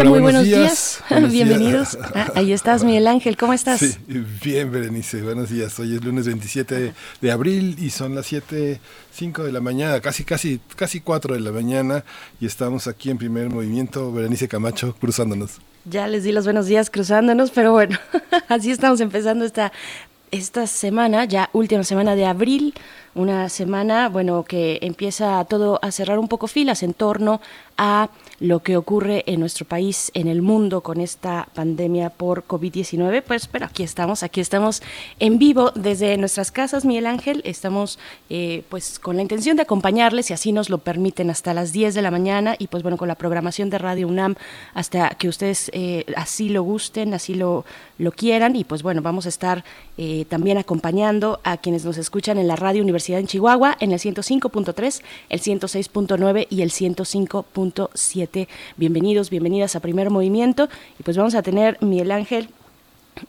Hola, muy buenos, días. Bienvenidos. Ah, ahí estás, Miguel Ángel. ¿Cómo estás? Sí, bien, Berenice. Buenos días. Hoy es lunes 27 de abril y son las 7, 5 de la mañana, casi, casi, casi 4 de la mañana. Y estamos aquí en primer movimiento. Berenice Camacho, cruzándonos. Ya les di los buenos días cruzándonos, pero bueno, así estamos empezando esta esta semana, ya última semana de abril, una semana, bueno, que empieza todo a cerrar un poco filas en torno a lo que ocurre en nuestro país, en el mundo con esta pandemia por COVID-19. Pues, pero aquí estamos, aquí estamos en vivo desde nuestras casas, Miguel Ángel. Estamos, eh, pues, con la intención de acompañarles, si así nos lo permiten, hasta las 10 de la mañana y, pues, bueno, con la programación de Radio UNAM hasta que ustedes eh, así lo gusten, así lo, lo quieran. Y, pues, bueno, vamos a estar eh, también acompañando a quienes nos escuchan en la Radio Universidad en Chihuahua, en el 105.3, el 106.9 y el 105.7 Bienvenidos, bienvenidas a Primer Movimiento. Y pues vamos a tener, Miguel Ángel,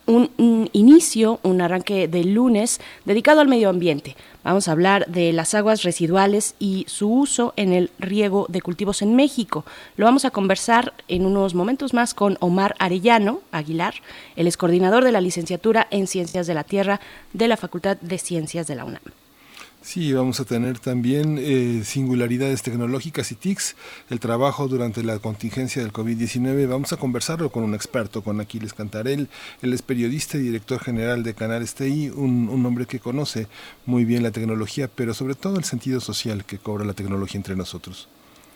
un, inicio, un arranque del lunes dedicado al medio ambiente. Vamos a hablar de las aguas residuales y su uso en el riego de cultivos en México. Lo vamos a conversar en unos momentos más con Omar Arellano Aguilar, el ex coordinador de la licenciatura en Ciencias de la Tierra de la Facultad de Ciencias de la UNAM. Sí, vamos a tener también eh, singularidades tecnológicas y TICs, el trabajo durante la contingencia del COVID-19. Vamos a conversarlo con un experto, con Aquiles Cantarel. Él es periodista y director general de Canales TI, un, un hombre que conoce muy bien la tecnología, pero sobre todo el sentido social que cobra la tecnología entre nosotros.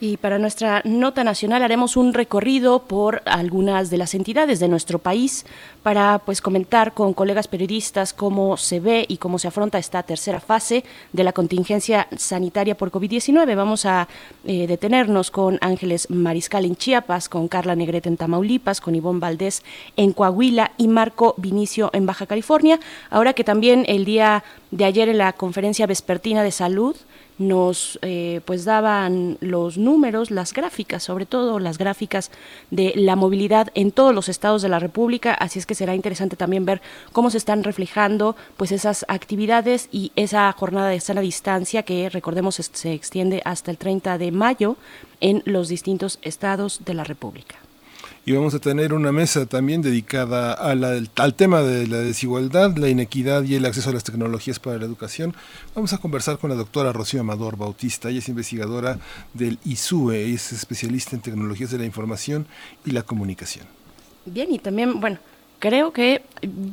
Y para nuestra nota nacional haremos un recorrido por algunas de las entidades de nuestro país para pues comentar con colegas periodistas cómo se ve y cómo se afronta esta tercera fase de la contingencia sanitaria por COVID-19. Vamos a eh, detenernos con Ángeles Mariscal en Chiapas, con Carla Negrete en Tamaulipas, con Ivonne Valdés en Coahuila y Marco Vinicio en Baja California. Ahora que también el día de ayer en la conferencia vespertina de salud nos eh, pues daban los números, las gráficas, sobre todo las gráficas de la movilidad en todos los estados de la República, así es que será interesante también ver cómo se están reflejando pues esas actividades y esa jornada de sana distancia que recordemos se extiende hasta el 30 de mayo en los distintos estados de la República y vamos a tener una mesa también dedicada a la, al tema de la desigualdad, la inequidad y el acceso a las tecnologías para la educación. Vamos a conversar con la doctora Rocío Amador Bautista, ella es investigadora del ISUE, es especialista en tecnologías de la información y la comunicación. Bien, y también, bueno, creo que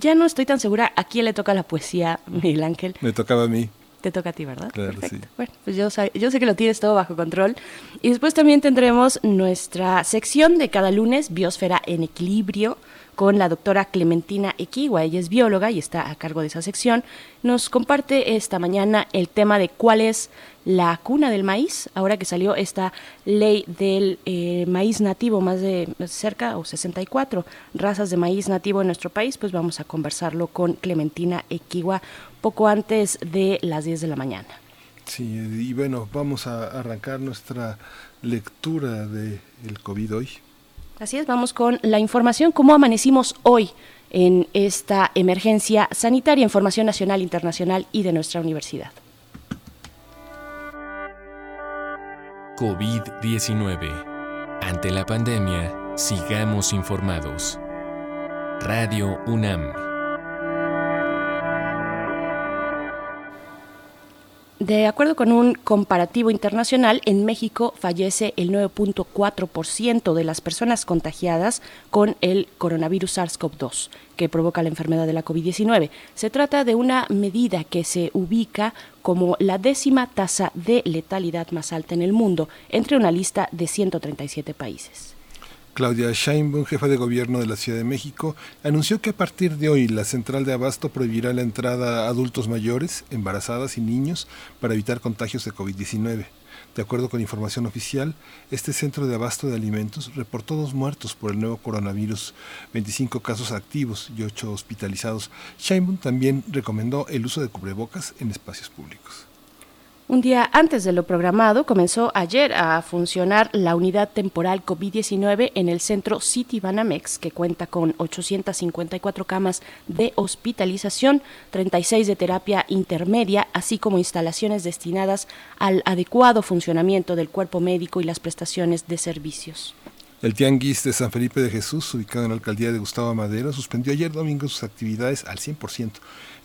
ya no estoy tan segura a quién le toca la poesía, Miguel Ángel. Me tocaba a mí. Te toca a ti, ¿verdad? Claro, sí. Bueno, pues yo, yo sé que lo tienes todo bajo control. Y después también tendremos nuestra sección de cada lunes, Biosfera en Equilibrio, con la doctora Clementina Equigua. Ella es bióloga y está a cargo de esa sección. Nos comparte esta mañana el tema de cuál es la cuna del maíz, ahora que salió esta ley del eh, maíz nativo, más de cerca o 64 razas de maíz nativo en nuestro país, pues vamos a conversarlo con Clementina Equigua poco antes de las 10 de la mañana. Sí, y bueno, vamos a arrancar nuestra lectura del el COVID hoy. Así es, vamos con la información, cómo amanecimos hoy en esta emergencia sanitaria, información nacional, internacional y de nuestra universidad. COVID-19. Ante la pandemia, sigamos informados. Radio UNAM. De acuerdo con un comparativo internacional, en México fallece el 9.4% de las personas contagiadas con el coronavirus SARS-CoV-2, que provoca la enfermedad de la COVID-19. Se trata de una medida que se ubica como la décima tasa de letalidad más alta en el mundo, entre una lista de 137 países. Claudia Sheinbaum, jefa de gobierno de la Ciudad de México, anunció que a partir de hoy la central de abasto prohibirá la entrada a adultos mayores, embarazadas y niños para evitar contagios de COVID-19. De acuerdo con información oficial, este centro de abasto de alimentos reportó dos muertos por el nuevo coronavirus, 25 casos activos y 8 hospitalizados. Sheinbaum también recomendó el uso de cubrebocas en espacios públicos. Un día antes de lo programado, comenzó ayer a funcionar la unidad temporal COVID-19 en el centro City Banamex, que cuenta con 854 camas de hospitalización, 36 de terapia intermedia, así como instalaciones destinadas al adecuado funcionamiento del cuerpo médico y las prestaciones de servicios. El Tianguis de San Felipe de Jesús, ubicado en la alcaldía de Gustavo Madero, suspendió ayer domingo sus actividades al 100%.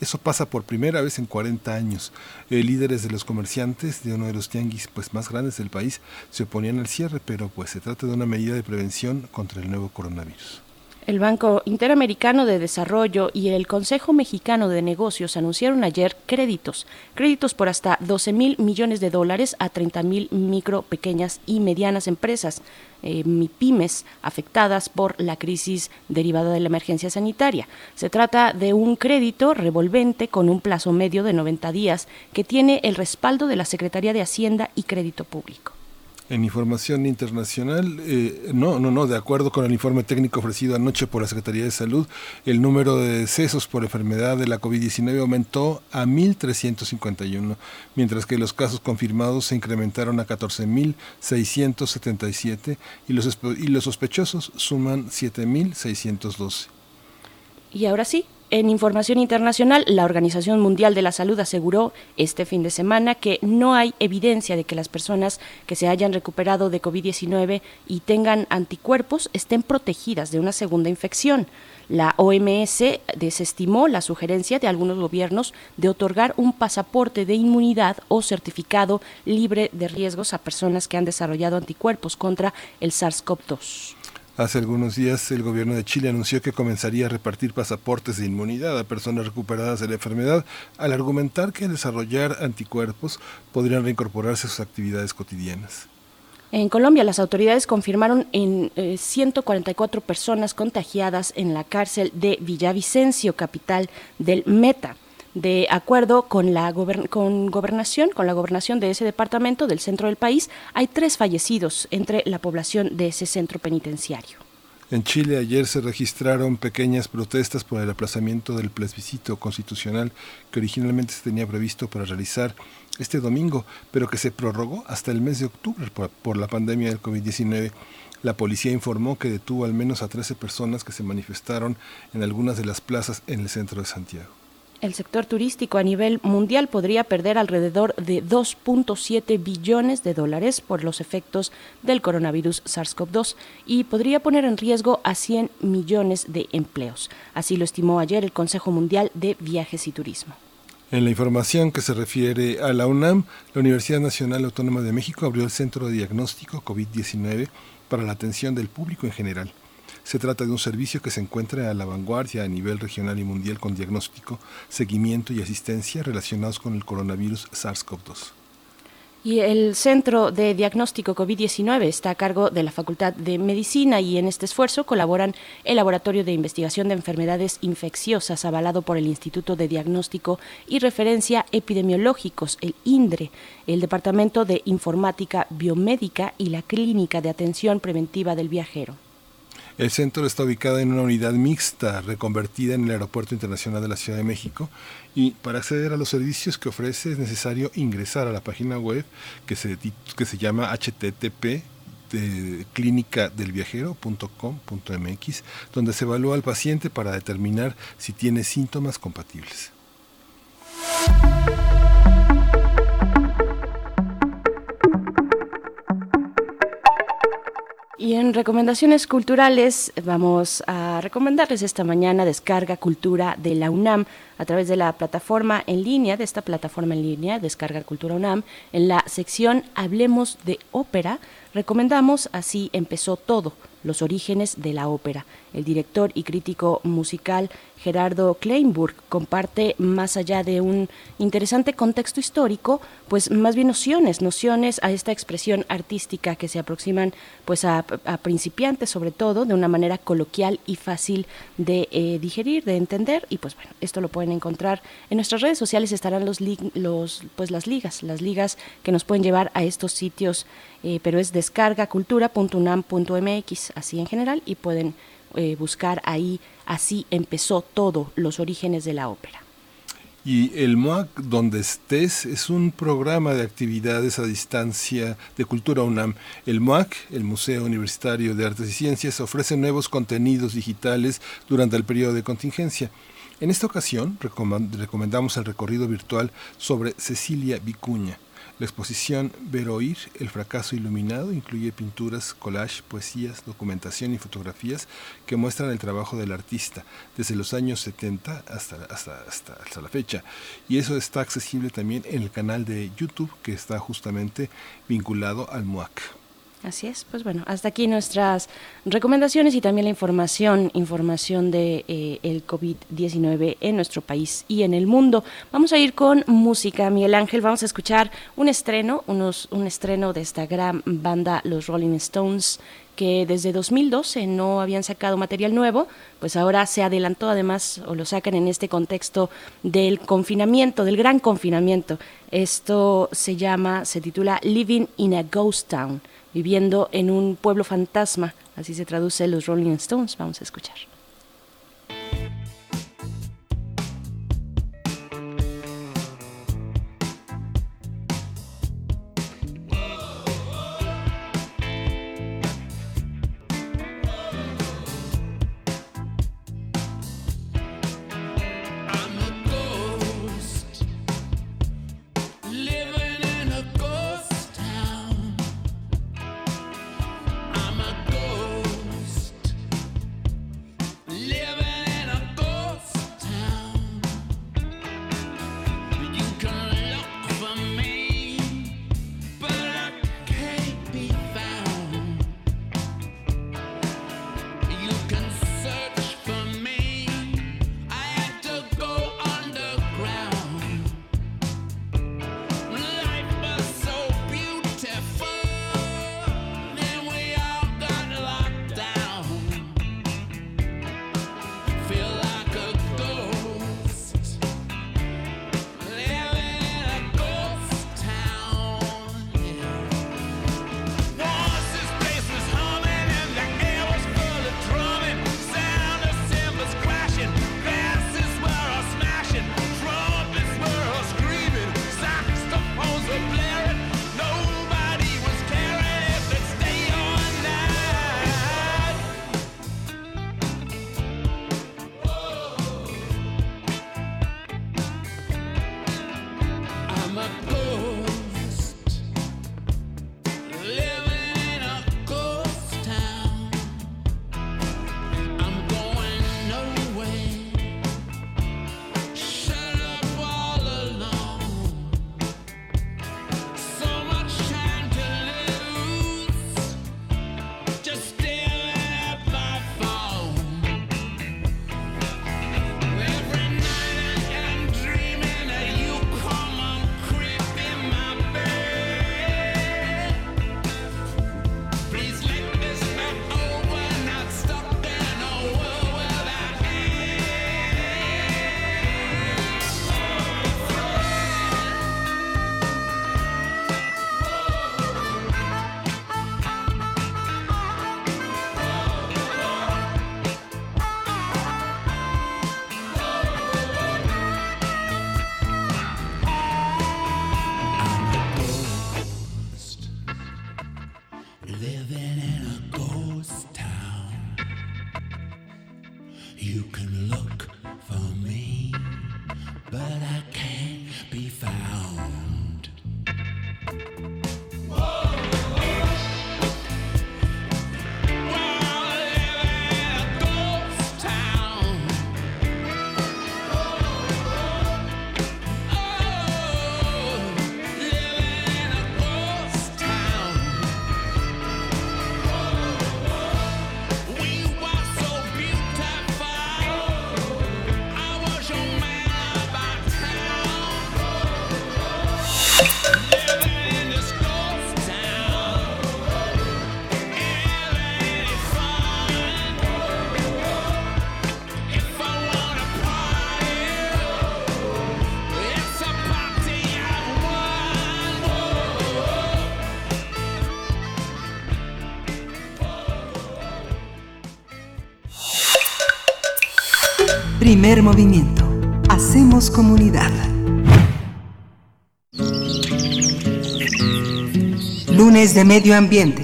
Eso pasa por primera vez en 40 años. Eh, líderes de los comerciantes de uno de los tianguis pues, más grandes del país se oponían al cierre, pero pues se trata de una medida de prevención contra el nuevo coronavirus. El Banco Interamericano de Desarrollo y el Consejo Mexicano de Negocios anunciaron ayer créditos, créditos por hasta 12 mil millones de dólares a 30 mil micro, pequeñas y medianas empresas, eh, MIPIMES, afectadas por la crisis derivada de la emergencia sanitaria. Se trata de un crédito revolvente con un plazo medio de 90 días que tiene el respaldo de la Secretaría de Hacienda y Crédito Público. En información internacional, eh, no, no, no, de acuerdo con el informe técnico ofrecido anoche por la Secretaría de Salud, el número de decesos por enfermedad de la COVID-19 aumentó a 1.351, mientras que los casos confirmados se incrementaron a 14.677 y los, y los sospechosos suman 7.612. Y ahora sí, en información internacional, la Organización Mundial de la Salud aseguró este fin de semana que no hay evidencia de que las personas que se hayan recuperado de COVID-19 y tengan anticuerpos estén protegidas de una segunda infección. La OMS desestimó la sugerencia de algunos gobiernos de otorgar un pasaporte de inmunidad o certificado libre de riesgos a personas que han desarrollado anticuerpos contra el SARS-CoV-2. Hace algunos días el gobierno de Chile anunció que comenzaría a repartir pasaportes de inmunidad a personas recuperadas de la enfermedad al argumentar que al desarrollar anticuerpos podrían reincorporarse a sus actividades cotidianas. En Colombia, las autoridades confirmaron en 144 eh, personas contagiadas en la cárcel de Villavicencio, capital del Meta de acuerdo con la gobernación, con la gobernación de ese departamento del centro del país, hay tres fallecidos entre la población de ese centro penitenciario. En Chile ayer se registraron pequeñas protestas por el aplazamiento del plebiscito constitucional que originalmente se tenía previsto para realizar este domingo, pero que se prorrogó hasta el mes de octubre por, por la pandemia del COVID-19. La policía informó que detuvo al menos a 13 personas que se manifestaron en algunas de las plazas en el centro de Santiago. El sector turístico a nivel mundial podría perder alrededor de 2.7 billones de dólares por los efectos del coronavirus SARS-CoV-2 y podría poner en riesgo a 100 millones de empleos. Así lo estimó ayer el Consejo Mundial de Viajes y Turismo. En la información que se refiere a la UNAM, la Universidad Nacional Autónoma de México abrió el Centro de Diagnóstico COVID-19 para la atención del público en general. Se trata de un servicio que se encuentra a la vanguardia a nivel regional y mundial con diagnóstico, seguimiento y asistencia relacionados con el coronavirus SARS-CoV-2. Y el Centro de Diagnóstico COVID-19 está a cargo de la Facultad de Medicina y en este esfuerzo colaboran el Laboratorio de Investigación de Enfermedades Infecciosas avalado por el Instituto de Diagnóstico y Referencia Epidemiológicos, el INDRE, el Departamento de Informática Biomédica y la Clínica de Atención Preventiva del Viajero. El centro está ubicado en una unidad mixta reconvertida en el Aeropuerto Internacional de la Ciudad de México y para acceder a los servicios que ofrece es necesario ingresar a la página web que se, que se llama http de clínicadelviajero.com.mx, donde se evalúa al paciente para determinar si tiene síntomas compatibles. Y en recomendaciones culturales vamos a recomendarles esta mañana Descarga Cultura de la UNAM a través de la plataforma en línea, de esta plataforma en línea, Descarga Cultura UNAM, en la sección Hablemos de Ópera, recomendamos Así empezó todo, los orígenes de la ópera. El director y crítico musical Gerardo Kleinburg comparte más allá de un interesante contexto histórico, pues más bien nociones, nociones a esta expresión artística que se aproximan pues a, principiantes sobre todo de una manera coloquial y fácil de eh, digerir, de entender y pues bueno, esto lo pueden encontrar en nuestras redes sociales estarán los, los pues las ligas, las ligas que nos pueden llevar a estos sitios, eh, pero es descargacultura.unam.mx así en general y pueden eh, buscar ahí Así empezó todo, los orígenes de la ópera. Y el MOAC Donde estés es un programa de actividades a distancia de Cultura UNAM. El MOAC, el Museo Universitario de Artes y Ciencias, ofrece nuevos contenidos digitales durante el periodo de contingencia. En esta ocasión recomendamos el recorrido virtual sobre Cecilia Vicuña la exposición Ver Oír, el fracaso iluminado, incluye pinturas, collage, poesías, documentación y fotografías que muestran el trabajo del artista desde los años 70 hasta, hasta, hasta, hasta la fecha. Y eso está accesible también en el canal de YouTube que está justamente vinculado al MUAC. Así es, pues bueno, hasta aquí nuestras recomendaciones y también la información, información de eh, el COVID-19 en nuestro país y en el mundo. Vamos a ir con música, Miguel Ángel, vamos a escuchar un estreno, unos, un estreno de esta gran banda, los Rolling Stones, que desde 2012 no habían sacado material nuevo, pues ahora se adelantó además o lo sacan en este contexto del confinamiento, del gran confinamiento. Esto se llama, se titula Living in a Ghost Town viviendo en un pueblo fantasma, así se traduce los Rolling Stones, vamos a escuchar. Primer movimiento. Hacemos comunidad. Lunes de Medio Ambiente.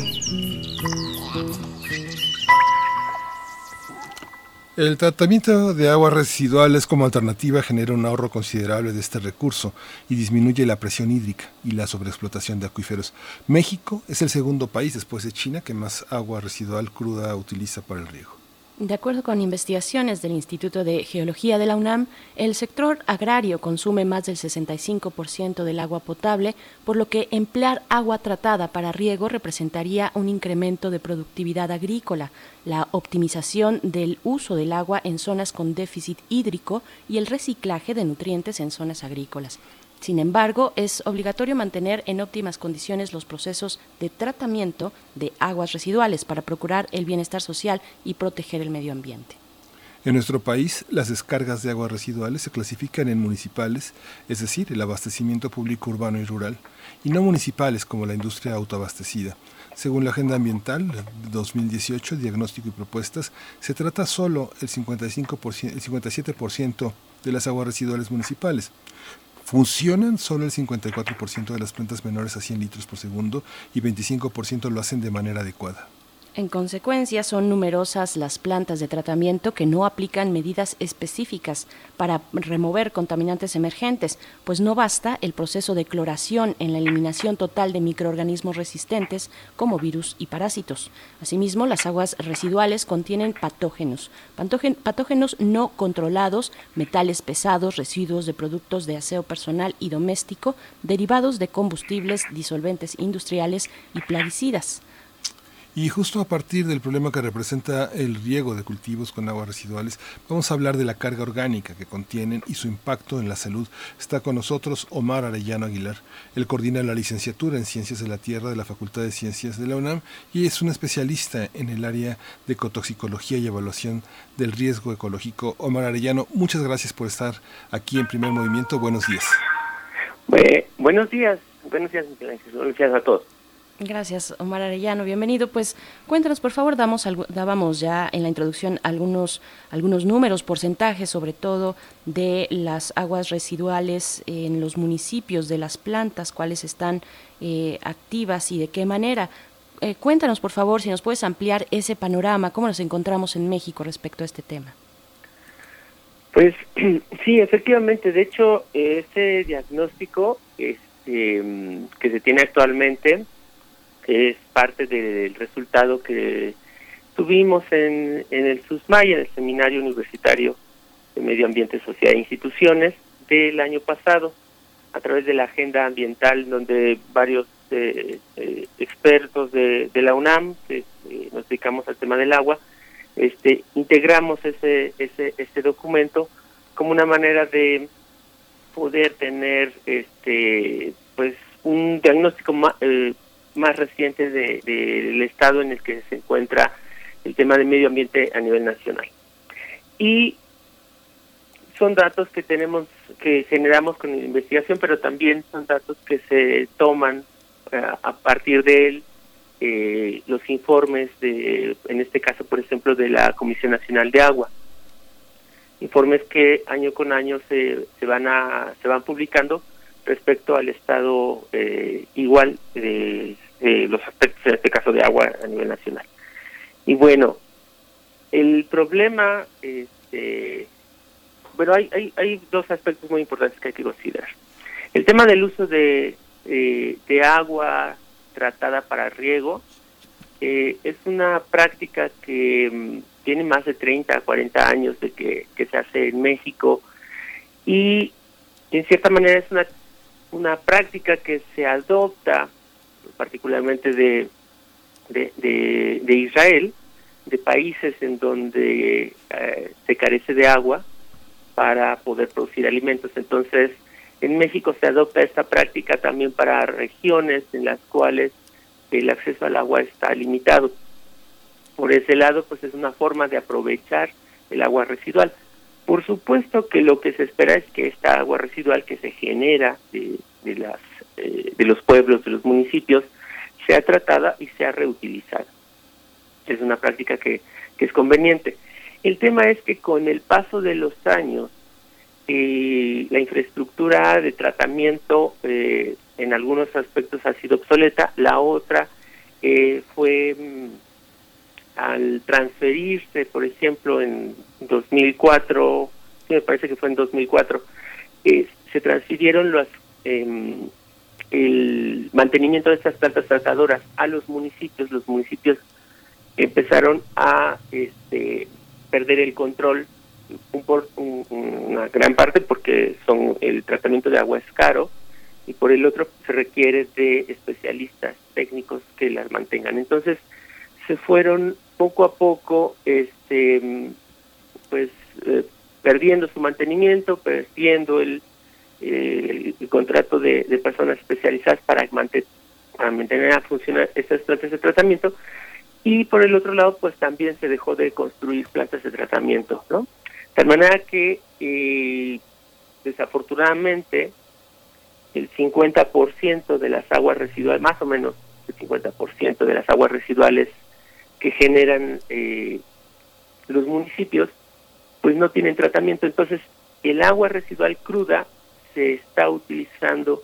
El tratamiento de aguas residuales como alternativa genera un ahorro considerable de este recurso y disminuye la presión hídrica y la sobreexplotación de acuíferos. México es el segundo país después de China que más agua residual cruda utiliza para el riego. De acuerdo con investigaciones del Instituto de Geología de la UNAM, el sector agrario consume más del 65% del agua potable, por lo que emplear agua tratada para riego representaría un incremento de productividad agrícola, la optimización del uso del agua en zonas con déficit hídrico y el reciclaje de nutrientes en zonas agrícolas. Sin embargo, es obligatorio mantener en óptimas condiciones los procesos de tratamiento de aguas residuales para procurar el bienestar social y proteger el medio ambiente. En nuestro país, las descargas de aguas residuales se clasifican en municipales, es decir, el abastecimiento público urbano y rural, y no municipales como la industria autoabastecida. Según la Agenda Ambiental 2018, Diagnóstico y Propuestas, se trata solo el, 55%, el 57% de las aguas residuales municipales. Funcionan solo el 54% de las plantas menores a 100 litros por segundo y 25% lo hacen de manera adecuada. En consecuencia, son numerosas las plantas de tratamiento que no aplican medidas específicas para remover contaminantes emergentes, pues no basta el proceso de cloración en la eliminación total de microorganismos resistentes como virus y parásitos. Asimismo, las aguas residuales contienen patógenos, patógenos no controlados, metales pesados, residuos de productos de aseo personal y doméstico, derivados de combustibles, disolventes industriales y plaguicidas. Y justo a partir del problema que representa el riego de cultivos con aguas residuales, vamos a hablar de la carga orgánica que contienen y su impacto en la salud. Está con nosotros Omar Arellano Aguilar. Él coordina la licenciatura en Ciencias de la Tierra de la Facultad de Ciencias de la UNAM y es un especialista en el área de ecotoxicología y evaluación del riesgo ecológico. Omar Arellano, muchas gracias por estar aquí en Primer Movimiento. Buenos días. buenos días, buenos días, días a todos. Gracias, Omar Arellano. Bienvenido. Pues cuéntanos, por favor, damos, dábamos ya en la introducción algunos, algunos números, porcentajes, sobre todo de las aguas residuales en los municipios, de las plantas, cuáles están eh, activas y de qué manera. Eh, cuéntanos, por favor, si nos puedes ampliar ese panorama, cómo nos encontramos en México respecto a este tema. Pues sí, efectivamente. De hecho, ese diagnóstico este, que se tiene actualmente es parte del resultado que tuvimos en, en el SUSMAY, en el Seminario Universitario de Medio Ambiente, Sociedad e Instituciones, del año pasado, a través de la agenda ambiental, donde varios eh, eh, expertos de, de, la UNAM, que eh, nos dedicamos al tema del agua, este, integramos ese, ese, este documento como una manera de poder tener este pues un diagnóstico más, más recientes del de, estado en el que se encuentra el tema del medio ambiente a nivel nacional. Y son datos que tenemos, que generamos con la investigación, pero también son datos que se toman eh, a partir de él eh, los informes de, en este caso, por ejemplo, de la Comisión Nacional de Agua. Informes que año con año se, se van a, se van publicando respecto al estado eh, igual de, los aspectos, en este caso de agua a nivel nacional. Y bueno, el problema, este, bueno, hay, hay, dos aspectos muy importantes que hay que considerar. El tema del uso de, eh, de agua tratada para riego eh, es una práctica que mm, tiene más de 30, 40 años de que, que se hace en México y en cierta manera es una una práctica que se adopta particularmente de, de, Israel, de países en donde eh, se carece de agua para poder producir alimentos. Entonces, en México se adopta esta práctica también para regiones en las cuales el acceso al agua está limitado. Por ese lado, pues es una forma de aprovechar el agua residual. Por supuesto que lo que se espera es que esta agua residual que se genera de, de, las, eh, de los pueblos, de los municipios, sea tratada y sea reutilizada. Es una práctica que, que es conveniente. El tema es que con el paso de los años, eh, la infraestructura de tratamiento eh, en algunos aspectos ha sido obsoleta, la otra eh, fue mm, al transferirse, por ejemplo, en 2004, sí me parece que fue en 2004, se transfirieron los em, el mantenimiento de estas plantas tratadoras a los municipios, los municipios empezaron a este, perder el control un por una gran parte porque son el tratamiento de agua es caro y por el otro se requiere de especialistas técnicos que las mantengan. Entonces se fueron poco a poco este pues eh, perdiendo su mantenimiento, perdiendo el, contrato de, personas especializadas para, mantener, para mantener a funcionar estas plantas de tratamiento y por el otro lado pues también se dejó de construir plantas de tratamiento, ¿no? De manera que eh, desafortunadamente el 50% de las aguas residuales, más o menos el 50% de las aguas residuales que generan eh, los municipios, pues no tienen tratamiento. Entonces, el agua residual cruda se está utilizando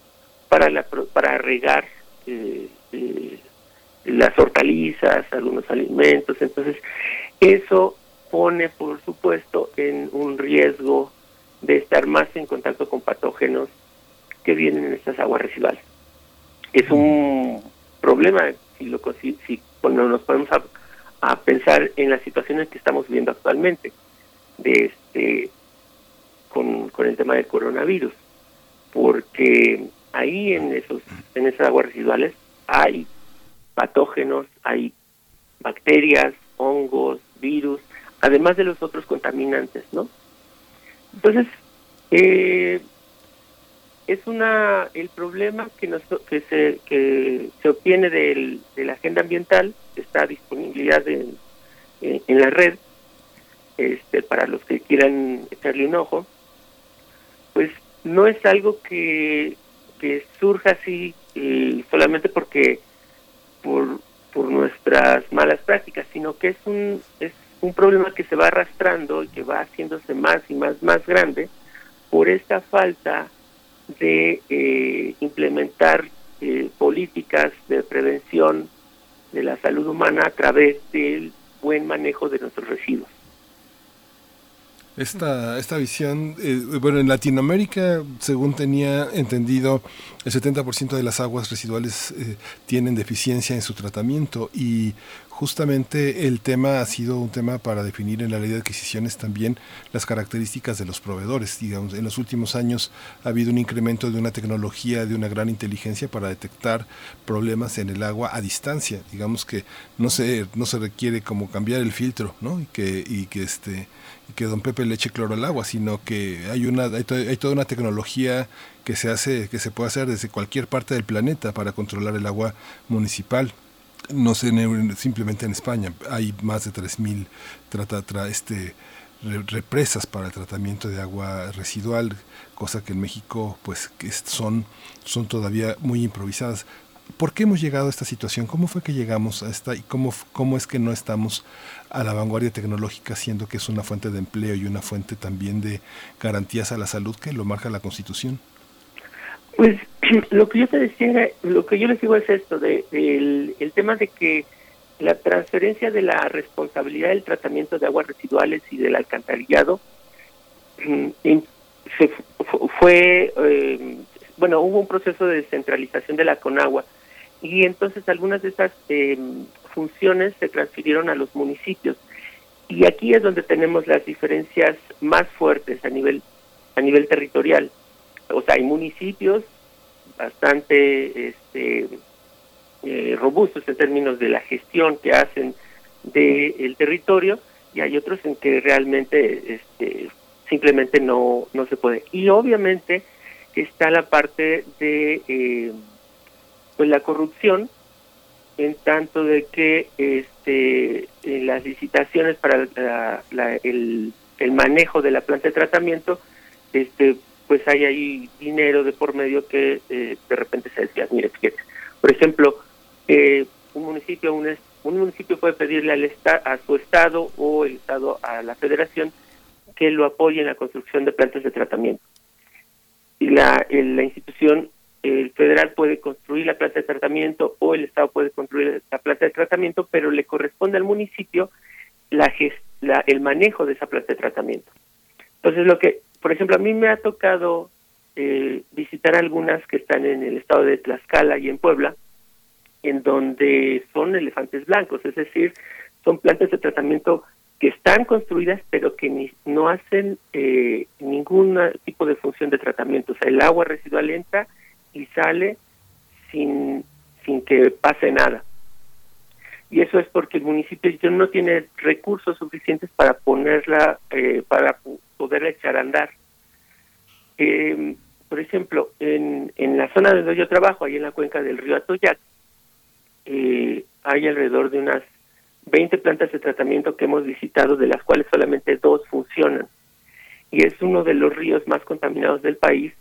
para, la, para regar eh, eh, las hortalizas, algunos alimentos. Entonces, eso pone, por supuesto, en un riesgo de estar más en contacto con patógenos que vienen en estas aguas residuales. Es un problema si, lo, si, cuando nos ponemos a, a, pensar en las situaciones que estamos viviendo actualmente de este con, con el tema del coronavirus, porque ahí en esos en esas aguas residuales hay patógenos, hay bacterias, hongos, virus, además de los otros contaminantes, ¿no? Entonces, eh, es una el problema que nos, que se que se obtiene del, de la agenda ambiental está disponibilidad en, en, la red este para los que quieran echarle un ojo pues no es algo que, que surja así eh, solamente porque por por nuestras malas prácticas sino que es un es un problema que se va arrastrando y que va haciéndose más y más más grande por esta falta de eh, implementar eh, políticas de prevención de la salud humana a través del buen manejo de nuestros residuos. Esta, esta visión, eh, bueno, en Latinoamérica, según tenía entendido, el 70% de las aguas residuales tienen deficiencia en su tratamiento y Justamente el tema ha sido un tema para definir en la ley de adquisiciones también las características de los proveedores. Digamos, en los últimos años ha habido un incremento de una tecnología, de una gran inteligencia para detectar problemas en el agua a distancia. Digamos que no se, no se requiere como cambiar el filtro, ¿no? Y que, y que este que don Pepe le eche cloro al agua, sino que hay una hay, toda una tecnología que se hace que se puede hacer desde cualquier parte del planeta para controlar el agua municipal no simplemente en España hay más de 3.000 trata, tra, este, represas para el tratamiento de agua residual, cosa que en México pues son, son todavía muy improvisadas. ¿Por qué hemos llegado a esta situación? ¿Cómo fue que llegamos a esta y cómo, cómo es que no estamos a la vanguardia tecnológica, siendo que es una fuente de empleo y una fuente también de garantías a la salud que lo marca la Constitución? Pues lo que yo te decía, lo que yo les digo es esto, de, el, tema de que la transferencia de la responsabilidad del tratamiento de aguas residuales y del alcantarillado se fue, eh, bueno, hubo un proceso de descentralización de la Conagua y entonces algunas de esas em, funciones se transfirieron a los municipios y aquí es donde tenemos las diferencias más fuertes a nivel a nivel territorial o sea, hay municipios bastante este, eh, robustos en términos de la gestión que hacen del territorio y hay otros en que realmente este, simplemente no, no se puede. Y obviamente está la parte de eh, pues la corrupción en tanto de que este en las licitaciones para el, el manejo de la planta de tratamiento este pues hay ahí dinero de por medio que eh, de repente se desvía. Mire, fíjate, por ejemplo, eh, un municipio, un, un municipio puede pedirle al a su estado o el estado a la federación que lo apoye en la construcción de plantas de tratamiento. Y la, la institución el federal puede construir la planta de tratamiento o el estado puede construir la planta de tratamiento, pero le corresponde al municipio la, la el manejo de esa planta de tratamiento. Entonces, lo que, por ejemplo, a mí me ha tocado eh, visitar algunas que están en el estado de Tlaxcala y en Puebla, en donde son elefantes blancos, es decir, son plantas de tratamiento que están construidas pero que ni, no hacen eh, ningún tipo de función de tratamiento. O sea, el agua residual entra y sale sin, sin que pase nada. Y eso es porque el municipio no tiene recursos suficientes para ponerla, eh, para poderla echar a andar. Eh, por ejemplo, en, en la zona donde yo trabajo, ahí en la cuenca del río Atoyac, eh, hay alrededor de unas 20 plantas de tratamiento que hemos visitado, de las cuales solamente dos funcionan. Y es uno de los ríos más contaminados del país,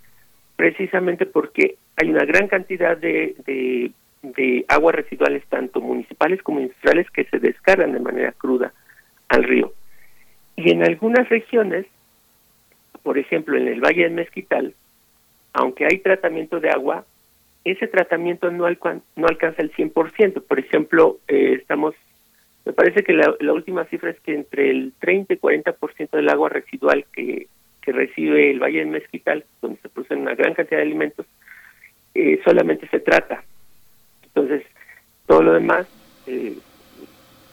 precisamente porque hay una gran cantidad de, de, aguas residuales, tanto municipales como industriales, que se descargan de manera cruda al río. Y en algunas regiones, por ejemplo en el Valle del Mezquital, aunque hay tratamiento de agua, ese tratamiento no, no alcanza el 100%. Por ejemplo, eh, estamos, me parece que la, última cifra es que entre el 30 y 40% del agua residual que, que recibe el Valle del Mezquital, donde se producen una gran cantidad de alimentos, eh, solamente se trata. Entonces, todo lo demás, eh,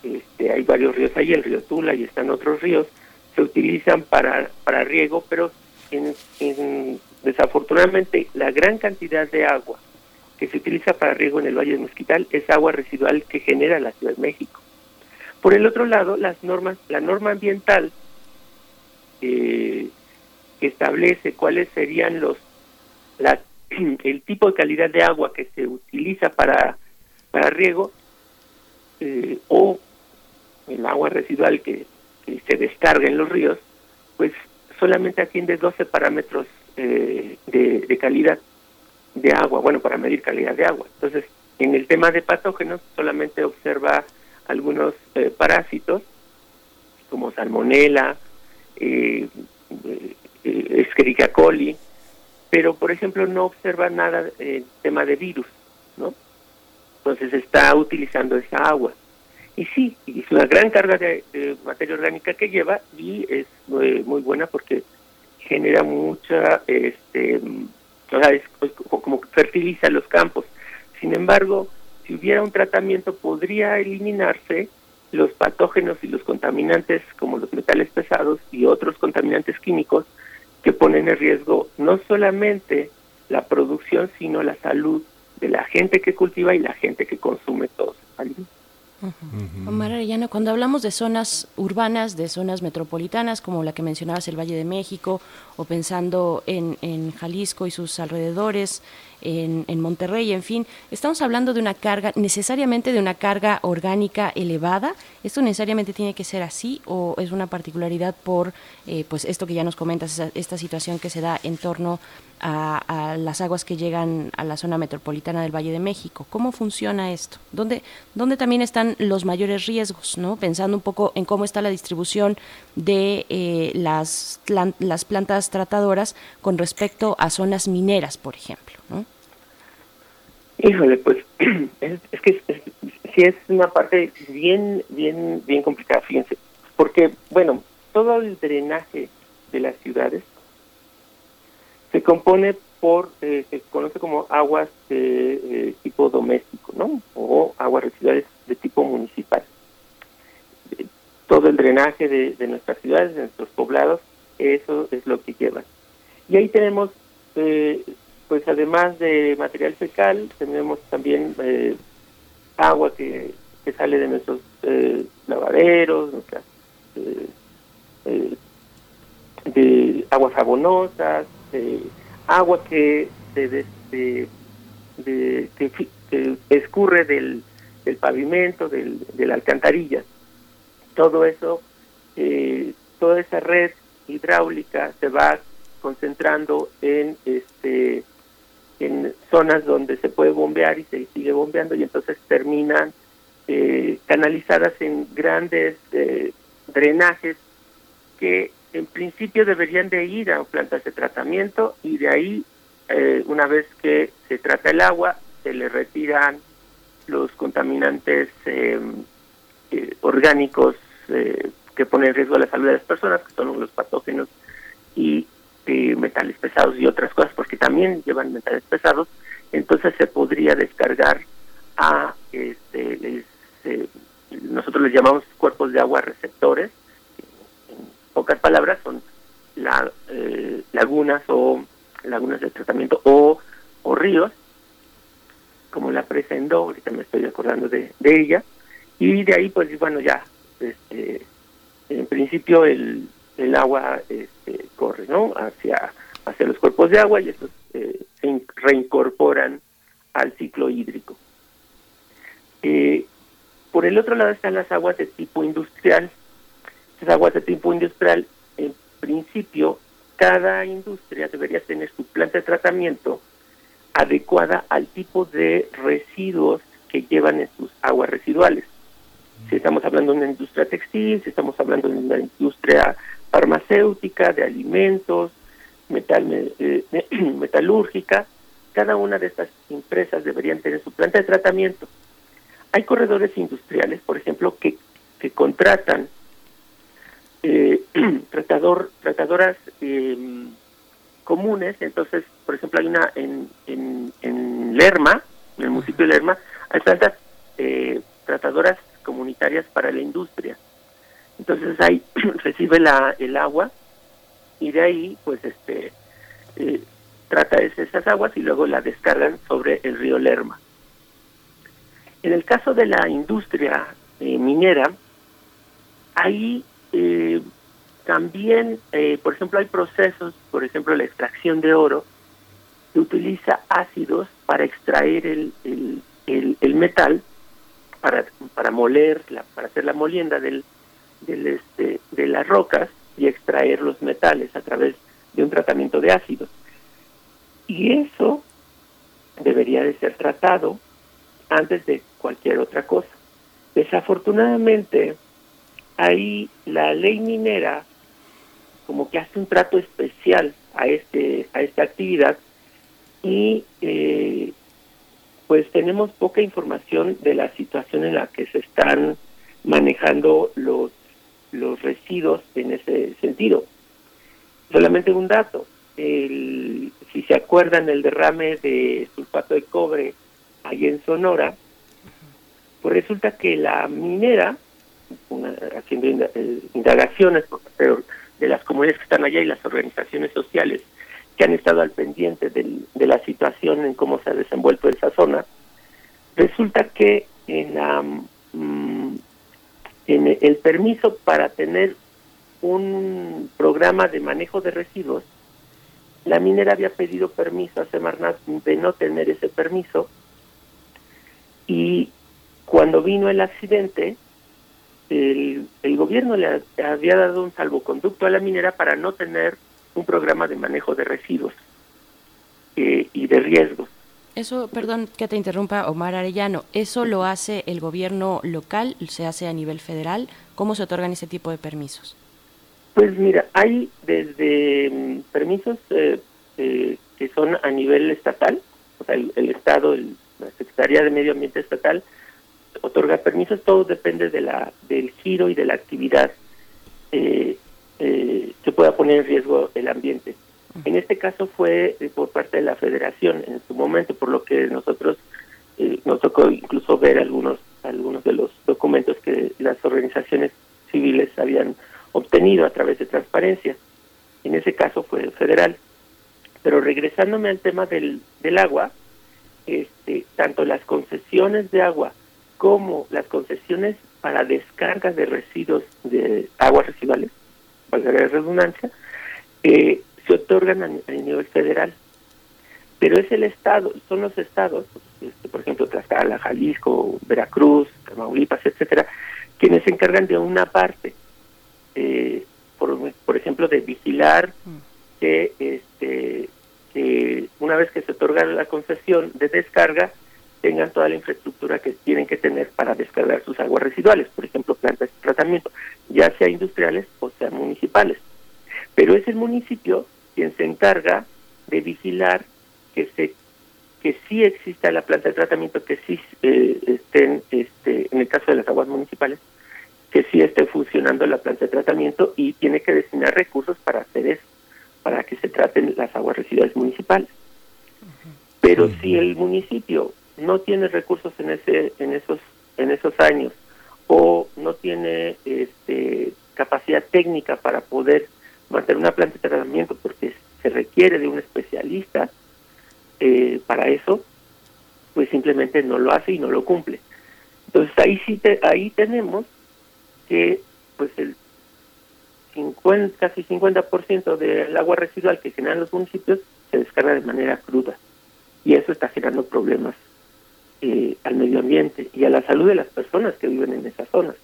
este, hay varios ríos ahí, el río Tula y están otros ríos, se utilizan para, para riego, pero en, desafortunadamente la gran cantidad de agua que se utiliza para riego en el Valle de Mezquital es agua residual que genera la Ciudad de México. Por el otro lado, las normas, la norma ambiental eh, que establece cuáles serían los la, el tipo de calidad de agua que se utiliza para para riego eh, o el agua residual que, se descarga en los ríos, pues solamente atiende 12 parámetros eh, de calidad de agua, bueno, para medir calidad de agua. Entonces, en el tema de patógenos solamente observa algunos eh, parásitos como salmonella, eh, eh, Escherichia coli, pero por ejemplo no observa nada en tema de virus, ¿no? Entonces está utilizando esa agua. Y sí, es una gran carga de, materia orgánica que lleva y es muy, muy buena porque genera mucha este o sea, como fertiliza los campos. Sin embargo, si hubiera un tratamiento, podría eliminarse los patógenos y los contaminantes como los metales pesados y otros contaminantes químicos que ponen en riesgo no solamente la producción, sino la salud de la gente que cultiva y la gente que consume todos esos alimentos. Omar Arellano, cuando hablamos de zonas urbanas, de zonas metropolitanas, como la que mencionabas, el Valle de México, o pensando en, en Jalisco y sus alrededores, en, Monterrey, en fin, estamos hablando de una carga, necesariamente de una carga orgánica elevada. ¿Esto necesariamente tiene que ser así o es una particularidad por eh, pues esto que ya nos comentas, esta situación que se da en torno a, las aguas que llegan a la zona metropolitana del Valle de México? ¿Cómo funciona esto? ¿Dónde, dónde también están los mayores riesgos? ¿no? Pensando un poco en cómo está la distribución de eh, las, las plantas tratadoras con respecto a zonas mineras, por ejemplo. ¿no? Híjole, pues es, que sí es una parte bien, bien, bien complicada, fíjense, porque, bueno, todo el drenaje de las ciudades se compone por, eh, se conoce como aguas de eh, tipo doméstico, ¿no? O aguas residuales de tipo municipal. Todo el drenaje de, nuestras ciudades, de nuestros poblados, eso es lo que llevan. Y ahí tenemos eh, pues además de material fecal, tenemos también eh, agua que, sale de nuestros eh, lavaderos, nuestras, eh, de aguas jabonosas, agua que, de, de, que, escurre del, del pavimento, del, de la alcantarilla. Todo eso, toda esa red hidráulica se va concentrando en este en zonas donde se puede bombear y se sigue bombeando y entonces terminan eh, canalizadas en grandes eh, drenajes que en principio deberían de ir a plantas de tratamiento y de ahí, eh, una vez que se trata el agua, se le retiran los contaminantes orgánicos que ponen en riesgo la salud de las personas, que son los patógenos y metales pesados y otras cosas, porque también llevan metales pesados, entonces se podría descargar a este, nosotros les llamamos cuerpos de agua receptores en pocas palabras son la, eh, lagunas o lagunas de tratamiento o, ríos como la presa ahorita me estoy acordando de, de ella y de ahí pues bueno ya este, en principio el, el agua este, corre no hacia hacia los cuerpos de agua y estos eh, se reincorporan al ciclo hídrico eh, por el otro lado están las aguas de tipo industrial. Las aguas de tipo industrial, en principio, cada industria debería tener su planta de tratamiento adecuada al tipo de residuos que llevan en sus aguas residuales. Si estamos hablando de una industria textil, si estamos hablando de una industria farmacéutica, de alimentos, metal, eh, metalúrgica, cada una de estas empresas deberían tener su planta de tratamiento hay corredores industriales, por ejemplo, que, que contratan eh, tratador, tratadoras em, comunes. Entonces, por ejemplo, hay una en, en, Lerma, en el municipio de Lerma, hay tantas eh, tratadoras comunitarias para la industria. Entonces ahí recibe la, el agua y de ahí, pues, este, eh, trata esas aguas y luego la descargan sobre el río Lerma. En el caso de la industria eh, minera, ahí eh, también, eh, por ejemplo, hay procesos, por ejemplo, la extracción de oro, que utiliza ácidos para extraer el, el, metal, para, para moler, para hacer la molienda del, del este, de las rocas y extraer los metales a través de un tratamiento de ácidos. Y eso debería de ser tratado antes de cualquier otra cosa. Desafortunadamente, ahí la ley minera como que hace un trato especial a este a esta actividad y eh, pues tenemos poca información de la situación en la que se están manejando los los residuos en ese sentido. Solamente un dato, el, si se acuerdan el derrame de sulfato de cobre ahí en Sonora, pues resulta que la minera, haciendo eh, indagaciones de las comunidades que están allá y las organizaciones sociales que han estado al pendiente de la situación en cómo se ha desenvuelto esa zona, resulta que en, la, mm, en el permiso para tener un programa de manejo de residuos, la minera había pedido permiso a Semarnat de no tener ese permiso y cuando vino el accidente, el, gobierno le había dado un salvoconducto a la minera para no tener un programa de manejo de residuos eh, y de riesgos. Eso, perdón que te interrumpa, Omar Arellano, ¿eso lo hace el gobierno local, se hace a nivel federal? ¿Cómo se otorgan ese tipo de permisos? Pues mira, hay desde mm, permisos eh, eh, que son a nivel estatal, o sea, el, Estado, el, la Secretaría de Medio Ambiente Estatal otorga permisos, todo depende de la del giro y de la actividad eh, eh, que pueda poner en riesgo el ambiente. En este caso fue eh, por parte de la Federación en su momento, por lo que nosotros eh, nos tocó incluso ver algunos algunos de los documentos que las organizaciones civiles habían obtenido a través de transparencia. En ese caso fue federal. Pero regresándome al tema del, del agua, este, tanto las concesiones de agua como las concesiones para descargas de residuos de aguas residuales, valga la redundancia, eh, se otorgan a, nivel federal. Pero es el Estado, son los estados, este, por ejemplo, Tlaxcala, Jalisco, Veracruz, Tamaulipas, etcétera, quienes se encargan de una parte, eh, por, por ejemplo, de vigilar que este que una vez que se otorga la concesión de descarga, tengan toda la infraestructura que tienen que tener para descargar sus aguas residuales, por ejemplo, plantas de tratamiento, ya sea industriales o sea municipales. Pero es el municipio quien se encarga de vigilar que se que sí exista la planta de tratamiento, que sí eh, estén, este, en el caso de las aguas municipales, que sí esté funcionando la planta de tratamiento y tiene que destinar recursos para hacer eso, para que se traten las aguas residuales municipales. Pero si el municipio no tiene recursos en ese, en esos, en esos años o no tiene este, capacidad técnica para poder mantener una planta de tratamiento porque se requiere de un especialista, eh, para eso, pues simplemente no lo hace y no lo cumple. Entonces ahí sí te, ahí tenemos que pues el 50, casi 50% del agua residual que generan los municipios se descarga de manera cruda y eso está generando problemas eh, al medio ambiente y a la salud de las personas que viven en esas zonas.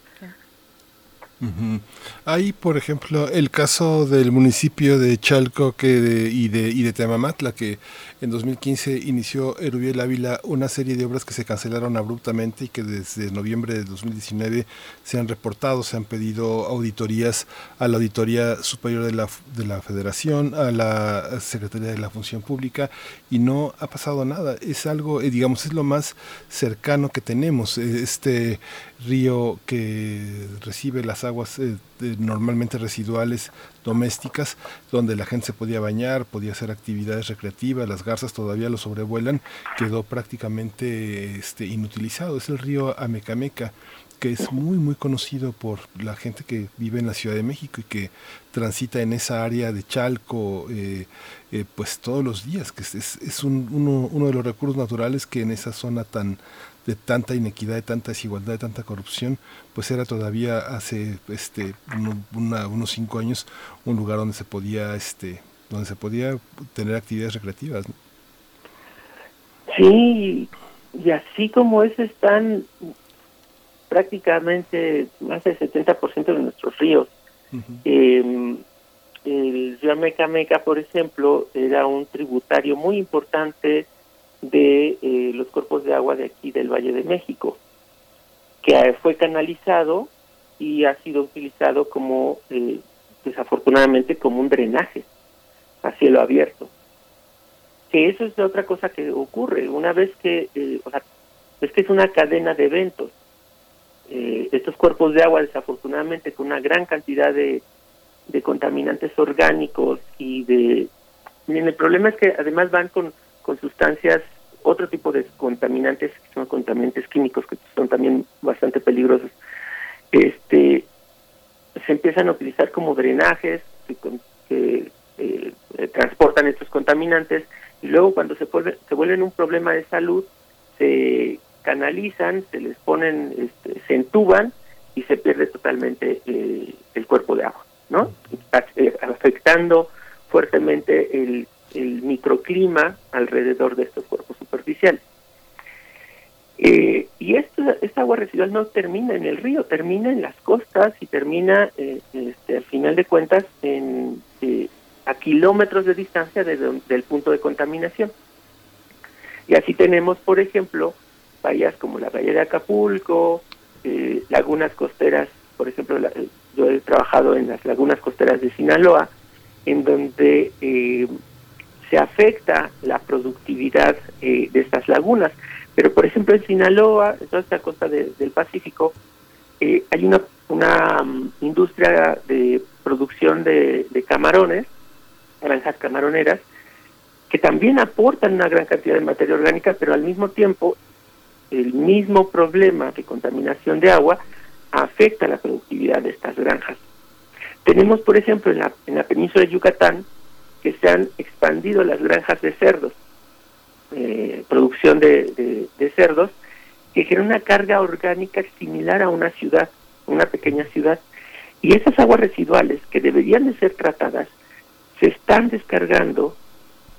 Hay, por ejemplo, el caso del municipio de Chalco que y, de, y de Temamatla, que en 2015 inició Erubiel Ávila una serie de obras que se cancelaron abruptamente y que desde noviembre de 2019 se han reportado, se han pedido auditorías a la Auditoría Superior de la, de la Federación, a la Secretaría de la Función Pública y no ha pasado nada. Es algo, eh, digamos, es lo más cercano que tenemos. Este río que recibe las aguas eh, normalmente residuales domésticas, donde la gente se podía bañar, podía hacer actividades recreativas, las garzas todavía lo sobrevuelan, quedó prácticamente este, inutilizado. Es el río Amecameca que es muy muy conocido por la gente que vive en la Ciudad de México y que transita en esa área de Chalco eh, eh, pues todos los días que es, es un, uno, uno, de los recursos naturales que en esa zona tan de tanta inequidad, de tanta desigualdad, de tanta corrupción, pues era todavía hace este unos cinco años un lugar donde se podía este donde se podía tener actividades recreativas. Sí, y así como es están prácticamente más del 70% de nuestros ríos. Em, el río Meca por ejemplo, era un tributario muy importante de eh, los cuerpos de agua de aquí del Valle de México, que fue canalizado y ha sido utilizado como, eh, desafortunadamente, como un drenaje a cielo abierto. Que eso es otra cosa que ocurre. Una vez que, eh, o sea, es que es una cadena de eventos. estos cuerpos de agua, desafortunadamente, con una gran cantidad de, de contaminantes orgánicos y de... Miren, el problema es que además van con con sustancias, otro tipo de contaminantes, que son contaminantes químicos que son también bastante peligrosos, este, se empiezan a utilizar como drenajes que, eh, transportan estos contaminantes y luego cuando se, vuelve, se vuelven un problema de salud, se canalizan, se les ponen, este, se entuban y se pierde totalmente eh, el cuerpo de agua, ¿no? Afectando fuertemente el el microclima alrededor de estos cuerpos superficiales. Eh, y esta, esta agua residual no termina en el río, termina en las costas y termina, eh, este, al final de cuentas, en, eh, a kilómetros de distancia del punto de contaminación. Y así tenemos, por ejemplo, bahías como la bahía de Acapulco, lagunas costeras, por ejemplo, yo he trabajado en las lagunas costeras de Sinaloa, en donde se afecta la productividad eh, de estas lagunas. Pero, por ejemplo, en Sinaloa, en toda esta costa del Pacífico, eh, hay una, una mm, industria de producción de, camarones, granjas camaroneras, que también aportan una gran cantidad de materia orgánica, pero al mismo tiempo el mismo problema de contaminación de agua afecta la productividad de estas granjas. Tenemos, por ejemplo, en la, en la península de Yucatán, que se han expandido las granjas de cerdos, eh, producción de, cerdos, que genera una carga orgánica similar a una ciudad, una pequeña ciudad. Y esas aguas residuales que deberían de ser tratadas se están descargando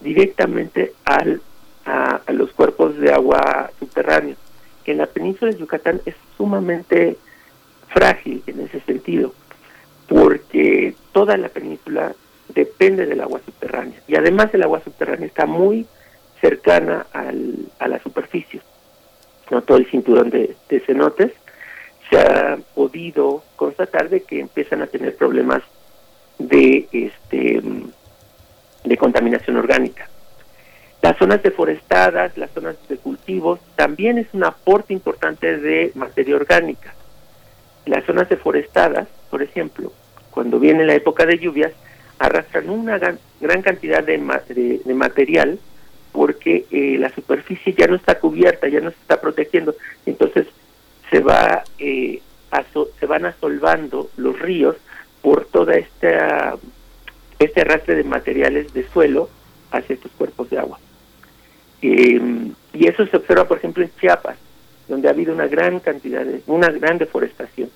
directamente al, a, a los cuerpos de agua subterráneos, que en la península de Yucatán es sumamente frágil en ese sentido, porque toda la península depende del agua subterránea. Y además el agua subterránea está muy cercana al, a la superficie. no todo el cinturón de, cenotes, se ha podido constatar de que empiezan a tener problemas de este de contaminación orgánica. Las zonas deforestadas, las zonas de cultivos, también es un aporte importante de materia orgánica. Las zonas deforestadas, por ejemplo, cuando viene la época de lluvias, arrastran una gran, cantidad de, material porque eh, la superficie ya no está cubierta, ya no se está protegiendo, entonces se va eh, se van asolvando los ríos por toda esta este arrastre de materiales de suelo hacia estos cuerpos de agua. Em, y eso se observa, por ejemplo, en Chiapas, donde ha habido una gran cantidad de, una gran deforestación.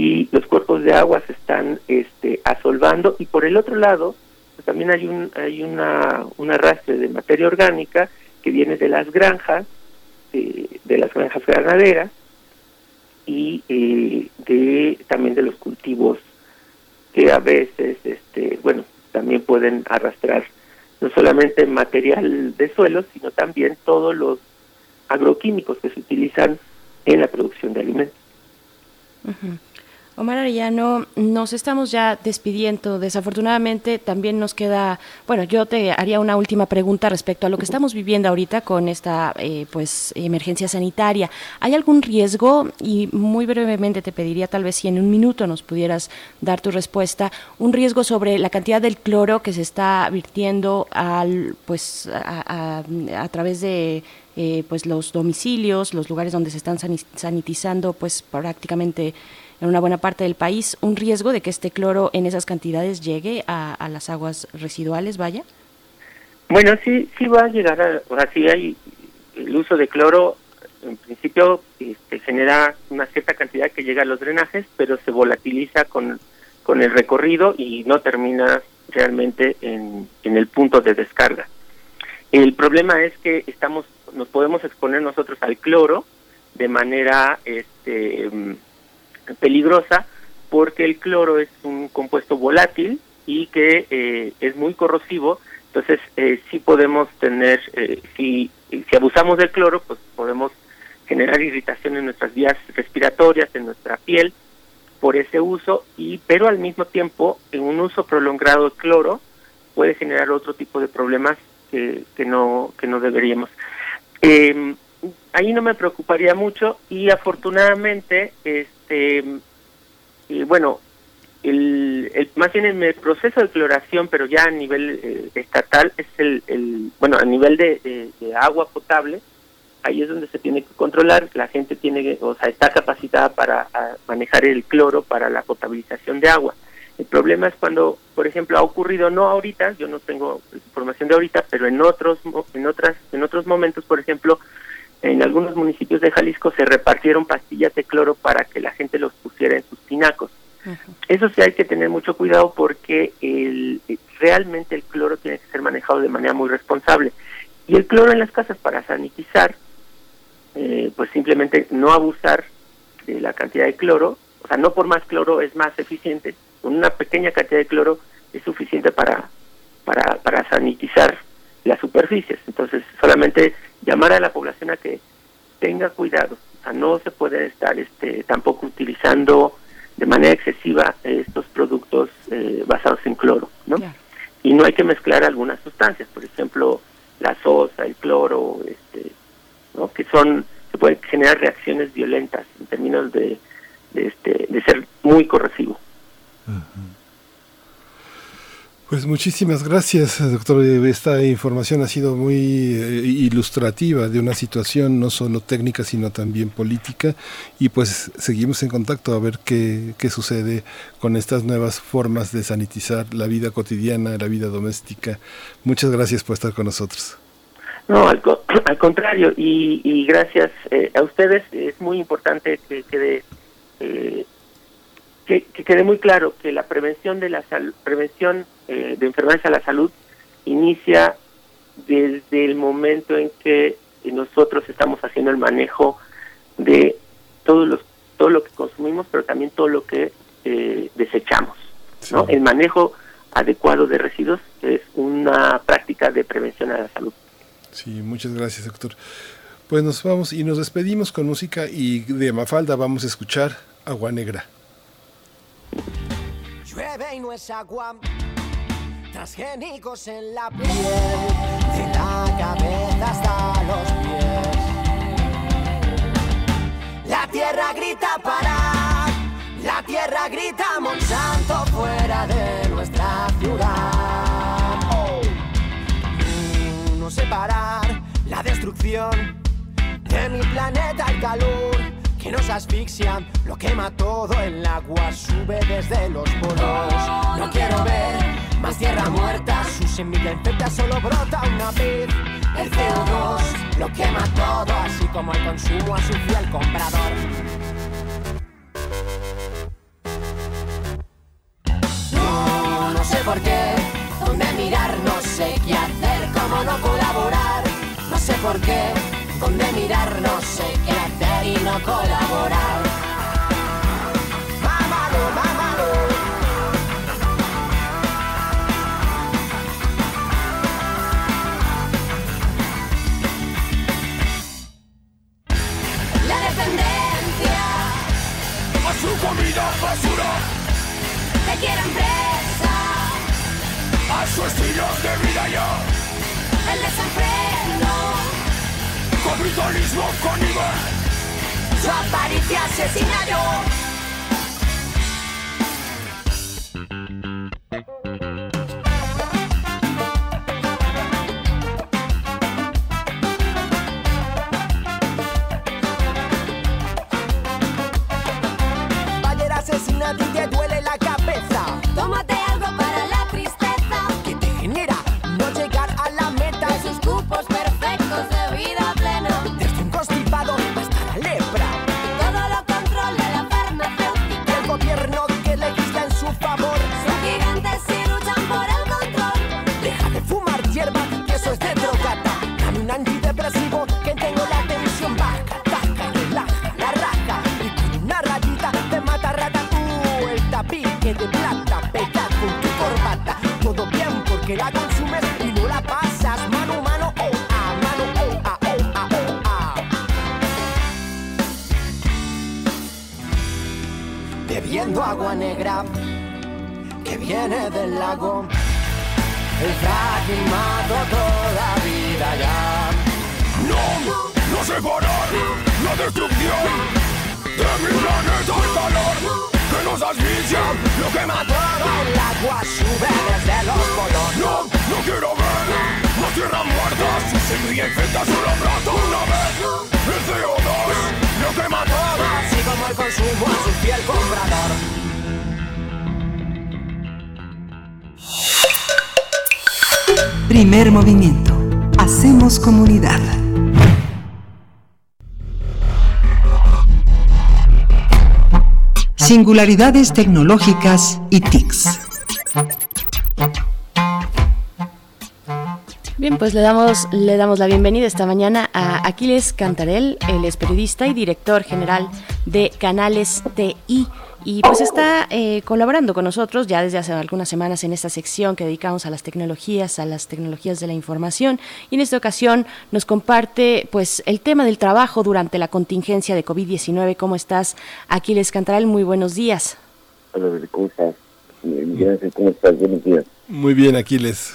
Y los cuerpos de agua se están este, asolvando. Y por el otro lado, pues, también hay un, hay una, un arrastre de materia orgánica que viene de las granjas, de, las granjas ganaderas, y eh, de también de los cultivos que a veces, este, bueno, también pueden arrastrar no solamente material de suelo, sino también todos los agroquímicos que se utilizan en la producción de alimentos. Omar Arellano, nos estamos ya despidiendo. Desafortunadamente también nos queda, bueno, yo te haría una última pregunta respecto a lo que estamos viviendo ahorita con esta eh, pues emergencia sanitaria. ¿Hay algún riesgo? Y muy brevemente te pediría tal vez si en un minuto nos pudieras dar tu respuesta, un riesgo sobre la cantidad del cloro que se está virtiendo al pues a, través de eh, pues los domicilios, los lugares donde se están sanitizando pues prácticamente en una buena parte del país, un riesgo de que este cloro en esas cantidades llegue a, las aguas residuales, vaya? Bueno, sí, sí va a llegar a, o sea, sí hay el uso de cloro, en principio este, genera una cierta cantidad que llega a los drenajes, pero se volatiliza con, con el recorrido y no termina realmente en, en el punto de descarga. El problema es que estamos, nos podemos exponer nosotros al cloro de manera este, peligrosa porque el cloro es un compuesto volátil y que eh, es muy corrosivo, entonces eh, sí podemos tener, eh, si, si abusamos del cloro, pues podemos generar irritación en nuestras vías respiratorias, en nuestra piel, por ese uso, y pero al mismo tiempo, en un uso prolongado de cloro, puede generar otro tipo de problemas que, que no que no deberíamos. Ahí no me preocuparía mucho y afortunadamente este bueno el, más bien en el proceso de cloración pero ya a nivel eh, estatal es el, el, bueno a nivel de, agua potable ahí es donde se tiene que controlar la gente tiene o sea está capacitada para manejar el cloro para la potabilización de agua. El problema es cuando por ejemplo ha ocurrido no ahorita yo no tengo información de ahorita pero en otros en otras en otros momentos por ejemplo en algunos municipios de Jalisco se repartieron pastillas de cloro para que la gente los pusiera en sus tinacos. Eso sí hay que tener mucho cuidado porque el, realmente el cloro tiene que ser manejado de manera muy responsable. Y el cloro en las casas para sanitizar, eh, pues simplemente no abusar de la cantidad de cloro, o sea, no por más cloro es más eficiente, con una pequeña cantidad de cloro es suficiente para, para, para sanitizar las superficies. Entonces, solamente llamar a la población a que tenga cuidado. O sea, no se puede estar este, tampoco utilizando de manera excesiva estos productos eh, basados en cloro, ¿no? Y no hay que mezclar algunas sustancias, por ejemplo, la sosa, el cloro, este, ¿no? Que son, que pueden generar reacciones violentas en términos de, de, este, de ser muy corrosivo. Pues muchísimas gracias, doctor. Esta información ha sido muy eh, ilustrativa de una situación no solo técnica, sino también política. Y pues seguimos en contacto a ver qué, qué sucede con estas nuevas formas de sanitizar la vida cotidiana, la vida doméstica. Muchas gracias por estar con nosotros. No, al, al contrario, y, gracias eh, a ustedes. Es muy importante que quede eh, que, quede muy claro que la prevención de la prevención eh, de enfermedades a la salud inicia desde el momento en que nosotros estamos haciendo el manejo de todos los todo lo que consumimos, pero también todo lo que eh, desechamos. ¿no? El manejo adecuado de residuos es una práctica de prevención a la salud. Sí, muchas gracias, doctor. Pues nos vamos y nos despedimos con música y de Mafalda vamos a escuchar Agua Negra. Llueve y no es agua, transgénicos en la piel, de la cabeza hasta los pies. La tierra grita para, la tierra grita Monsanto fuera de nuestra ciudad. No separar la destrucción de mi planeta el calor que nos asfixia, lo quema todo, el agua sube desde los poros. No quiero ver más tierra muerta, su semilla infecta solo brota una vez. El CO2 lo quema todo, así como el consumo a su fiel comprador. No, no sé por qué, dónde mirar, no sé qué hacer, cómo no colaborar, no sé por qué dónde mirar, no sé y no colaborar. Mámalo, mámalo. La dependencia. A su comida basura, te quieren presa, a su estilo de vida ya, el desenfreno, capitalismo caníbal, su avaricia asesinario. Agua, sube desde los polos. No, no quiero ver más tierra muerta, su semilla infecta solo brota una vez. El CO2 lo quema todo. Así como el consumo a su fiel comprador. Primer movimiento. Hacemos comunidad. Singularidades tecnológicas y TICs. Pues le damos, le damos la bienvenida esta mañana a Aquiles Cantarel, él es periodista y director general de Canales TI. Y pues está eh, colaborando con nosotros ya desde hace algunas semanas en esta sección que dedicamos a las tecnologías, a las tecnologías de la información. Y en esta ocasión nos comparte pues el tema del trabajo durante la contingencia de COVID-19. ¿Cómo estás, Aquiles Cantarel? Muy buenos días. Hola, ¿cómo estás? Gracias, ¿cómo estás? Buenos días. Muy bien, Aquiles.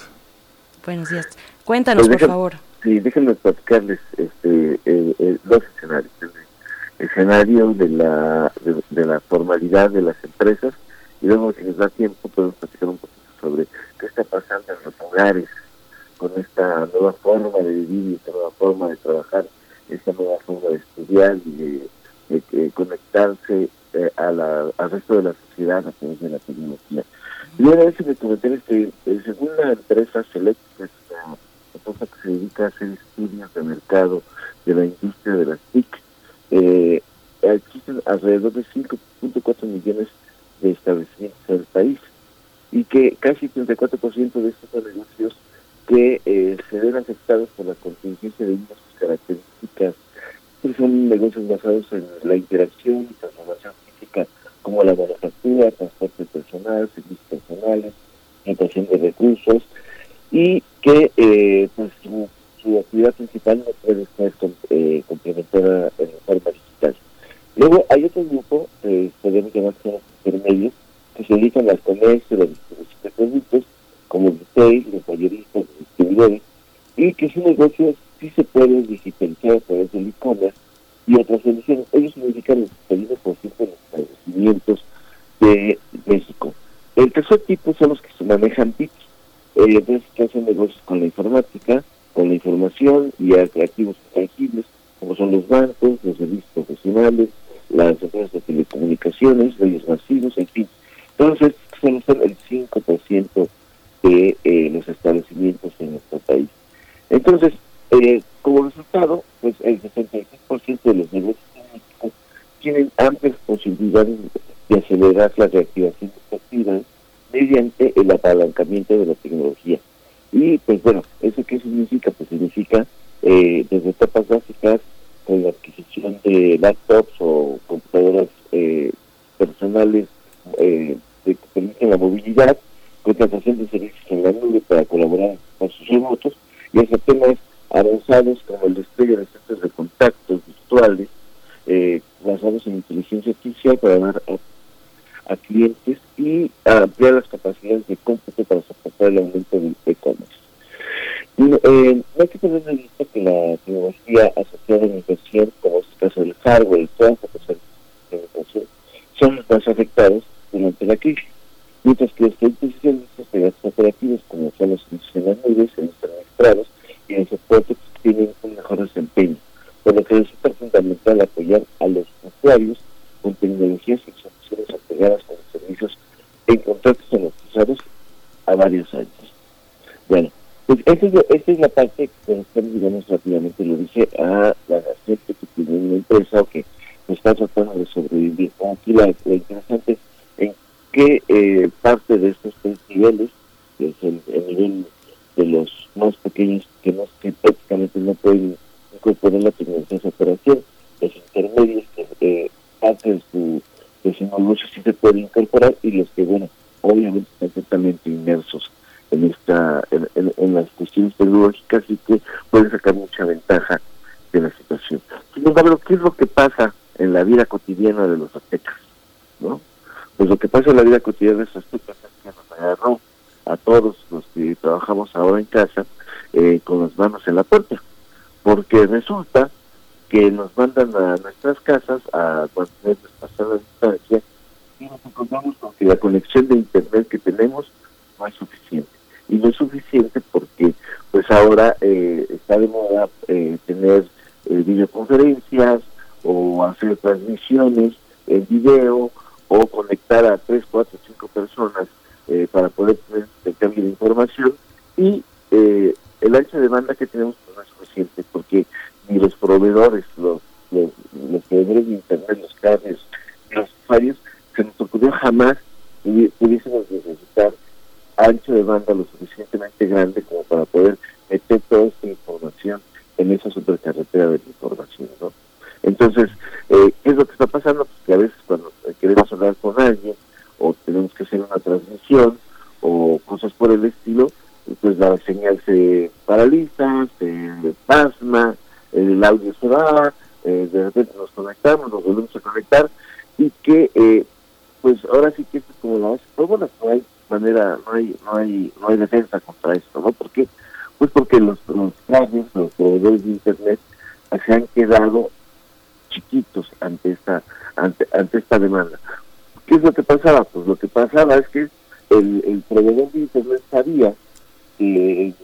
Buenos días. Cuéntanos, Pues por favor. Sí, déjenme platicarles este, eh, eh, dos escenarios. El escenario de la, de, de la formalidad de las empresas y luego, si nos da tiempo, podemos platicar un poquito sobre qué está pasando en los hogares con esta nueva forma de vivir y esta nueva forma de trabajar, esta nueva forma de estudiar y de, de que conectarse eh, a la, al resto de la sociedad a través de la tecnología. Primero, déjenme comentar este, eh, según la empresa Select, que es una empresa que se dedica a hacer estudios de mercado de la industria de las TIC, eh, existen alrededor de 5.4 millones de establecimientos en el país y que casi 34% de estos negocios que eh, se ven afectados por la contingencia debido a sus características. Estos son negocios basados en la interacción y transformación física como la manufactura, transporte personal, servicios personales, rotación de recursos y que eh, pues su, actividad principal no puede estar eh, complementada en forma digital. Luego hay otro grupo, eh, podemos llamar son los intermedios, que se dedican al comercio, la distribución de productos, como retail, los mayoristas, los distribuidores, y que su negocio sí se puede digitalizar a través del e-commerce y otras soluciones. Ellos significan el 61% de los establecimientos de México. El tercer tipo son los que se manejan TICs, eh, entonces que hacen negocios con la informática, con la información y a creativos tangibles, como son los bancos, los servicios profesionales, las empresas de telecomunicaciones, medios masivos, en fin. Entonces, solo son el 5% de eh, los establecimientos en nuestro país. Entonces, eh, como resultado, pues el 66% de los negocios México tienen amplias posibilidades de acelerar la reactivación de mediante el apalancamiento de la tecnología. Y pues bueno, ¿eso qué significa? Pues significa eh, desde etapas básicas con la adquisición de laptops o computadoras eh, personales eh, que permiten la movilidad, contratación de servicios en la nube para colaborar con sus remotos y hasta temas avanzados como el despliegue de centros de contactos virtuales eh, basados en inteligencia artificial para dar a clientes y ampliar las capacidades de cómputo para soportar el aumento del e-commerce. Eh, no hay que perder de vista que la tecnología asociada a la inversión, como es el caso del hardware las cosas de inversión, son los más afectados durante la crisis. Mientras que los clientes de gastos operativos, como son los servicios en servicios administrados y el soporte, tienen un mejor desempeño. Por lo que resulta fundamental apoyar a los usuarios con tecnologías y soluciones apegadas con los en contratos amortizados a varios años. Bueno, pues esa es, la- esa es la parte que corresponde, digamos, rápidamente lo dice a la gente que tiene una empresa o que está tratando de sobrevivir. Aquí la, lo interesante es en qué eh, parte de estos tres niveles, que es el, el nivel de los más pequeños que, no, que prácticamente no pueden incorporar la tecnología de operación, los intermedios que eh, de su, de su negocio sí se puede incorporar y los que, bueno, obviamente están totalmente inmersos en esta en, en- en las cuestiones tecnológicas y que pueden sacar mucha ventaja de la situación. Sin embargo, ¿qué es lo que pasa en la vida cotidiana de los aztecas? ¿no? Pues lo que pasa en la vida cotidiana de los aztecas es que nos agarró a todos los que trabajamos ahora en casa eh, con las manos en la puerta, porque resulta que nos mandan a nuestras casas a mantener pasar la distancia y nos encontramos con que la conexión de internet que tenemos no es suficiente. Y no es suficiente porque pues ahora eh, está de moda eh, tener eh, videoconferencias o hacer transmisiones en video o conectar a tres, cuatro, cinco personas eh, para poder tener intercambio de información y eh, el ancho de banda que tenemos no es suficiente porque ni los proveedores, los, los, los proveedores de internet, los cables, los usuarios, se nos ocurrió jamás pudiésemos necesitar ancho de banda lo suficientemente grande como para poder meter toda esta información en esa supercarretera de la información, ¿no? Entonces, eh, ¿qué es lo que está pasando? Pues que a veces cuando queremos hablar con alguien o tenemos que hacer una transmisión o cosas por el estilo, pues la señal se paraliza, se pasma, el audio se va, eh, de repente nos conectamos, nos volvemos a conectar y que eh, pues ahora sí que esto es como la base, pero bueno, no hay manera, no hay, no hay, no hay defensa contra esto, ¿no? ¿Por qué? Pues porque los, los los proveedores de internet se han quedado chiquitos ante esta, ante, ante esta demanda. ¿Qué es lo que pasaba? Pues lo que pasaba es que el, el proveedor de internet sabía que en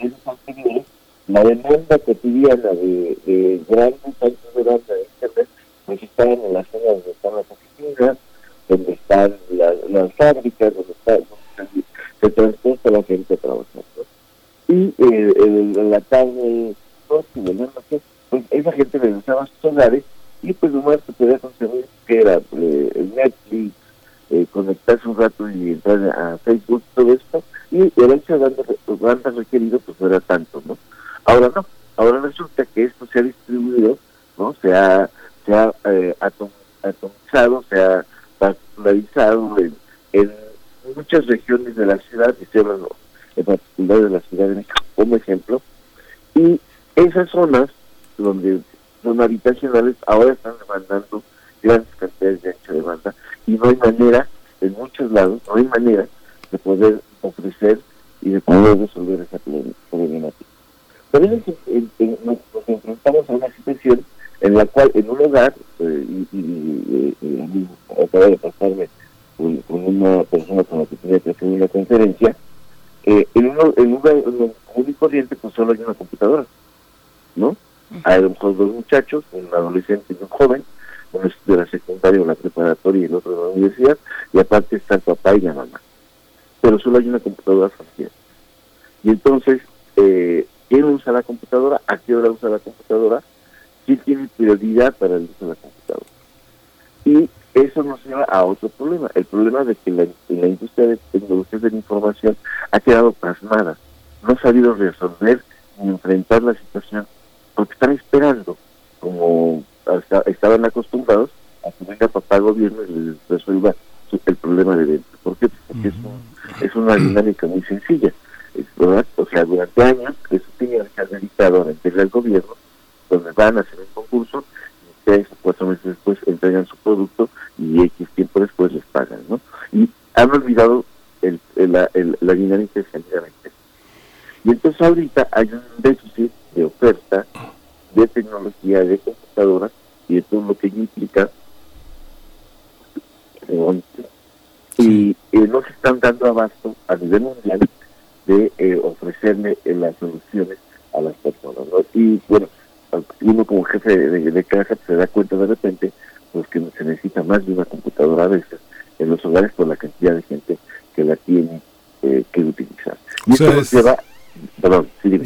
meses anteriores la demanda cotidiana de, de grandes anchos de banda de internet pues estaban en las zonas donde están las oficinas, donde están la- las fábricas, donde está, se, transporta la gente. ¿no? Y eh, en la tarde, noche, de la noche, pues esa gente regresaba a sus hogares y pues lo más que podía consumir que era eh, Netflix, eh, conectarse un rato y entrar a Facebook, todo esto, y el ancho de banda requerido pues no era tanto, ¿no? Ahora no, ahora resulta que esto se ha distribuido, ¿no? Se ha, se ha eh, atom- atomizado, se ha particularizado en, en muchas regiones de la ciudad, y estoy hablando en particular de la Ciudad de México como ejemplo, Y esas zonas donde son habitacionales ahora están demandando grandes cantidades de ancho de banda y no hay manera, en muchos lados, no hay manera de poder ofrecer y de poder resolver esa problemática. También nos, enfrentamos a una situación en la cual en un hogar, eh, y, y, y, acaba de pasarme con, una persona con la que tenía que hacer una conferencia, eh, en, uno, en un lugar común y corriente pues solo hay una computadora, ¿no? Hay a lo mejor dos muchachos, un adolescente y un joven, uno es de la secundaria o la preparatoria y el otro de la universidad, y aparte está el papá y la mamá. Pero solo hay una computadora familiar. Y entonces, eh, ¿quién usa la computadora? ¿A qué hora usa la computadora? ¿Quién tiene prioridad para el uso de la computadora? Y eso nos lleva a otro problema, el problema de que la, la industria de tecnologías de la información ha quedado plasmada, no ha sabido resolver ni enfrentar la situación, porque están esperando, como estaban acostumbrados, a que venga papá gobierno y les resuelva el problema de dentro. ¿Por qué? Porque es, una dinámica muy sencilla. ¿verdad? O sea, durante años, eso tenía que haber dedicado a entregar al gobierno, donde van a hacer un concurso, y tres o cuatro meses después entregan su producto y X tiempo después les pagan, ¿no? Y han olvidado el, la, la dinámica de salida Y entonces ahorita hay un déficit de oferta de tecnología, de computadoras y de todo lo que implica. Y eh, no se están dando abasto a nivel mundial de eh, ofrecerle eh, las soluciones a las personas. ¿no? Y bueno, uno como jefe de, de, casa se da cuenta de repente pues que se necesita más de una computadora a veces en los hogares por la cantidad de gente que la tiene eh, que utilizar. Y eso nos lleva... Perdón, sí,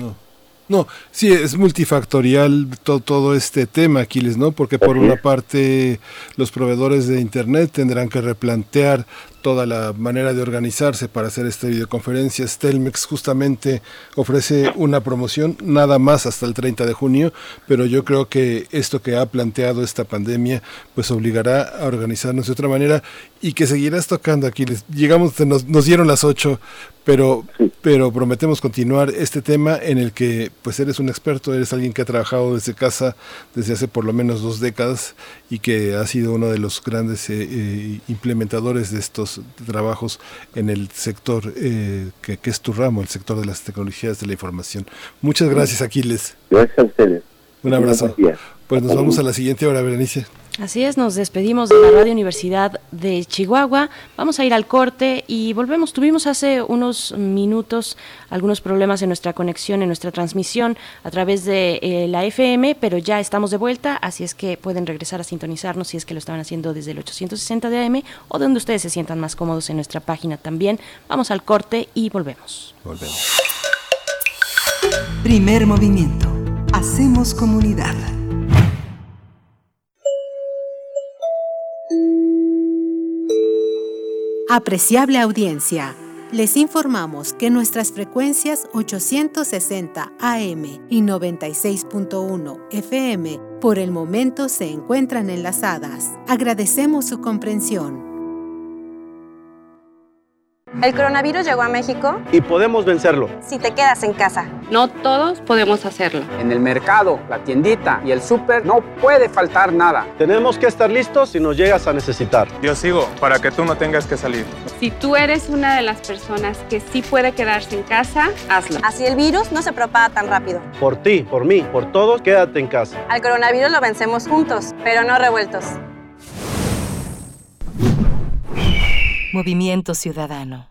no, sí, es multifactorial todo, todo este tema, Aquiles, ¿no? Porque por una parte los proveedores de Internet tendrán que replantear toda la manera de organizarse para hacer esta videoconferencia. Telmex justamente ofrece una promoción nada más hasta el 30 de junio, pero yo creo que esto que ha planteado esta pandemia pues obligará a organizarnos de otra manera y que seguirás tocando aquí. Llegamos, nos, nos dieron las 8, pero, pero prometemos continuar este tema en el que pues eres un experto, eres alguien que ha trabajado desde casa desde hace por lo menos dos décadas y que ha sido uno de los grandes eh, eh, implementadores de estos trabajos en el sector eh, que, que, es tu ramo, el sector de las tecnologías de la información. Muchas gracias, Aquiles. Gracias a ustedes. Un abrazo. Pues nos vamos a la siguiente hora, Berenice. Así es, nos despedimos de la Radio Universidad de Chihuahua. Vamos a ir al corte y volvemos. Tuvimos hace unos minutos algunos problemas en nuestra conexión, en nuestra transmisión a través de eh, la FM, pero ya estamos de vuelta, así es que pueden regresar a sintonizarnos si es que lo estaban haciendo desde el 860 de AM o donde ustedes se sientan más cómodos en nuestra página también. Vamos al corte y volvemos. Volvemos. Primer movimiento. Hacemos comunidad. Apreciable audiencia, les informamos que nuestras frecuencias 860 AM y 96.1 FM por el momento se encuentran enlazadas. Agradecemos su comprensión. El coronavirus llegó a México y podemos vencerlo si te quedas en casa. No todos podemos hacerlo. En el mercado, la tiendita y el súper no puede faltar nada. Tenemos que estar listos si nos llegas a necesitar. Yo sigo para que tú no tengas que salir. Si tú eres una de las personas que sí puede quedarse en casa, hazlo. Así el virus no se propaga tan rápido. Por ti, por mí, por todos, quédate en casa. Al coronavirus lo vencemos juntos, pero no revueltos. Movimiento Ciudadano.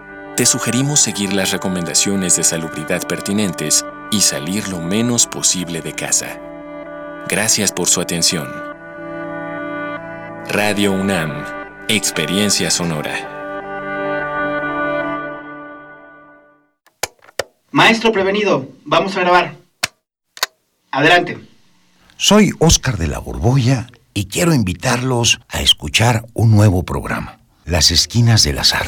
Te sugerimos seguir las recomendaciones de salubridad pertinentes y salir lo menos posible de casa. Gracias por su atención. Radio UNAM, Experiencia Sonora. Maestro prevenido, vamos a grabar. Adelante. Soy Óscar de la Borbolla y quiero invitarlos a escuchar un nuevo programa, Las Esquinas del Azar.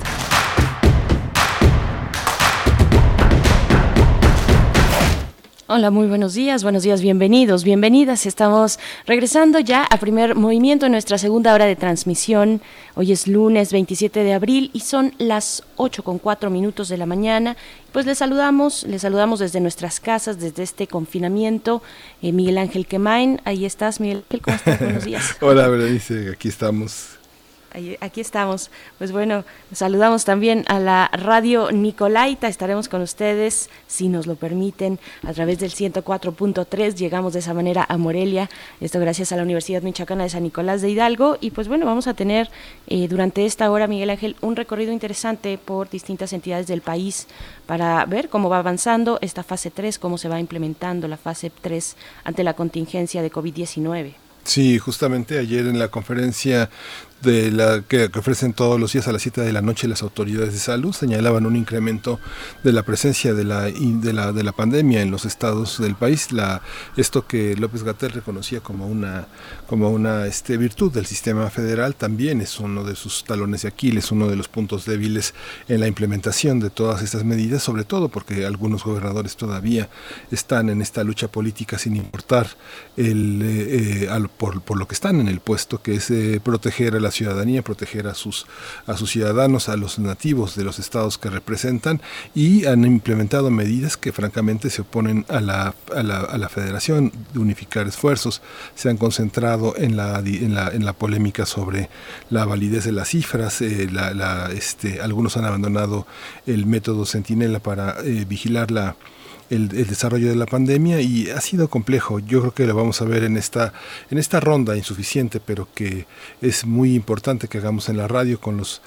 Hola, muy buenos días, buenos días, bienvenidos, bienvenidas. Estamos regresando ya a primer movimiento en nuestra segunda hora de transmisión. Hoy es lunes 27 de abril y son las 8 con 4 minutos de la mañana. Pues les saludamos, les saludamos desde nuestras casas, desde este confinamiento. Eh, Miguel Ángel Quemain, ahí estás, Miguel ¿cómo estás? Buenos días. Hola, aquí estamos. Aquí estamos. Pues bueno, saludamos también a la radio Nicolaita. Estaremos con ustedes, si nos lo permiten, a través del 104.3. Llegamos de esa manera a Morelia. Esto gracias a la Universidad Michoacana de San Nicolás de Hidalgo. Y pues bueno, vamos a tener eh, durante esta hora, Miguel Ángel, un recorrido interesante por distintas entidades del país para ver cómo va avanzando esta fase 3, cómo se va implementando la fase 3 ante la contingencia de COVID-19. Sí, justamente ayer en la conferencia de la que, ofrecen todos los días a las 7 de la noche las autoridades de salud señalaban un incremento de la presencia de la de la de la pandemia en los estados del país, la esto que López Gatell reconocía como una como una este virtud del sistema federal también es uno de sus talones de Aquiles, uno de los puntos débiles en la implementación de todas estas medidas, sobre todo porque algunos gobernadores todavía están en esta lucha política sin importar el, eh, eh, por, por lo que están en el puesto, que es eh, proteger a ciudadanía, proteger a sus, a sus ciudadanos, a los nativos de los estados que representan y han implementado medidas que francamente se oponen a la, a la, federación de unificar esfuerzos. Se han concentrado en la, en la, en la polémica sobre la validez de las cifras, eh, la, este, algunos han abandonado el método Centinela para eh, vigilar la, el, desarrollo de la pandemia y ha sido complejo. Yo creo que lo vamos a ver en esta, en esta ronda insuficiente, pero que es muy importante que hagamos en la radio con las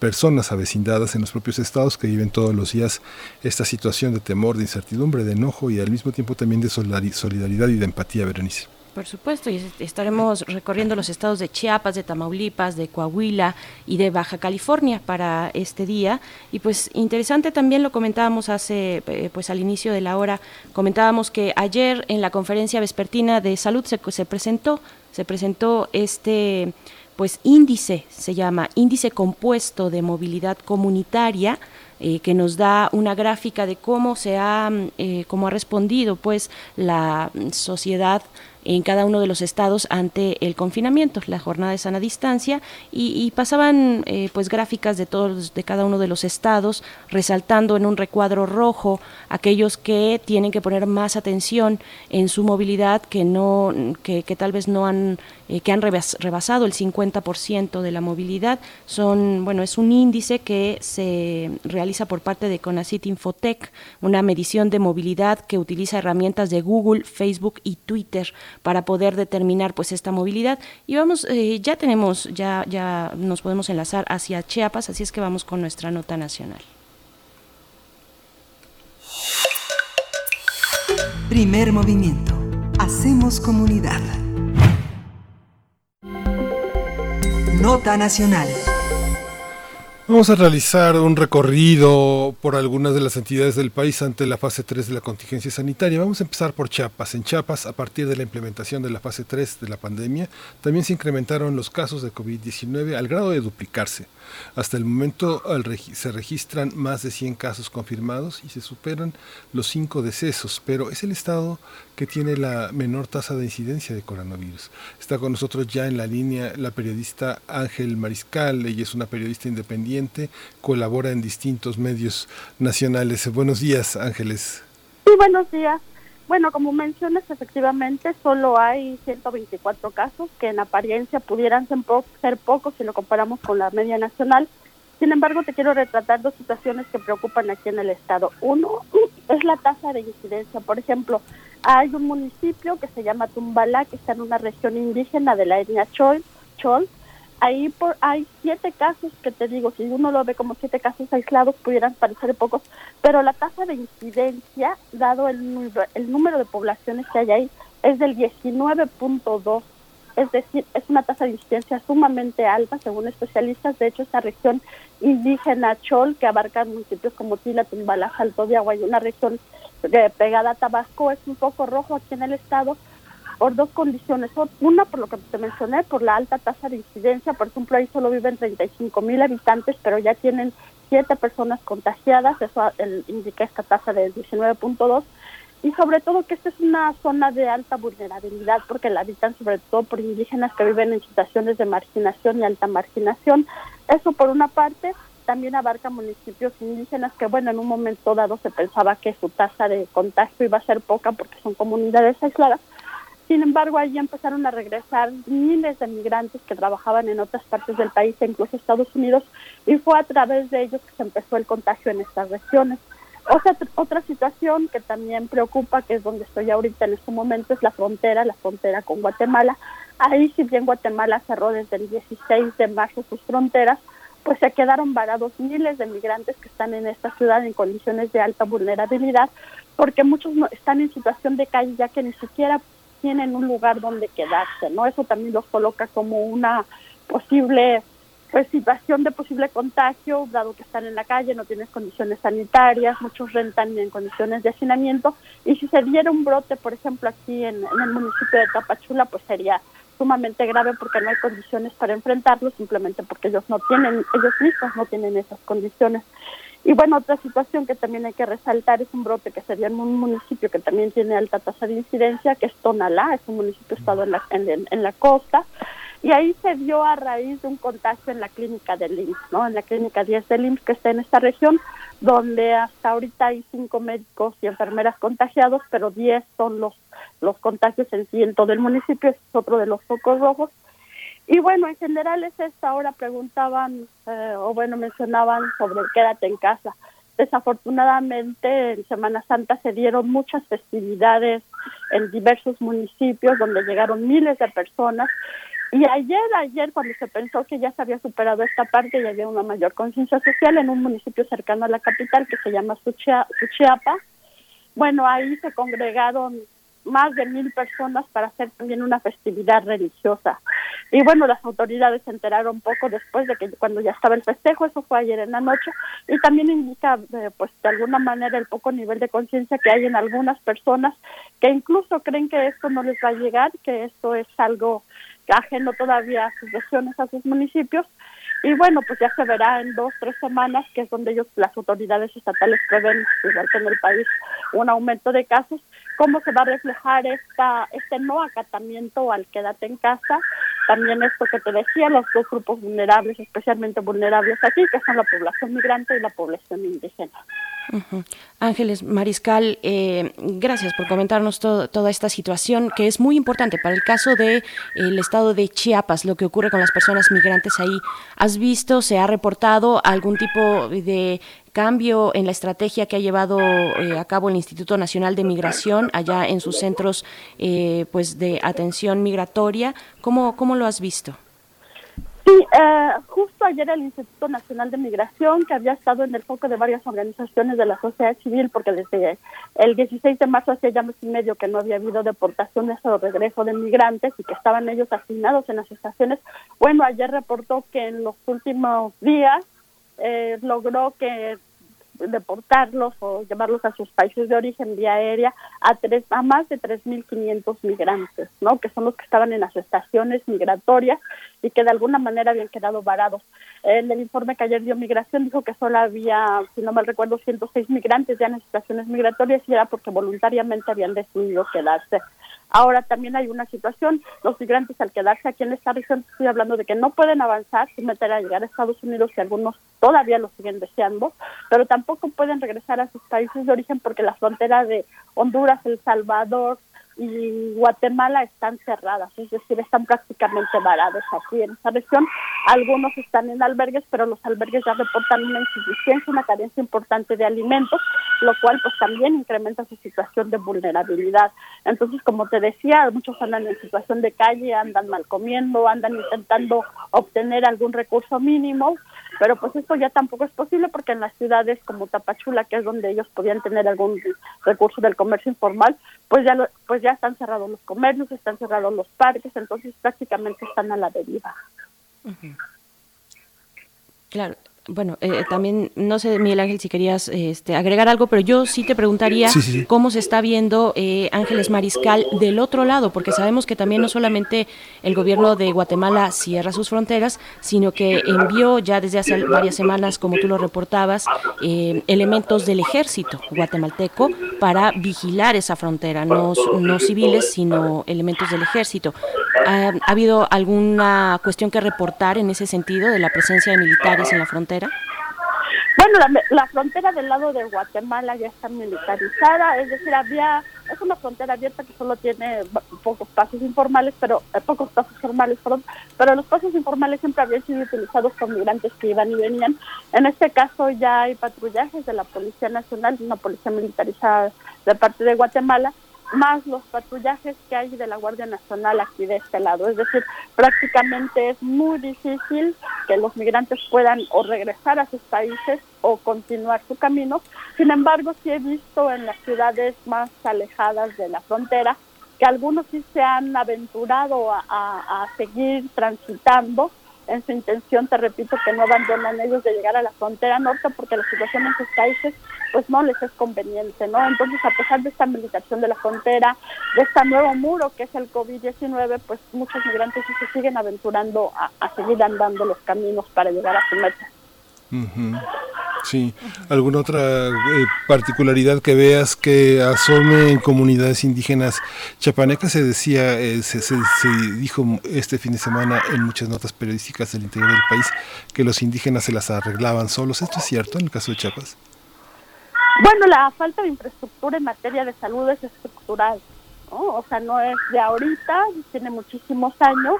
personas avecindadas en los propios estados que viven todos los días esta situación de temor, de incertidumbre, de enojo y al mismo tiempo también de solidari- solidaridad y de empatía, Berenice. Por supuesto, y es- estaremos recorriendo los estados de Chiapas, de Tamaulipas, de Coahuila y de Baja California para este día. Y pues interesante también lo comentábamos hace, eh, pues al inicio de la hora, comentábamos que ayer en la conferencia vespertina de salud se, se presentó, se presentó este pues índice, se llama índice compuesto de movilidad comunitaria, eh, que nos da una gráfica de cómo se ha, mm, eh, cómo ha respondido pues la mm, sociedad en cada uno de los estados ante el confinamiento, la jornada de sana distancia, y, pasaban eh, pues gráficas de todos, de cada uno de los estados, resaltando en un recuadro rojo aquellos que tienen que poner más atención en su movilidad, que no, que, que tal vez no han, eh, que han rebas- rebasado el 50% de la movilidad. Son, bueno, es un índice que se realiza por parte de Conacit Infotech, una medición de movilidad que utiliza herramientas de Google, Facebook y Twitter para poder determinar pues esta movilidad. Y vamos, eh, ya tenemos, ya, ya nos podemos enlazar hacia Chiapas, así es que vamos con nuestra nota nacional. Primer movimiento. Hacemos comunidad. Nota nacional. Vamos a realizar un recorrido por algunas de las entidades del país ante la fase 3 de la contingencia sanitaria. Vamos a empezar por Chiapas. En Chiapas, a partir de la implementación de la fase 3 de la pandemia, también se incrementaron los casos de COVID-19 al grado de duplicarse. Hasta el momento se registran más de 100 casos confirmados y se superan los 5 decesos, pero es el estado que tiene la menor tasa de incidencia de coronavirus. Está con nosotros ya en la línea la periodista Ángel Mariscal, ella es una periodista independiente, colabora en distintos medios nacionales. Buenos días, Ángeles. Sí, buenos días. Bueno, como mencionas, efectivamente solo hay 124 casos que en apariencia pudieran ser, pocos si lo comparamos con la media nacional. Sin embargo, te quiero retratar dos situaciones que preocupan aquí en el estado. Uno es la tasa de incidencia. Por ejemplo, hay un municipio que se llama Tumbala, que está en una región indígena de la etnia Chol, Chol ahí por, hay siete casos que te digo, si uno lo ve como siete casos aislados, pudieran parecer pocos, pero la tasa de incidencia, dado el, el número de poblaciones que hay ahí, es del 19.2. Es decir, es una tasa de incidencia sumamente alta, según especialistas. De hecho, esta región indígena Chol, que abarca municipios como Tila, Tumbala, Salto de Agua y una región eh, pegada a Tabasco, es un poco rojo aquí en el estado, por dos condiciones. Una, por lo que te mencioné, por la alta tasa de incidencia. Por ejemplo, ahí solo viven 35 mil habitantes, pero ya tienen siete personas contagiadas. Eso indica esta tasa de 19.2. Y sobre todo que esta es una zona de alta vulnerabilidad porque la habitan sobre todo por indígenas que viven en situaciones de marginación y alta marginación. Eso por una parte también abarca municipios indígenas que, bueno, en un momento dado se pensaba que su tasa de contagio iba a ser poca porque son comunidades aisladas, sin embargo, allí empezaron a regresar miles de migrantes que trabajaban en otras partes del país, incluso Estados Unidos, y fue a través de ellos que se empezó el contagio en estas regiones. Otra, otra situación que también preocupa, que es donde estoy ahorita en este momento, es la frontera, la frontera con Guatemala. Ahí, si bien Guatemala cerró desde el 16 de marzo sus fronteras, pues se quedaron varados miles de migrantes que están en esta ciudad en condiciones de alta vulnerabilidad, porque muchos no, están en situación de calle ya que ni siquiera tienen un lugar donde quedarse, ¿no? Eso también los coloca como una posible pues, situación de posible contagio, dado que están en la calle, no tienes condiciones sanitarias, muchos rentan en condiciones de hacinamiento, y si se diera un brote, por ejemplo, aquí en, en el municipio de Tapachula, pues sería sumamente grave porque no hay condiciones para enfrentarlo, simplemente porque ellos no tienen, ellos mismos no tienen esas condiciones. Y bueno, otra situación que también hay que resaltar es un brote que sería en un municipio que también tiene alta tasa de incidencia, que es Tonalá, es un municipio estado en la, en, la costa, y ahí se dio a raíz de un contagio en la clínica del IMSS, ¿no? En la clínica 10 del IMSS que está en esta región, donde hasta ahorita hay cinco médicos y enfermeras contagiados, pero 10 son los, los contagios en sí en todo el municipio, es otro de los focos rojos. Y bueno, en general es esta. Ahora preguntaban, eh, o bueno, mencionaban sobre quédate en casa. Desafortunadamente, en Semana Santa se dieron muchas festividades en diversos municipios donde llegaron miles de personas. Y ayer, ayer, cuando se pensó que ya se había superado esta parte y había una mayor conciencia social en un municipio cercano a la capital que se llama Suchiapa, bueno, ahí se congregaron más de mil personas para hacer también una festividad religiosa. Y bueno, las autoridades se enteraron poco después de que cuando ya estaba el festejo, eso fue ayer en la noche, y también indica, eh, pues de alguna manera, el poco nivel de conciencia que hay en algunas personas que incluso creen que esto no les va a llegar, que esto es algo ajeno todavía a sus regiones, a sus municipios, y bueno, pues ya se verá en dos, tres semanas, que es donde ellos, las autoridades estatales prevén, igual que en el país, un aumento de casos, cómo se va a reflejar esta, este no acatamiento al quédate en casa. También esto que te decía, los dos grupos vulnerables, especialmente vulnerables aquí, que son la población migrante y la población indígena. Ujú. Ángeles Mariscal, eh, gracias por comentarnos to- toda esta situación que es muy importante para el caso de el estado de Chiapas, lo que ocurre con las personas migrantes ahí. ¿Has visto, se ha reportado algún tipo de cambio en la estrategia que ha llevado eh, a cabo el Instituto Nacional de Migración allá en sus centros eh, pues de atención migratoria? ¿Cómo, cómo lo has visto? Sí, eh, justo ayer el Instituto Nacional de Migración, que había estado en el foco de varias organizaciones de la sociedad civil, porque desde el 16 de marzo hacía ya mes y medio que no había habido deportaciones o regreso de migrantes y que estaban ellos asignados en las estaciones, bueno, ayer reportó que en los últimos días eh, logró que deportarlos o llevarlos a sus países de origen vía aérea a tres a más de 3.500 migrantes, ¿no? Que son los que estaban en las estaciones migratorias y que de alguna manera habían quedado varados. En el informe que ayer dio Migración dijo que solo había, si no mal recuerdo, 106 migrantes ya en las estaciones migratorias y era porque voluntariamente habían decidido quedarse. Ahora también hay una situación, los migrantes al quedarse aquí en esta región, estoy hablando de que no pueden avanzar sin meter a llegar a Estados Unidos y algunos todavía lo siguen deseando, pero tampoco pueden regresar a sus países de origen porque la frontera de Honduras, El Salvador y Guatemala están cerradas, es decir, están prácticamente varados aquí en esta región. Algunos están en albergues, pero los albergues ya reportan una insuficiencia, una carencia importante de alimentos, lo cual pues también incrementa su situación de vulnerabilidad. Entonces, como te decía, muchos andan en situación de calle, andan mal comiendo, andan intentando obtener algún recurso mínimo, pero pues esto ya tampoco es posible porque en las ciudades como Tapachula, que es donde ellos podían tener algún recurso del comercio informal, pues ya lo- pues ya están cerrados los comercios, están cerrados los parques, entonces prácticamente están a la deriva. Claro. Bueno, eh, también, no sé, Miguel Ángel, si querías este, agregar algo, pero yo sí te preguntaría Sí, sí, sí. cómo se está viendo eh, Ángeles Mariscal del otro lado, porque sabemos que también no solamente el gobierno de Guatemala cierra sus fronteras, sino que envió ya desde hace varias semanas, como tú lo reportabas, eh, elementos del ejército guatemalteco para vigilar esa frontera, no, no civiles, sino elementos del ejército. ¿Ha, ha habido alguna cuestión que reportar en ese sentido de la presencia de militares en la frontera? Bueno, la, la frontera del lado de Guatemala ya está militarizada, es decir, había es una frontera abierta que solo tiene pocos pasos informales, pero eh, pocos pasos formales, perdón, pero los pasos informales siempre habían sido utilizados por migrantes que iban y venían. En este caso ya hay patrullajes de la Policía Nacional, una policía militarizada de parte de Guatemala, más los patrullajes que hay de la Guardia Nacional aquí de este lado. Es decir, prácticamente es muy difícil que los migrantes puedan o regresar a sus países o continuar su camino. Sin embargo, sí he visto en las ciudades más alejadas de la frontera que algunos sí se han aventurado a, a- seguir transitando en su intención, te repito, que no abandonan ellos de llegar a la frontera norte porque la situación en sus países pues no les es conveniente, ¿no? Entonces, a pesar de esta militación de la frontera, de este nuevo muro que es el COVID-19, pues muchos migrantes sí se siguen aventurando a, seguir andando los caminos para llegar a su meta. Ujú. Sí, ¿alguna otra eh, particularidad que veas que asome en comunidades indígenas chapanecas? Se decía, eh, se, se- se dijo este fin de semana en muchas notas periodísticas del interior del país que los indígenas se las arreglaban solos. ¿Esto es cierto en el caso de Chiapas? Bueno, la falta de infraestructura en materia de salud es estructural. O sea, no es de ahorita, tiene muchísimos años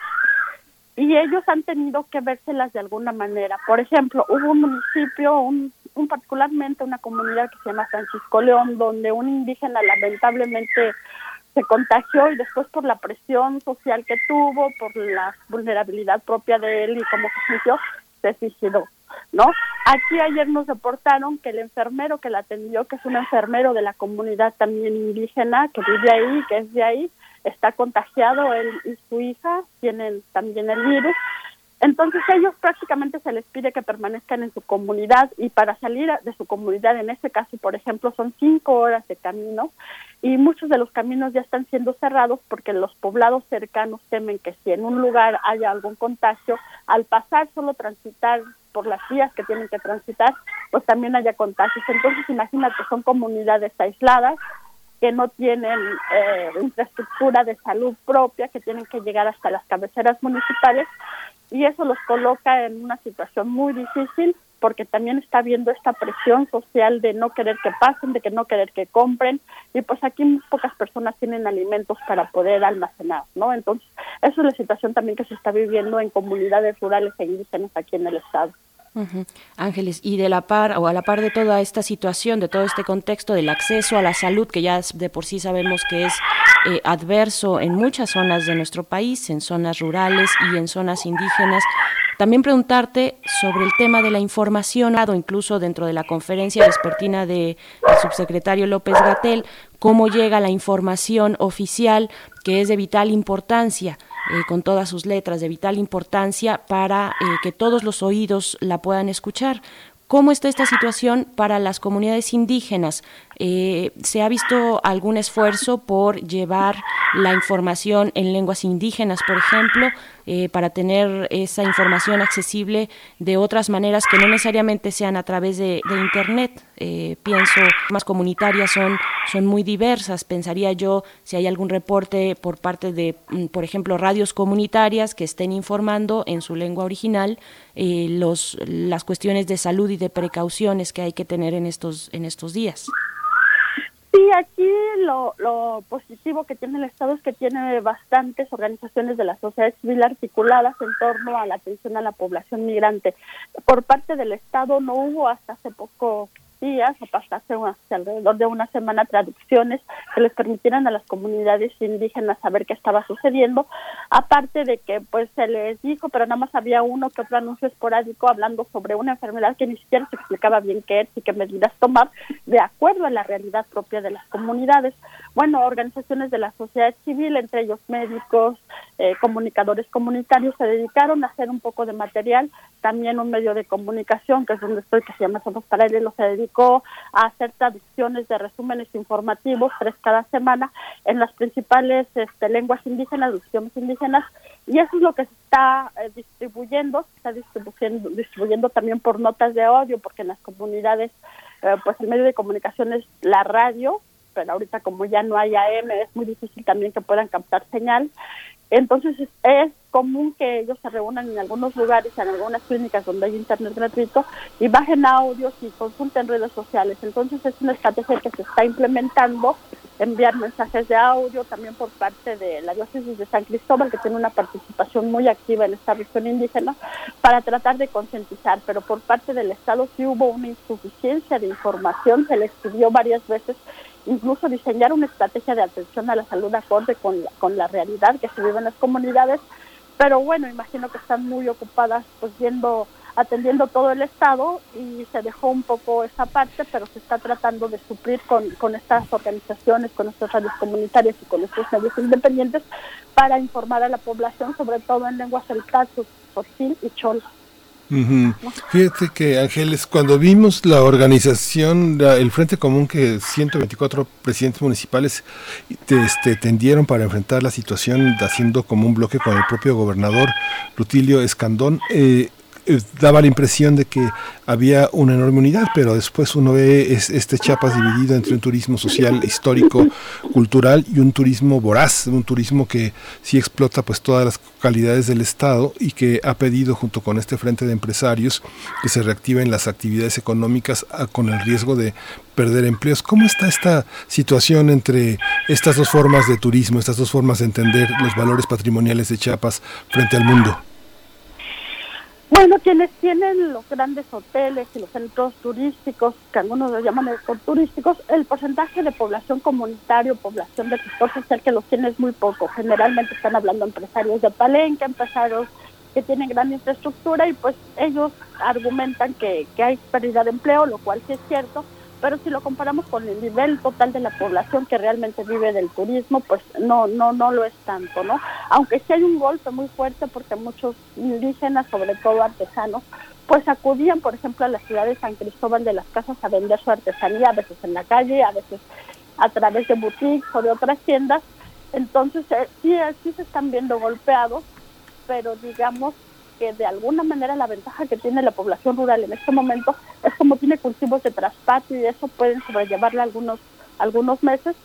y ellos han tenido que vérselas de alguna manera. Por ejemplo, hubo un municipio, un, un particularmente una comunidad que se llama Francisco León, donde un indígena lamentablemente se contagió y después por la presión social que tuvo, por la vulnerabilidad propia de él y cómo se sintió, se suicidó, ¿no? Aquí ayer nos reportaron que el enfermero que la atendió, que es un enfermero de la comunidad también indígena, que vive ahí, que es de ahí, está contagiado, él y su hija tienen también el virus. Entonces ellos prácticamente se les pide que permanezcan en su comunidad y para salir de su comunidad, en este caso, por ejemplo, son cinco horas de camino y muchos de los caminos ya están siendo cerrados porque los poblados cercanos temen que si en un lugar haya algún contagio, al pasar solo transitar por las vías que tienen que transitar, pues también haya contagios. Entonces imagínate, son comunidades aisladas que no tienen eh, infraestructura de salud propia, que tienen que llegar hasta las cabeceras municipales y eso los coloca en una situación muy difícil porque también está habiendo esta presión social de no querer que pasen, de que no querer que compren, y pues aquí muy pocas personas tienen alimentos para poder almacenar, ¿no? Entonces, esa es la situación también que se está viviendo en comunidades rurales e indígenas aquí en el estado. Ujú. Ángeles, y de la par o a la par de toda esta situación, de todo este contexto del acceso a la salud, que ya de por sí sabemos que es eh, adverso en muchas zonas de nuestro país, en zonas rurales y en zonas indígenas, también preguntarte sobre el tema de la información, incluso dentro de la conferencia vespertina del subsecretario López Gatel, cómo llega la información oficial que es de vital importancia eh, con todas sus letras de vital importancia para eh, que todos los oídos la puedan escuchar. ¿Cómo está esta situación para las comunidades indígenas? Eh, ¿Se ha visto algún esfuerzo por llevar la información en lenguas indígenas, por ejemplo, eh, para tener esa información accesible de otras maneras que no necesariamente sean a través de, Internet? Eh, pienso, más comunitarias son, son muy diversas. Pensaría yo si hay algún reporte por parte de, mm, por ejemplo, radios comunitarias que estén informando en su lengua original eh, los, las cuestiones de salud y de precauciones que hay que tener en estos, en estos días. Sí, aquí lo, lo positivo que tiene el Estado es que tiene bastantes organizaciones de la sociedad civil articuladas en torno a la atención a la población migrante. Por parte del Estado no hubo hasta hace poco días o hace alrededor de una semana traducciones que les permitieran a las comunidades indígenas saber qué estaba sucediendo, aparte de que pues se les dijo, pero nada más había uno que otro anuncio esporádico hablando sobre una enfermedad que ni siquiera se explicaba bien qué es y qué medidas tomar de acuerdo a la realidad propia de las comunidades. Bueno, organizaciones de la sociedad civil, entre ellos médicos, eh, comunicadores comunitarios, se dedicaron a hacer un poco de material, también un medio de comunicación, que es donde estoy, que se llama Somos Paralelos, se dedicó a hacer traducciones de resúmenes informativos, tres cada semana, en las principales este, lenguas indígenas, idiomas indígenas, y eso es lo que se está eh, distribuyendo, se está distribuyendo, distribuyendo también por notas de audio, porque en las comunidades, eh, pues el medio de comunicación es la radio, pero ahorita como ya no hay AM, es muy difícil también que puedan captar señal. Entonces es, común que ellos se reúnan en algunos lugares, en algunas clínicas donde hay internet gratuito y bajen audios y consulten redes sociales. Entonces es una estrategia que se está implementando, enviar mensajes de audio también por parte de la diócesis de San Cristóbal, que tiene una participación muy activa en esta región indígena, para tratar de concientizar. Pero por parte del Estado sí hubo una insuficiencia de información, se les pidió varias veces incluso diseñar una estrategia de atención a la salud acorde con la, con la realidad que se vive en las comunidades, pero bueno, imagino que están muy ocupadas pues viendo, atendiendo todo el estado y se dejó un poco esa parte, pero se está tratando de suplir con, con estas organizaciones, con estas radios comunitarias y con estos medios independientes para informar a la población, sobre todo en lenguas del Tazo, Sotil y Chol. Ujú. Fíjate que Ángeles, cuando vimos la organización, la- el Frente Común que 124 presidentes municipales te- este, tendieron para enfrentar la situación, haciendo como un bloque con el propio gobernador Rutilio Escandón, eh, daba la impresión de que había una enorme unidad, pero después uno ve es- este Chiapas dividido entre un turismo social, histórico, cultural y un turismo voraz, un turismo que sí explota pues todas las calidades del Estado y que ha pedido junto con este frente de empresarios que se reactiven las actividades económicas ah, con el riesgo de perder empleos. ¿Cómo está esta situación entre estas dos formas de turismo, estas dos formas de entender los valores patrimoniales de Chiapas frente al mundo? Bueno, quienes tienen los grandes hoteles y los centros turísticos, que algunos los llaman ecoturísticos, el porcentaje de población comunitaria, población del sector social que los tiene es muy poco. Generalmente están hablando empresarios de Palenque, empresarios que tienen gran infraestructura y pues ellos argumentan que, que hay pérdida de empleo, lo cual sí es cierto, pero si lo comparamos con el nivel total de la población que realmente vive del turismo, pues no no no lo es tanto, ¿no? Aunque sí hay un golpe muy fuerte porque muchos indígenas, sobre todo artesanos, pues acudían, por ejemplo, a la ciudad de San Cristóbal de las Casas a vender su artesanía, a veces en la calle, a veces a través de boutiques o de otras tiendas. Entonces, eh, sí, eh, sí se están viendo golpeados, pero digamos que de alguna manera la ventaja que tiene la población rural en este momento es como tiene cultivos de traspatio y eso pueden sobrellevarle algunos algunos meses.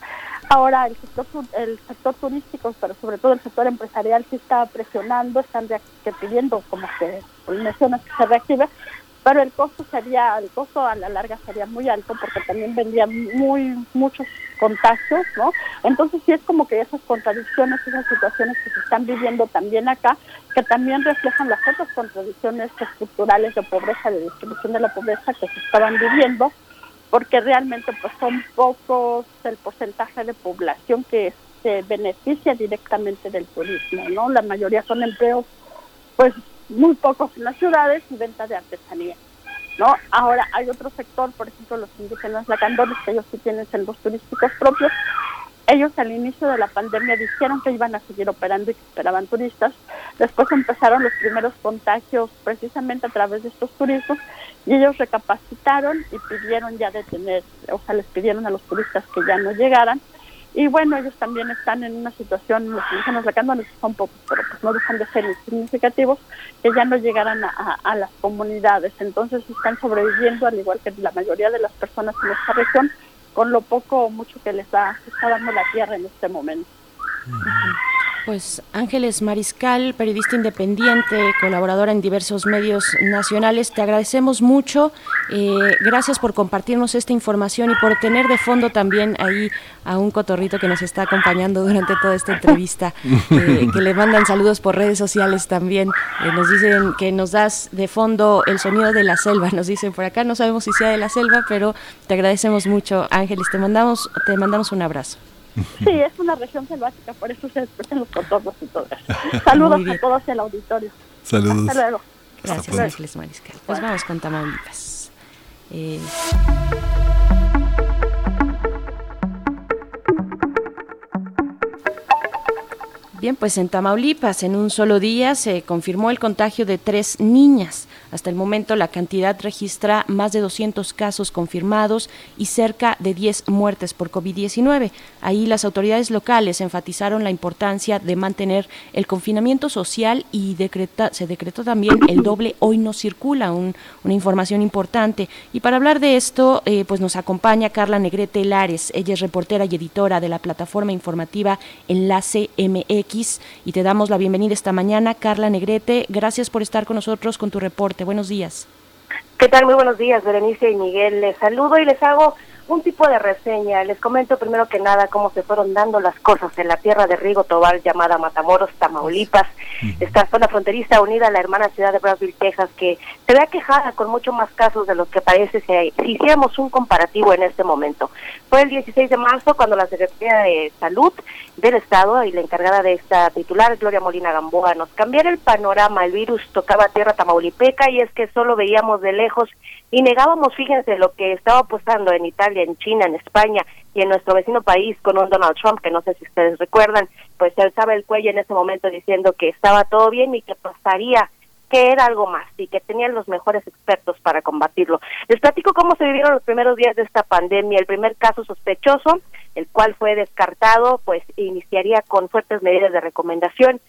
Ahora el sector el sector turístico, pero sobre todo el sector empresarial sí está presionando, están pidiendo como que mencionas que se reactive, pero el costo sería, el costo a la larga sería muy alto porque también vendría muy muchos contagios, ¿no? Entonces sí es como que esas contradicciones, esas situaciones que se están viviendo también acá, que también reflejan las otras contradicciones estructurales de pobreza, de distribución de la pobreza que se estaban viviendo, porque realmente pues son pocos el porcentaje de población que se beneficia directamente del turismo, ¿no? La mayoría son empleos pues muy pocos en las ciudades y venta de artesanía. ¿no? Ahora hay otro sector, por ejemplo los indígenas lacandones, que ellos sí tienen centros turísticos propios. Ellos al inicio de la pandemia dijeron que iban a seguir operando y que esperaban turistas. Después empezaron los primeros contagios precisamente a través de estos turistas y ellos recapacitaron y pidieron ya detener, o sea, les pidieron a los turistas que ya no llegaran y bueno, ellos también están en una situación, los indígenas lacandones son pocos, pero pues no dejan de ser significativos, que ya no llegaran a, las comunidades. Entonces están sobreviviendo, al igual que la mayoría de las personas en esta región, con lo poco o mucho que les da, está dando la tierra en este momento. Pues Ángeles Mariscal, periodista independiente, colaboradora en diversos medios nacionales, te agradecemos mucho. Eh, gracias por compartirnos esta información y por tener de fondo también ahí a un cotorrito que nos está acompañando durante toda esta entrevista, eh, que le mandan saludos por redes sociales también. Eh, nos dicen que nos das de fondo el sonido de la selva, nos dicen por acá, no sabemos si sea de la selva, pero te agradecemos mucho, Ángeles. Te mandamos, te mandamos un abrazo. Sí, es una región selvática, por eso se expresan los contornos y todo eso. Saludos a todos en el auditorio. Saludos. Hasta luego. Gracias, Ángeles Mariscal. Pues vamos con Tamaulipas. Eh... Bien, pues en Tamaulipas en un solo día se confirmó el contagio de tres niñas. Hasta el momento la cantidad registra más de 200 casos confirmados y cerca de 10 muertes por COVID-19. Ahí las autoridades locales enfatizaron la importancia de mantener el confinamiento social y se decretó también el doble hoy no circula, un, una información importante. Y para hablar de esto, eh, pues nos acompaña Carla Negrete Lares. Ella es reportera y editora de la plataforma informativa Enlace MX y te damos la bienvenida esta mañana. Carla Negrete, gracias por estar con nosotros con tu reporte. Buenos días. ¿Qué tal? Muy buenos días, Berenice y Miguel. Les saludo y les hago un tipo de reseña. Les comento primero que nada cómo se fueron dando las cosas en la tierra de Rigo Tobal llamada Matamoros, Tamaulipas. Esta zona fronteriza unida a la hermana ciudad de Brownsville, Texas, que se ve aquejada con mucho más casos de los que parece si, si hiciéramos un comparativo en este momento. Fue el 16 de marzo cuando la Secretaría de Salud del Estado y la encargada de esta titular, Gloria Molina Gamboa, nos cambiara el panorama. El virus tocaba tierra tamaulipeca y es que solo veíamos de lejos y negábamos, fíjense, lo que estaba apostando en Italia, en China, en España y en nuestro vecino país con un Donald Trump, que no sé si ustedes recuerdan, pues se alzaba el cuello en ese momento diciendo que estaba todo bien y que pasaría que era algo más y que tenían los mejores expertos para combatirlo. Les platico cómo se vivieron los primeros días de esta pandemia. El primer caso sospechoso, el cual fue descartado, pues iniciaría con fuertes medidas de recomendación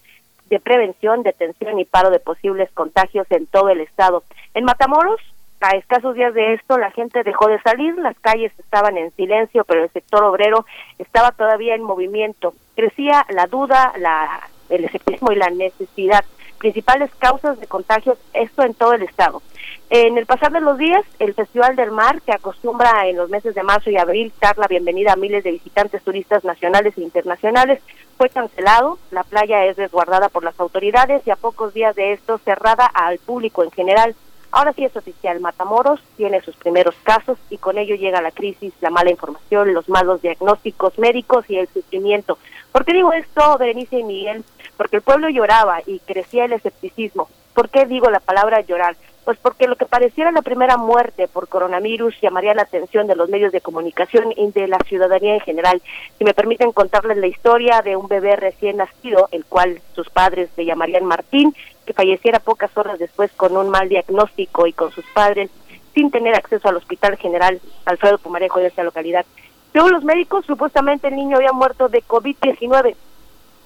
de prevención, detención y paro de posibles contagios en todo el estado. En Matamoros, a escasos días de esto, la gente dejó de salir, las calles estaban en silencio, pero el sector obrero estaba todavía en movimiento. Crecía la duda, la, el escepticismo y la necesidad. Principales causas de contagios, esto en todo el estado. En el pasar de los días, el Festival del Mar, que acostumbra en los meses de marzo y abril dar la bienvenida a miles de visitantes turistas nacionales e internacionales, fue cancelado. La playa es resguardada por las autoridades y a pocos días de esto cerrada al público en general. Ahora sí es oficial, Matamoros tiene sus primeros casos y con ello llega la crisis, la mala información, los malos diagnósticos médicos y el sufrimiento. ¿Por qué digo esto, Berenice y Miguel? Porque el pueblo lloraba y crecía el escepticismo. ¿Por qué digo la palabra llorar? Pues porque lo que pareciera la primera muerte por coronavirus llamaría la atención de los medios de comunicación y de la ciudadanía en general. Si me permiten contarles la historia de un bebé recién nacido, el cual sus padres le llamarían Martín, que falleciera pocas horas después con un mal diagnóstico y con sus padres sin tener acceso al Hospital General Alfredo Pumarejo de esta localidad. Según los médicos, supuestamente el niño había muerto de COVID-19,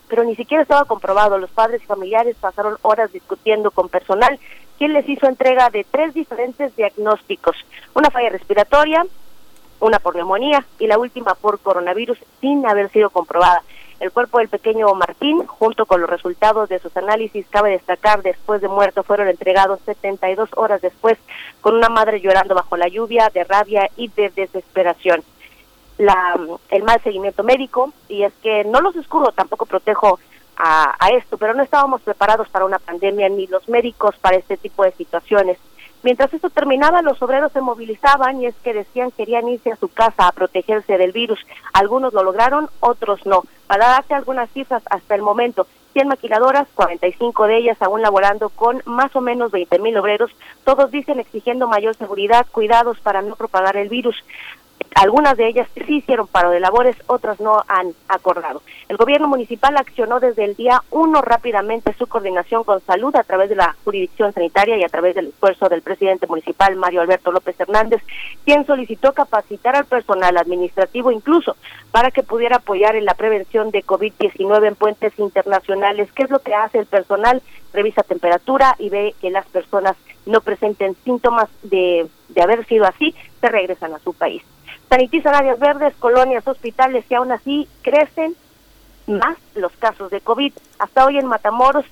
pero ni siquiera estaba comprobado. Los padres y familiares pasaron horas discutiendo con personal quien les hizo entrega de tres diferentes diagnósticos, una falla respiratoria, una por neumonía y la última por coronavirus sin haber sido comprobada. El cuerpo del pequeño Martín, junto con los resultados de sus análisis, cabe destacar, después de muerto, fueron entregados 72 horas después, con una madre llorando bajo la lluvia, de rabia y de desesperación. La, el mal seguimiento médico, y es que no los escudo, tampoco protejo a, a esto, pero no estábamos preparados para una pandemia ni los médicos para este tipo de situaciones. Mientras esto terminaba, los obreros se movilizaban y es que decían querían irse a su casa a protegerse del virus. Algunos lo lograron, otros no. Para darte algunas cifras hasta el momento, 100 maquiladoras, 45 de ellas aún laborando con más o menos 20 mil obreros, todos dicen exigiendo mayor seguridad, cuidados para no propagar el virus. Algunas de ellas sí hicieron paro de labores, otras no han acordado. El gobierno municipal accionó desde el día uno rápidamente su coordinación con salud a través de la jurisdicción sanitaria y a través del esfuerzo del presidente municipal Mario Alberto López Hernández, quien solicitó capacitar al personal administrativo incluso para que pudiera apoyar en la prevención de COVID-19 en puentes internacionales. ¿Qué es lo que hace el personal? Revisa temperatura y ve que las personas no presenten síntomas de, de haber sido así, se regresan a su país sanitizan áreas verdes, colonias, hospitales y aún así crecen más los casos de COVID. Hasta hoy en Matamoros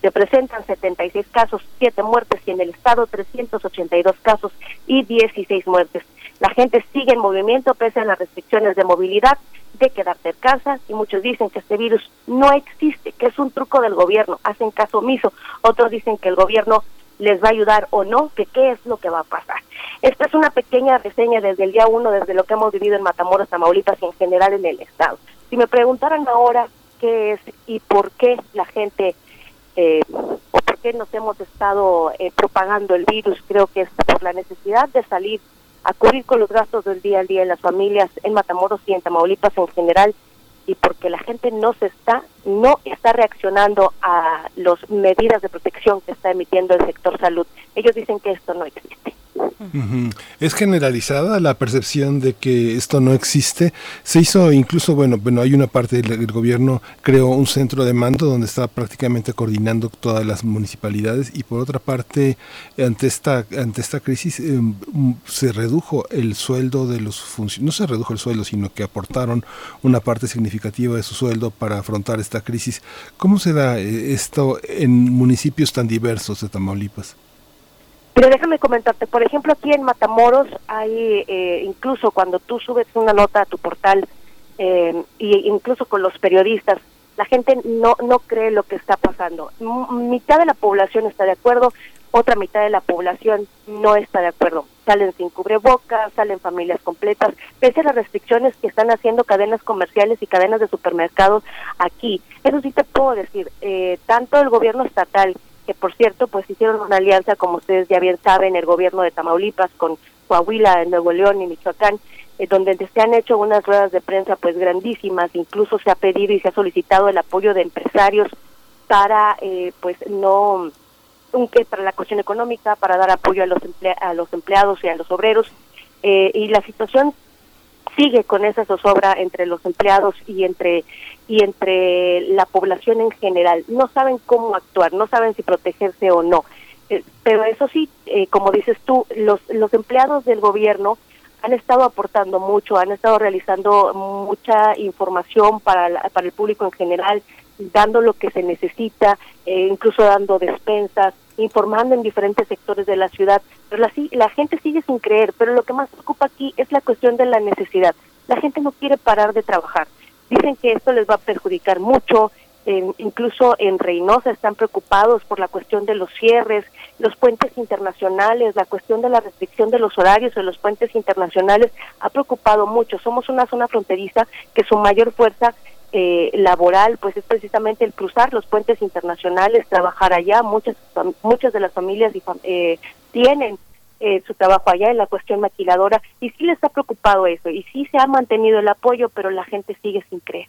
se presentan 76 casos, 7 muertes y en el estado 382 casos y 16 muertes. La gente sigue en movimiento pese a las restricciones de movilidad, de quedarse en casa y muchos dicen que este virus no existe, que es un truco del gobierno, hacen caso omiso. Otros dicen que el gobierno les va a ayudar o no, que qué es lo que va a pasar. Esta es una pequeña reseña desde el día uno, desde lo que hemos vivido en Matamoros, Tamaulipas y en general en el Estado. Si me preguntaran ahora qué es y por qué la gente, eh, o por qué nos hemos estado eh, propagando el virus, creo que es por la necesidad de salir a cubrir con los gastos del día a día en las familias en Matamoros y en Tamaulipas en general y porque la gente no se está no está reaccionando a las medidas de protección que está emitiendo el sector salud. Ellos dicen que esto no existe. Es generalizada la percepción de que esto no existe. Se hizo incluso, bueno, bueno, hay una parte del, gobierno creó un centro de mando donde está prácticamente coordinando todas las municipalidades y por otra parte ante esta ante esta crisis eh, se redujo el sueldo de los funcionarios, no se redujo el sueldo, sino que aportaron una parte significativa de su sueldo para afrontar esta crisis. ¿Cómo se da eh, esto en municipios tan diversos de Tamaulipas? Pero déjame comentarte, por ejemplo, aquí en Matamoros hay, eh, incluso cuando tú subes una nota a tu portal, eh, y incluso con los periodistas, la gente no, no cree lo que está pasando. M mitad de la población está de acuerdo, otra mitad de la población no está de acuerdo. Salen sin cubrebocas, salen familias completas, pese a las restricciones que están haciendo cadenas comerciales y cadenas de supermercados aquí. Eso sí te puedo decir, eh, tanto el gobierno estatal que por cierto pues hicieron una alianza como ustedes ya bien saben el gobierno de Tamaulipas con Coahuila, Nuevo León y Michoacán eh, donde se han hecho unas ruedas de prensa pues grandísimas. Incluso se ha pedido y se ha solicitado el apoyo de empresarios para eh, pues no un que para la cuestión económica para dar apoyo a los a los empleados y a los obreros. Eh, y la situación sigue con esa zozobra entre los empleados y entre y entre la población en general. No saben cómo actuar, no saben si protegerse o no. Eh, pero eso sí, eh, como dices tú, los, los empleados del gobierno han estado aportando mucho, han estado realizando mucha información para, para el público en general, dando lo que se necesita, eh, incluso dando despensas, informando en diferentes sectores de la ciudad. Pero la, la gente sigue sin creer, pero lo que más preocupa aquí es la cuestión de la necesidad. La gente no quiere parar de trabajar. Dicen que esto les va a perjudicar mucho, incluso en Reynosa están preocupados por la cuestión de los cierres, los puentes internacionales, la cuestión de la restricción de los horarios de los puentes internacionales ha preocupado mucho. Somos una zona fronteriza que su mayor fuerza eh, laboral pues es precisamente el cruzar los puentes internacionales, trabajar allá. Muchas muchas de las familias eh, tienen eh, su trabajo allá en la cuestión maquiladora y sí les ha preocupado eso y sí se ha mantenido el apoyo, pero la gente sigue sin creer.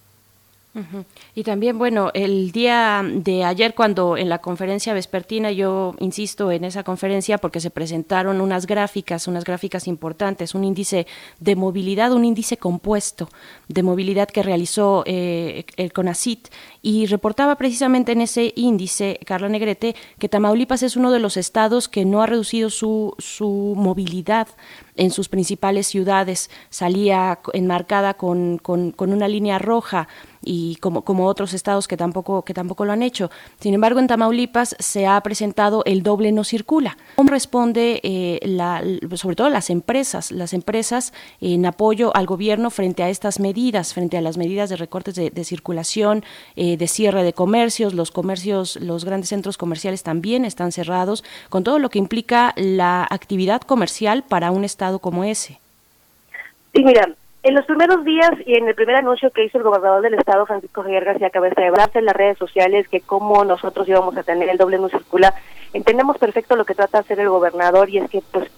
Y también, bueno, el día de ayer cuando en la conferencia vespertina, yo insisto en esa conferencia porque se presentaron unas gráficas, unas gráficas importantes, un índice de movilidad, un índice compuesto de movilidad que realizó eh, el CONACIT. Y reportaba precisamente en ese índice, Carla Negrete, que Tamaulipas es uno de los estados que no ha reducido su, su movilidad en sus principales ciudades, salía enmarcada con, con, con una línea roja y como, como otros estados que tampoco, que tampoco lo han hecho. Sin embargo, en Tamaulipas se ha presentado el doble no circula. ¿Cómo responde eh, la, sobre todo las empresas, las empresas en apoyo al gobierno frente a estas medidas, frente a las medidas de recortes de, circulación, eh, de cierre de comercios, los comercios, los grandes centros comerciales también están cerrados, con todo lo que implica la actividad comercial para un estado como ese? Sí, mira, en los primeros días y en el primer anuncio que hizo el gobernador del estado, Francisco Javier García Cabeza de en las redes sociales que como nosotros íbamos a tener el doble no circula, entendemos perfecto lo que trata de hacer el gobernador y es que pues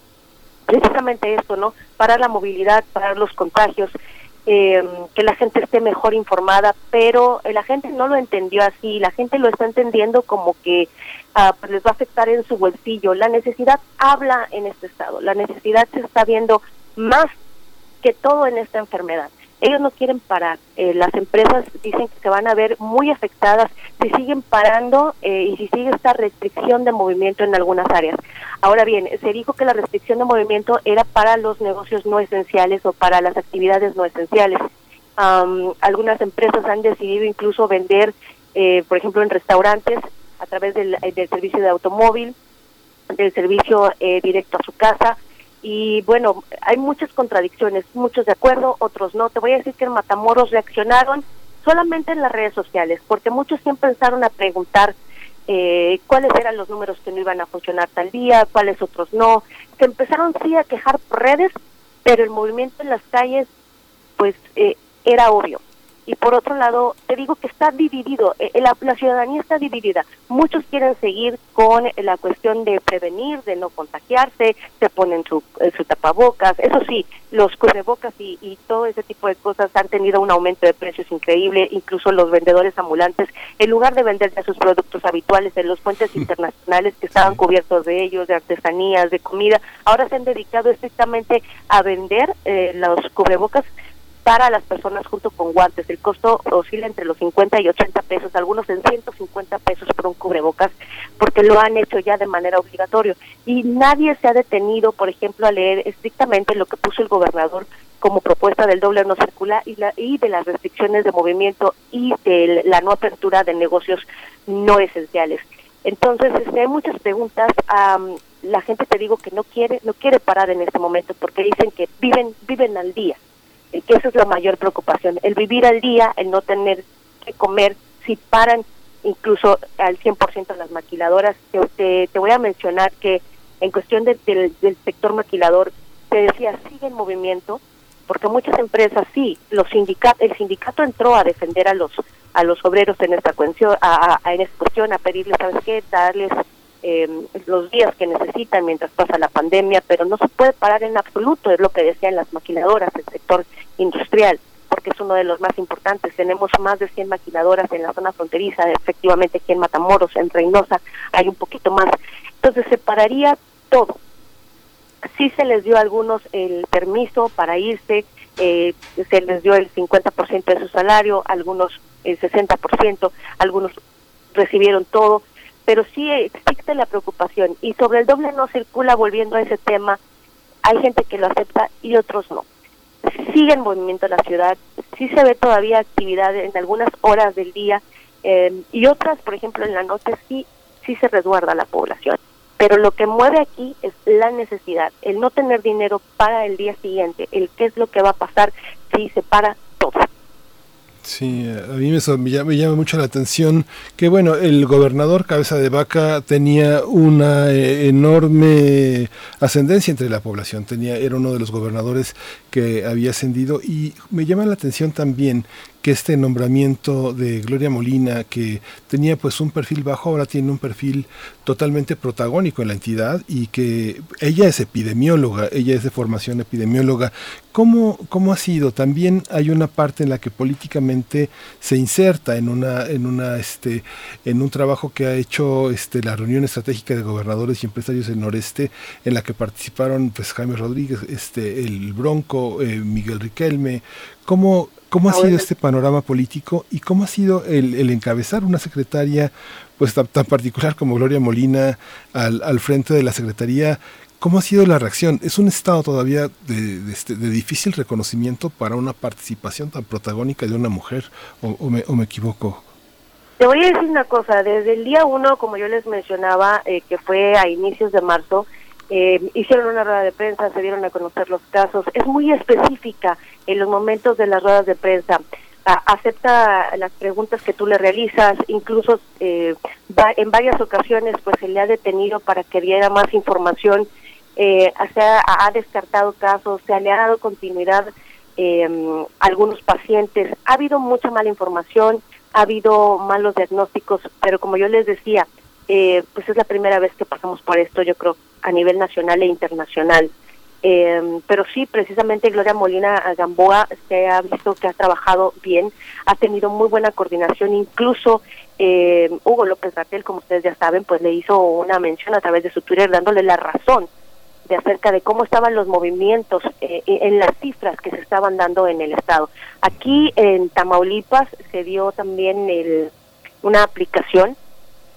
precisamente esto, ¿no? Parar la movilidad, parar los contagios, eh, que la gente esté mejor informada, pero la gente no lo entendió así, la gente lo está entendiendo como que ah, pues les va a afectar en su bolsillo. La necesidad habla en este estado, la necesidad se está viendo más todo en esta enfermedad. Ellos no quieren parar. Eh, las empresas dicen que se van a ver muy afectadas si siguen parando eh, y si sigue esta restricción de movimiento en algunas áreas. Ahora bien, se dijo que la restricción de movimiento era para los negocios no esenciales o para las actividades no esenciales. algunas empresas han decidido incluso vender, eh, por ejemplo, en restaurantes a través del, del servicio de automóvil, del servicio directo a su casa, y bueno, hay muchas contradicciones, muchos de acuerdo, otros no. Te voy a decir que en Matamoros reaccionaron solamente en las redes sociales, porque muchos siempre empezaron a preguntar eh, cuáles eran los números que no iban a funcionar tal día, cuáles otros no. Se empezaron sí a quejar por redes, pero el movimiento en las calles, pues eh, era obvio y por otro lado te digo que está dividido, eh, la, ciudadanía está dividida. Muchos quieren seguir con la cuestión de prevenir, de no contagiarse, se ponen su, eh, su tapabocas, eso sí, los cubrebocas y, y todo ese tipo de cosas han tenido un aumento de precios increíble, incluso los vendedores ambulantes, en lugar de vender sus productos habituales en los puentes internacionales que estaban cubiertos de ellos, de artesanías, de comida, ahora se han dedicado estrictamente a vender eh, los cubrebocas para las personas junto con guantes. El costo oscila entre los 50 y 80 pesos, algunos en 150 pesos por un cubrebocas, porque lo han hecho ya de manera obligatoria. Y nadie se ha detenido, por ejemplo, a leer estrictamente lo que puso el gobernador como propuesta del doble no circular y, la, y de las restricciones de movimiento y de la no apertura de negocios no esenciales. Entonces, este, hay muchas preguntas. la gente te digo que no quiere no quiere parar en este momento porque dicen que viven viven al día que esa es la mayor preocupación, el vivir al día, el no tener que comer, si paran incluso al 100% las maquiladoras. Te, te, voy a mencionar que en cuestión del, del sector maquilador, te decía, sigue en movimiento, porque muchas empresas sí, los sindicatos, el sindicato entró a defender a los a los obreros en esta cuestión, a, a, en esta cuestión, a pedirles, ¿sabes qué?, darles eh, los días que necesitan mientras pasa la pandemia, pero no se puede parar en absoluto, es lo que decían las maquiladoras, el sector industrial, porque es uno de los más importantes. Tenemos más de 100 maquiladoras en la zona fronteriza, efectivamente aquí en Matamoros, en Reynosa, hay un poquito más. Entonces se pararía todo. Sí se les dio a algunos el permiso para irse, eh, se les dio el 50% de su salario, algunos el 60%, algunos recibieron todo, pero sí existe la preocupación. Y sobre el doble no circula, volviendo a ese tema, hay gente que lo acepta y otros no. Sigue en movimiento la ciudad, sí se ve todavía actividad en algunas horas del día eh, y otras, por ejemplo, en la noche sí, sí se resguarda la población. Pero lo que mueve aquí es la necesidad, el no tener dinero para el día siguiente, el qué es lo que va a pasar si se para todo. Sí, a mí me, llama, mucho la atención que, bueno, el gobernador Cabeza de Vaca tenía una eh, enorme ascendencia entre la población, tenía, era uno de los gobernadores que había ascendido y me llama la atención también que este nombramiento de Gloria Molina, que tenía pues un perfil bajo, ahora tiene un perfil totalmente protagónico en la entidad y que ella es epidemióloga, ella es de formación epidemióloga. ¿Cómo, cómo ha sido? También hay una parte en la que políticamente se inserta en una, en una, este, en un trabajo que ha hecho este, la reunión estratégica de gobernadores y empresarios del noreste, en la que participaron pues Jaime Rodríguez, este, el Bronco, eh, Miguel Riquelme. ¿Cómo, ¿Cómo ha ah, sido este panorama político y cómo ha sido el, encabezar una secretaria pues tan, particular como Gloria Molina al, al, frente de la Secretaría ¿Cómo ha sido la reacción? ¿Es un estado todavía de, de, este, de difícil reconocimiento para una participación tan protagónica de una mujer? ¿O, o, me, o me, equivoco? Te voy a decir una cosa. Desde el día uno, como yo les mencionaba, eh, que fue a inicios de marzo, eh, hicieron una rueda de prensa, se dieron a conocer los casos. Es muy específica en los momentos de las ruedas de prensa. acepta las preguntas que tú le realizas, incluso eh, va, en varias ocasiones pues se le ha detenido para que diera más información eh, ha, ha, descartado casos, se le ha dado continuidad eh, a algunos pacientes. Ha habido mucha mala información, ha habido malos diagnósticos, pero como yo les decía, eh, pues es la primera vez que pasamos por esto, yo creo, a nivel nacional e internacional. Eh, pero sí, precisamente Gloria Molina Gamboa se ha visto que ha trabajado bien, ha tenido muy buena coordinación, incluso eh, Hugo López Ratel, como ustedes ya saben, pues le hizo una mención a través de su Twitter dándole la razón de acerca de cómo estaban los movimientos eh, en las cifras que se estaban dando en el estado. Aquí en Tamaulipas se dio también el, una aplicación,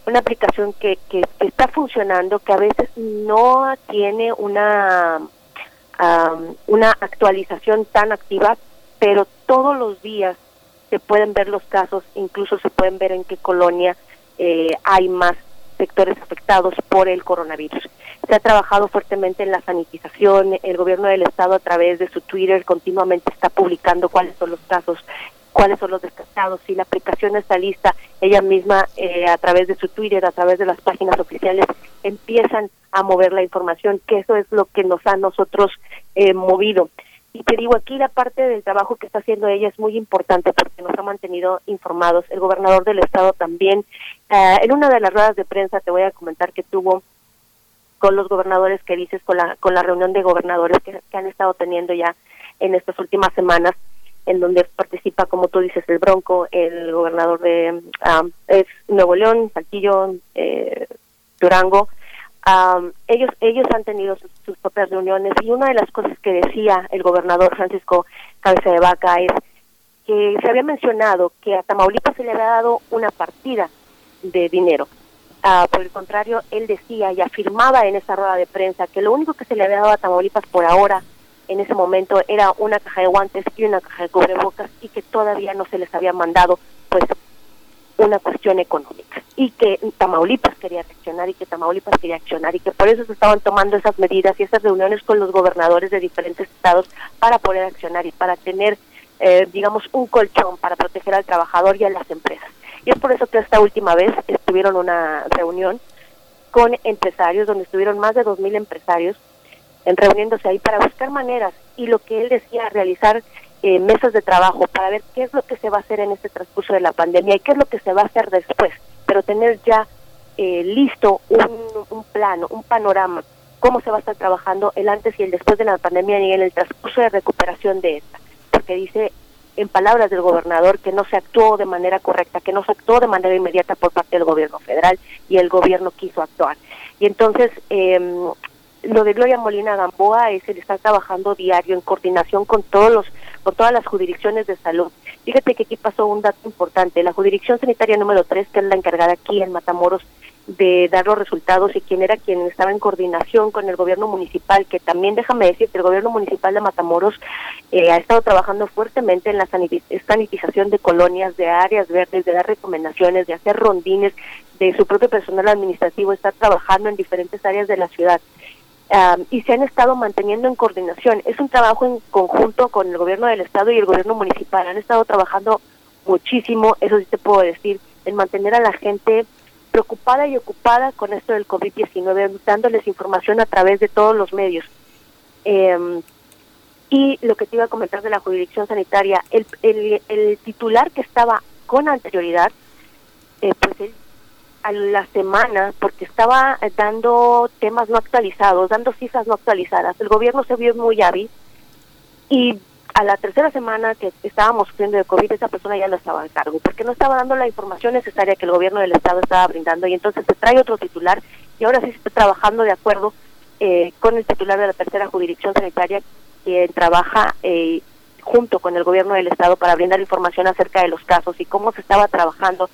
una aplicación que, que, que, está funcionando, que a veces no tiene una um, una actualización tan activa, pero todos los días se pueden ver los casos, incluso se pueden ver en qué colonia eh, hay más sectores afectados por el coronavirus. Se ha trabajado fuertemente en la sanitización, el gobierno del estado a través de su Twitter continuamente está publicando cuáles son los casos, cuáles son los descartados, si la aplicación está lista, ella misma eh, a través de su Twitter, a través de las páginas oficiales, empiezan a mover la información, que eso es lo que nos ha nosotros eh, movido. Y te digo, aquí la parte del trabajo que está haciendo ella es muy importante porque nos ha mantenido informados. El gobernador del estado también. Eh, en una de las ruedas de prensa te voy a comentar que tuvo con los gobernadores que dices, con la, con la reunión de gobernadores que, que han estado teniendo ya en estas últimas semanas, en donde participa, como tú dices, el Bronco, el gobernador de um, es Nuevo León, Saltillo, eh, Durango. Um, ellos ellos han tenido sus, propias reuniones y una de las cosas que decía el gobernador Francisco Cabeza de Vaca es que se había mencionado que a Tamaulipas se le había dado una partida de dinero Uh, por el contrario, él decía y afirmaba en esa rueda de prensa que lo único que se le había dado a Tamaulipas por ahora, en ese momento, era una caja de guantes y una caja de cubrebocas y que todavía no se les había mandado, pues, una cuestión económica. Y que Tamaulipas quería reaccionar y que Tamaulipas quería accionar y que por eso se estaban tomando esas medidas y esas reuniones con los gobernadores de diferentes estados para poder accionar y para tener, eh, digamos, un colchón para proteger al trabajador y a las empresas. Y es por eso que esta última vez estuvieron una reunión con empresarios, donde estuvieron más de 2.000 empresarios reuniéndose ahí para buscar maneras y lo que él decía, realizar eh, mesas de trabajo para ver qué es lo que se va a hacer en este transcurso de la pandemia y qué es lo que se va a hacer después, pero tener ya eh, listo un, un plano, un panorama, cómo se va a estar trabajando el antes y el después de la pandemia y en el transcurso de recuperación de esta, porque dice en palabras del gobernador, que no se actuó de manera correcta, que no se actuó de manera inmediata por parte del gobierno federal y el gobierno quiso actuar. Y entonces, eh, lo de Gloria Molina Gamboa es el estar trabajando diario en coordinación con todos los con todas las jurisdicciones de salud. Fíjate que aquí pasó un dato importante. La jurisdicción sanitaria número 3, que es la encargada aquí en Matamoros de dar los resultados y quien era quien estaba en coordinación con el gobierno municipal, que también déjame decir que el gobierno municipal de Matamoros eh, ha estado trabajando fuertemente en la sanitización de colonias, de áreas verdes, de dar recomendaciones, de hacer rondines, de su propio personal administrativo, está trabajando en diferentes áreas de la ciudad. Um, y se han estado manteniendo en coordinación. Es un trabajo en conjunto con el gobierno del estado y el gobierno municipal. Han estado trabajando muchísimo, eso sí te puedo decir, en mantener a la gente preocupada y ocupada con esto del COVID-19, dándoles información a través de todos los medios. Eh, y lo que te iba a comentar de la jurisdicción sanitaria, el, el, el titular que estaba con anterioridad, eh, pues él a la semana, porque estaba dando temas no actualizados, dando cifras no actualizadas, el gobierno se vio muy hábil y a la tercera semana que estábamos sufriendo de COVID, esa persona ya no estaba en cargo, porque no estaba dando la información necesaria que el gobierno del Estado estaba brindando, y entonces se trae otro titular, y ahora sí se está trabajando de acuerdo eh, con el titular de la tercera jurisdicción sanitaria, quien trabaja eh, junto con el gobierno del Estado para brindar información acerca de los casos y cómo se estaba trabajando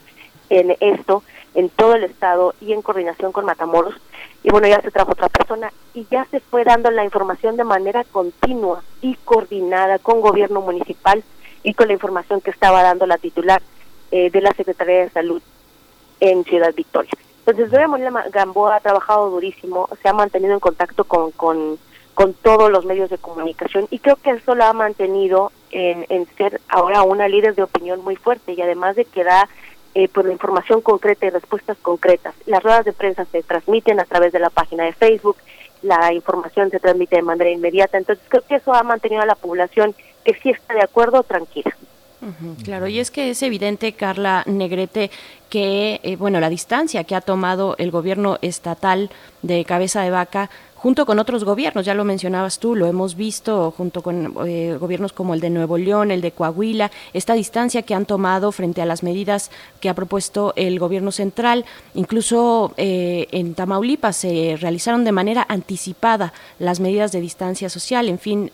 en esto en todo el estado y en coordinación con Matamoros. Y bueno, ya se trajo otra persona y ya se fue dando la información de manera continua y coordinada con gobierno municipal y con la información que estaba dando la titular eh, de la Secretaría de Salud en Ciudad Victoria. Entonces, Gloria Molina Gamboa ha trabajado durísimo, se ha mantenido en contacto con, con, con todos los medios de comunicación y creo que eso la ha mantenido en, en ser ahora una líder de opinión muy fuerte y además de que da eh, pues la información concreta y respuestas concretas. Las ruedas de prensa se transmiten a través de la página de Facebook, la información se transmite de manera inmediata, entonces creo que eso ha mantenido a la población que sí está de acuerdo tranquila. Claro, y es que es evidente, Carla Negrete, que eh, bueno la distancia que ha tomado el gobierno estatal de cabeza de vaca junto con otros gobiernos, ya lo mencionabas tú, lo hemos visto junto con eh, gobiernos como el de Nuevo León, el de Coahuila, esta distancia que han tomado frente a las medidas que ha propuesto el gobierno central. Incluso eh, en Tamaulipas se realizaron de manera anticipada las medidas de distancia social, en fin,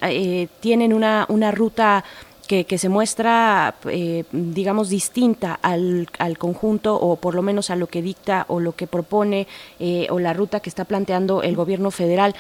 tienen una, una ruta que, se muestra, eh, digamos, distinta al, al, conjunto o por lo menos a lo que dicta o lo que propone eh, o la ruta que está planteando el gobierno federal.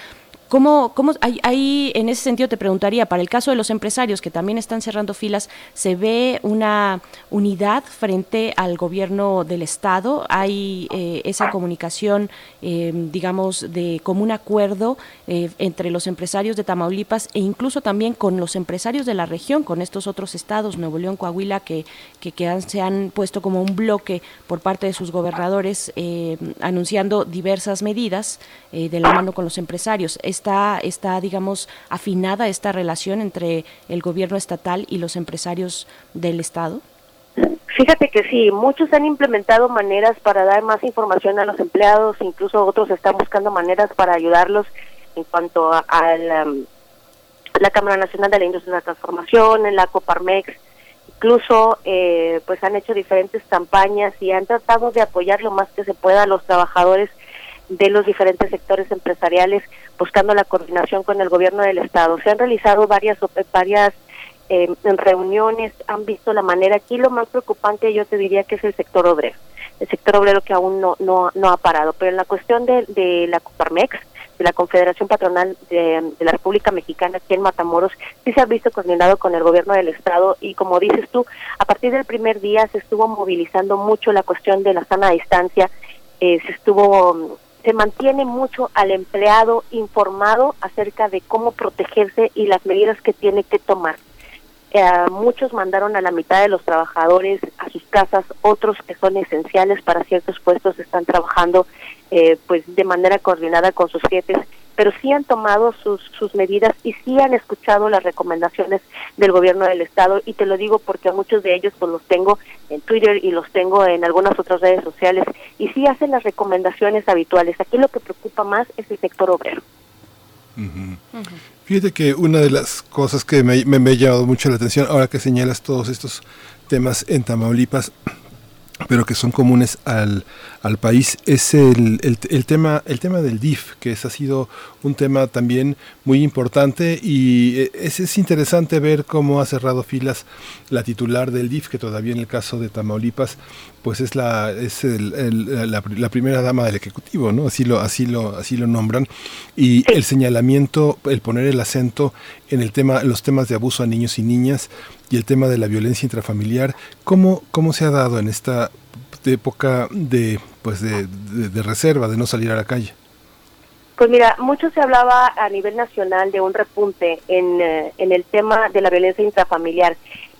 ¿Cómo, cómo ahí, en ese sentido te preguntaría, para el caso de los empresarios que también están cerrando filas, ¿se ve una unidad frente al gobierno del Estado? ¿Hay eh, esa comunicación, eh, digamos, de común acuerdo eh, entre los empresarios de Tamaulipas e incluso también con los empresarios de la región, con estos otros estados, Nuevo León, Coahuila, que, que, se han puesto como un bloque por parte de sus gobernadores anunciando diversas medidas de la mano con los empresarios? Está, está, digamos, afinada esta relación entre el gobierno estatal y los empresarios del Estado? Fíjate que sí, muchos han implementado maneras para dar más información a los empleados, incluso otros están buscando maneras para ayudarlos en cuanto a, la, la, Cámara Nacional de la Industria de la Transformación, en la Coparmex, incluso eh, pues han hecho diferentes campañas y han tratado de apoyar lo más que se pueda a los trabajadores de los diferentes sectores empresariales buscando la coordinación con el gobierno del estado. Se han realizado varias varias eh, reuniones, han visto la manera. Aquí lo más preocupante yo te diría que es el sector obrero, el sector obrero que aún no no, no ha parado. Pero en la cuestión de, de la Coparmex, de la Confederación Patronal de, la República Mexicana aquí en Matamoros, sí se ha visto coordinado con el gobierno del Estado y como dices tú, a partir del primer día se estuvo movilizando mucho la cuestión de la sana distancia, eh, se estuvo se mantiene mucho al empleado informado acerca de cómo protegerse y las medidas que tiene que tomar. Eh, muchos mandaron a la mitad de los trabajadores a sus casas, otros que son esenciales para ciertos puestos están trabajando eh, pues de manera coordinada con sus jefes pero sí han tomado sus, sus medidas y sí han escuchado las recomendaciones del gobierno del estado y te lo digo porque muchos de ellos pues los tengo en Twitter y los tengo en algunas otras redes sociales y sí hacen las recomendaciones habituales. Aquí lo que preocupa más es el sector obrero. Fíjate que una de las cosas que me, me, me ha llamado mucho la atención ahora que señalas todos estos temas en Tamaulipas pero que son comunes al, al país es el, el, tema el tema del DIF que ha sido un tema también muy importante y eh, es, es interesante ver cómo ha cerrado filas la titular del DIF que todavía en el caso de Tamaulipas pues es la es el, la, la, primera dama del ejecutivo no así lo así lo así lo nombran. Y el señalamiento el poner el acento en el tema los temas de abuso a niños y niñas y el tema de la violencia intrafamiliar cómo cómo se ha dado en esta época de pues de, reserva, de no salir a la calle? Pues mira, mucho se hablaba a nivel nacional de un repunte en, eh, en el tema de la violencia intrafamiliar.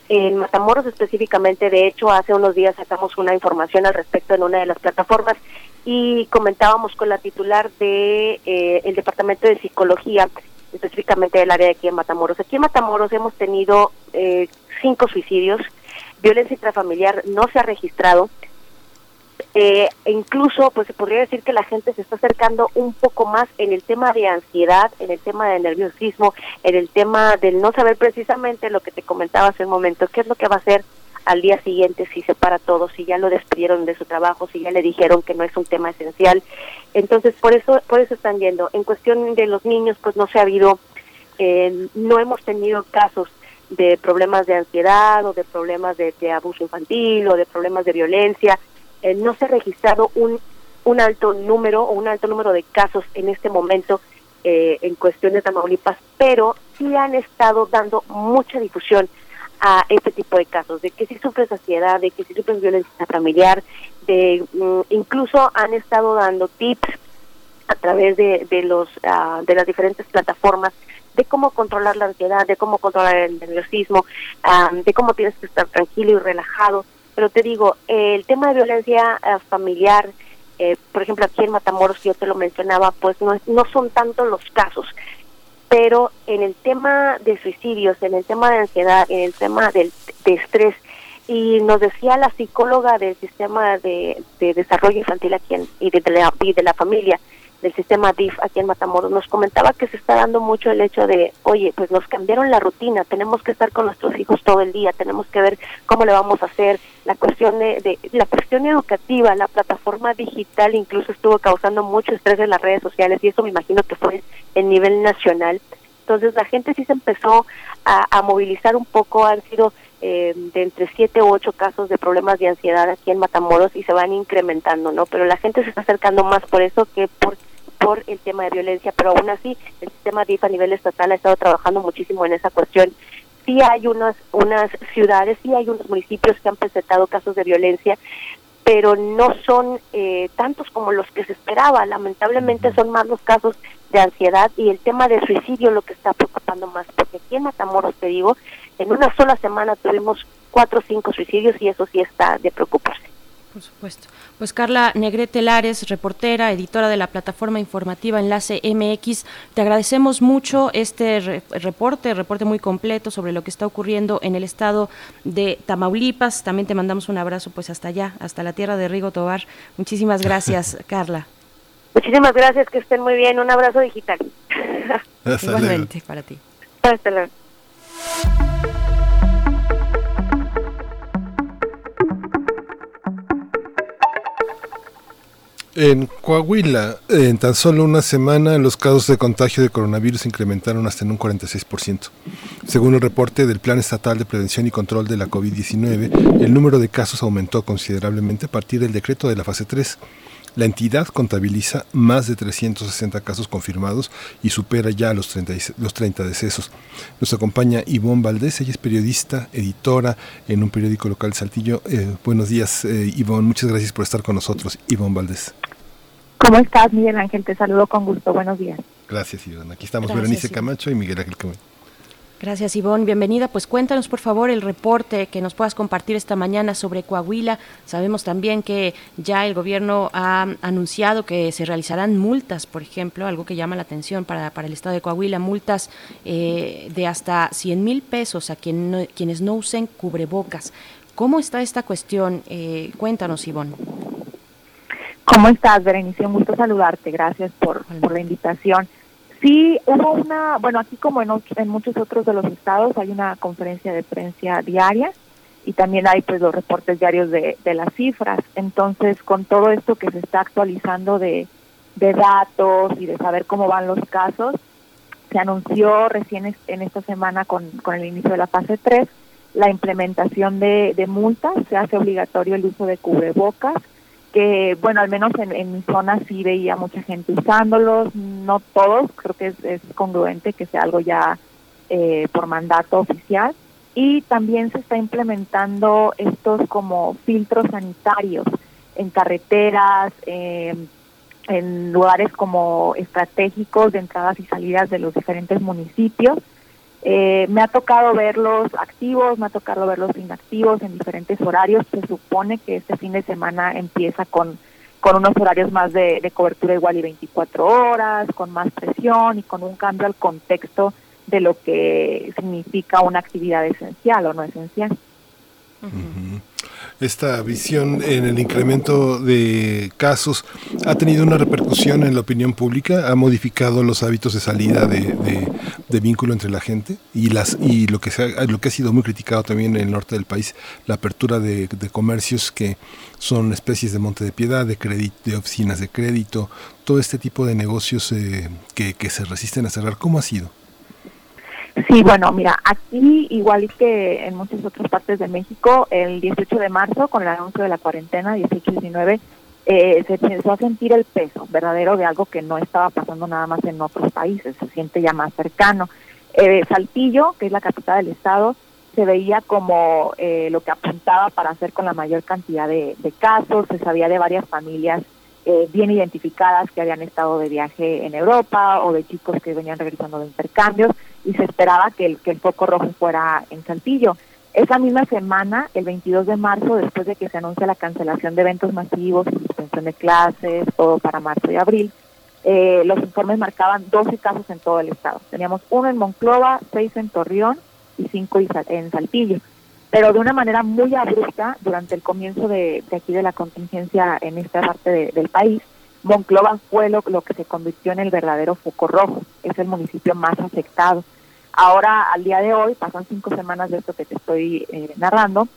En Matamoros específicamente, de hecho, hace unos días sacamos una información al respecto en una de las plataformas y comentábamos con la titular de eh, el Departamento de Psicología, específicamente del área de aquí en Matamoros. Aquí en Matamoros hemos tenido eh, cinco suicidios, violencia intrafamiliar no se ha registrado, eh, e incluso pues se podría decir que la gente se está acercando un poco más en el tema de ansiedad, en el tema de nerviosismo, en el tema del no saber precisamente lo que te comentaba hace un momento, qué es lo que va a hacer al día siguiente si se para todo, si ya lo despidieron de su trabajo, si ya le dijeron que no es un tema esencial. Entonces, por eso por eso están yendo. En cuestión de los niños, pues no se ha habido, eh, no hemos tenido casos de problemas de ansiedad o de problemas de, de abuso infantil o de problemas de violencia eh, no se ha registrado un, un alto número o un alto número de casos en este momento eh, en cuestión de Tamaulipas, pero sí han estado dando mucha difusión a este tipo de casos, de que si sufres ansiedad, de que si sufres violencia familiar, de mm, incluso han estado dando tips a través de, de los ah, de las diferentes plataformas de cómo controlar la ansiedad, de cómo controlar el nerviosismo, ah, de cómo tienes que estar tranquilo y relajado. Pero te digo, el tema de violencia ah, familiar, eh, por ejemplo, aquí en Matamoros, yo te lo mencionaba, pues no, es- no son tanto los casos, pero en el tema de suicidios, en el tema de ansiedad, en el tema del, de estrés, y nos decía la psicóloga del sistema de, de desarrollo infantil aquí en, y, de, la, y de la familia, del sistema DIF aquí en Matamoros, nos comentaba que se está dando mucho el hecho de, oye, pues nos cambiaron la rutina, tenemos que estar con nuestros hijos todo el día, tenemos que ver cómo le vamos a hacer, la cuestión de, de la cuestión educativa, la plataforma digital incluso estuvo causando mucho estrés en las redes sociales y eso me imagino que fue en nivel nacional. Entonces la gente sí se empezó a, a movilizar un poco, han sido eh, de entre siete u ocho casos de problemas de ansiedad aquí en Matamoros y se van incrementando, ¿no? Pero la gente se está acercando más por eso que por por el tema de violencia, pero aún así el sistema DIF a nivel estatal ha estado trabajando muchísimo en esa cuestión. Sí hay unas unas ciudades, sí hay unos municipios que han presentado casos de violencia, pero no son eh, tantos como los que se esperaba. Lamentablemente son más los casos de ansiedad y el tema de suicidio lo que está preocupando más, porque aquí en Matamoros, te digo, en una sola semana tuvimos cuatro o cinco suicidios y eso sí está de preocuparse. Por supuesto. Pues Carla Negrete Lares, reportera, editora de la plataforma informativa Enlace MX, te agradecemos mucho este re- reporte, reporte muy completo sobre lo que está ocurriendo en el estado de Tamaulipas. También te mandamos un abrazo pues hasta allá, hasta la tierra de Rigo Tobar. Muchísimas gracias, Carla. Muchísimas gracias, que estén muy bien. Un abrazo digital. Hasta luego. Igualmente para ti. Hasta luego. En Coahuila, en tan solo una semana, los casos de contagio de coronavirus incrementaron hasta en un 46%. Según el reporte del Plan Estatal de Prevención y Control de la COVID-19, el número de casos aumentó considerablemente a partir del decreto de la fase 3. La entidad contabiliza más de 360 casos confirmados y supera ya los 30, y- los 30 decesos. Nos acompaña Ivonne Valdés, ella es periodista, editora en un periódico local Saltillo. Eh, buenos días, eh, Ivonne, muchas gracias por estar con nosotros. Ivonne Valdés. ¿Cómo estás, Miguel Ángel? Te saludo con gusto. Buenos días. Gracias, Ivonne. Aquí estamos Gracias, Berenice. Camacho y Miguel Ángel Camén. Gracias, Ivonne. Bienvenida. Pues cuéntanos, por favor, el reporte que nos puedas compartir esta mañana sobre Coahuila. Sabemos también que ya el gobierno ha anunciado que se realizarán multas, por ejemplo, algo que llama la atención para, para el estado de Coahuila, multas eh, de hasta 100 mil pesos a quien no- quienes no usen cubrebocas. ¿Cómo está esta cuestión? Eh, cuéntanos, Ivonne. ¿Cómo estás, Berenice? Un gusto saludarte. Gracias por, por la invitación. Sí, hubo una, bueno, aquí como en, muchos otros de los estados hay una conferencia de prensa diaria y también hay pues los reportes diarios de, de las cifras. Entonces, con todo esto que se está actualizando de, datos y de saber cómo van los casos, se anunció recién en esta semana con, con el inicio de la fase 3 la implementación de, de multas, se hace obligatorio el uso de cubrebocas, que bueno, al menos en, en mi zona sí veía mucha gente usándolos, no todos, creo que es, congruente que sea algo ya eh, por mandato oficial. Y también se está implementando estos como filtros sanitarios en carreteras, eh, en lugares como estratégicos de entradas y salidas de los diferentes municipios. Eh, me ha tocado verlos activos, me ha tocado verlos inactivos en diferentes horarios. Se supone que este fin de semana empieza con, con unos horarios más de, de cobertura igual y 24 horas, con más presión y con un cambio al contexto de lo que significa una actividad esencial o no esencial. Esta visión en el incremento de casos ha tenido una repercusión en la opinión pública, ha modificado los hábitos de salida de, vínculo entre la gente y las y lo que ha, lo que ha sido muy criticado también en el norte del país, la apertura de, comercios que son especies de monte de piedad, de crédito, de oficinas de crédito, todo este tipo de negocios eh, que se resisten a cerrar. ¿Cómo ha sido? Sí, bueno, mira, aquí igual que en muchas otras partes de México, el 18 de marzo, con el anuncio de la cuarentena, 18-19, eh, se empezó a sentir el peso verdadero de algo que no estaba pasando nada más en otros países, se siente ya más cercano. Eh, Saltillo, que es la capital del estado, se veía como eh, lo que apuntaba para hacer con la mayor cantidad de, casos, se sabía de varias familias eh, bien identificadas que habían estado de viaje en Europa o de chicos que venían regresando de intercambios y se esperaba que el, que el foco rojo fuera en Saltillo. Esa misma semana, el 22 de marzo, después de que se anuncia la cancelación de eventos masivos, suspensión de clases, todo para marzo y abril, eh, los informes marcaban 12 casos en todo el estado. Teníamos uno en Monclova, seis en Torreón y cinco en Saltillo. Pero de una manera muy abrupta, durante el comienzo de, de aquí de la contingencia en esta parte de- del país, Monclova fue lo, lo que se convirtió en el verdadero foco rojo. Es el municipio más afectado. Ahora, al día de hoy, pasan cinco semanas de esto que te estoy eh, narrando,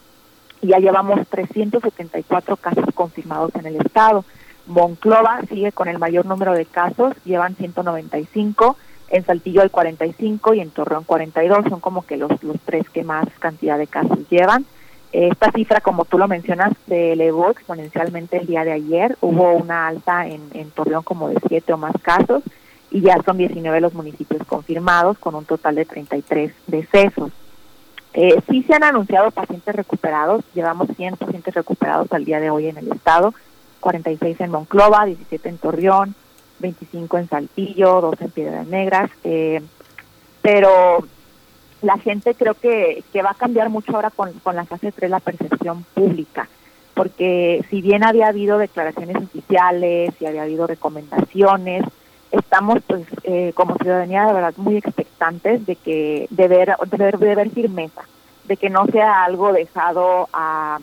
y ya llevamos 374 casos confirmados en el estado. Monclova sigue con el mayor número de casos, llevan 195, en Saltillo hay 45 y en Torreón 42, son como que los, los tres que más cantidad de casos llevan. Esta cifra, como tú lo mencionas, se elevó exponencialmente el día de ayer, hubo una alta en, Torreón como de 7 o más casos y ya son 19 los municipios confirmados con un total de 33 decesos. Eh, sí se han anunciado pacientes recuperados, llevamos 100 pacientes recuperados al día de hoy en el estado, 46 en Monclova, 17 en Torreón, 25 en Saltillo, 2 en Piedras Negras, eh, pero la gente creo que, que va a cambiar mucho ahora con, con la fase 3 la percepción pública, porque si bien había habido declaraciones oficiales y había habido recomendaciones, estamos pues eh, como ciudadanía de verdad muy expectantes de que de ver, de ver, de ver firmeza, de que no sea algo dejado a,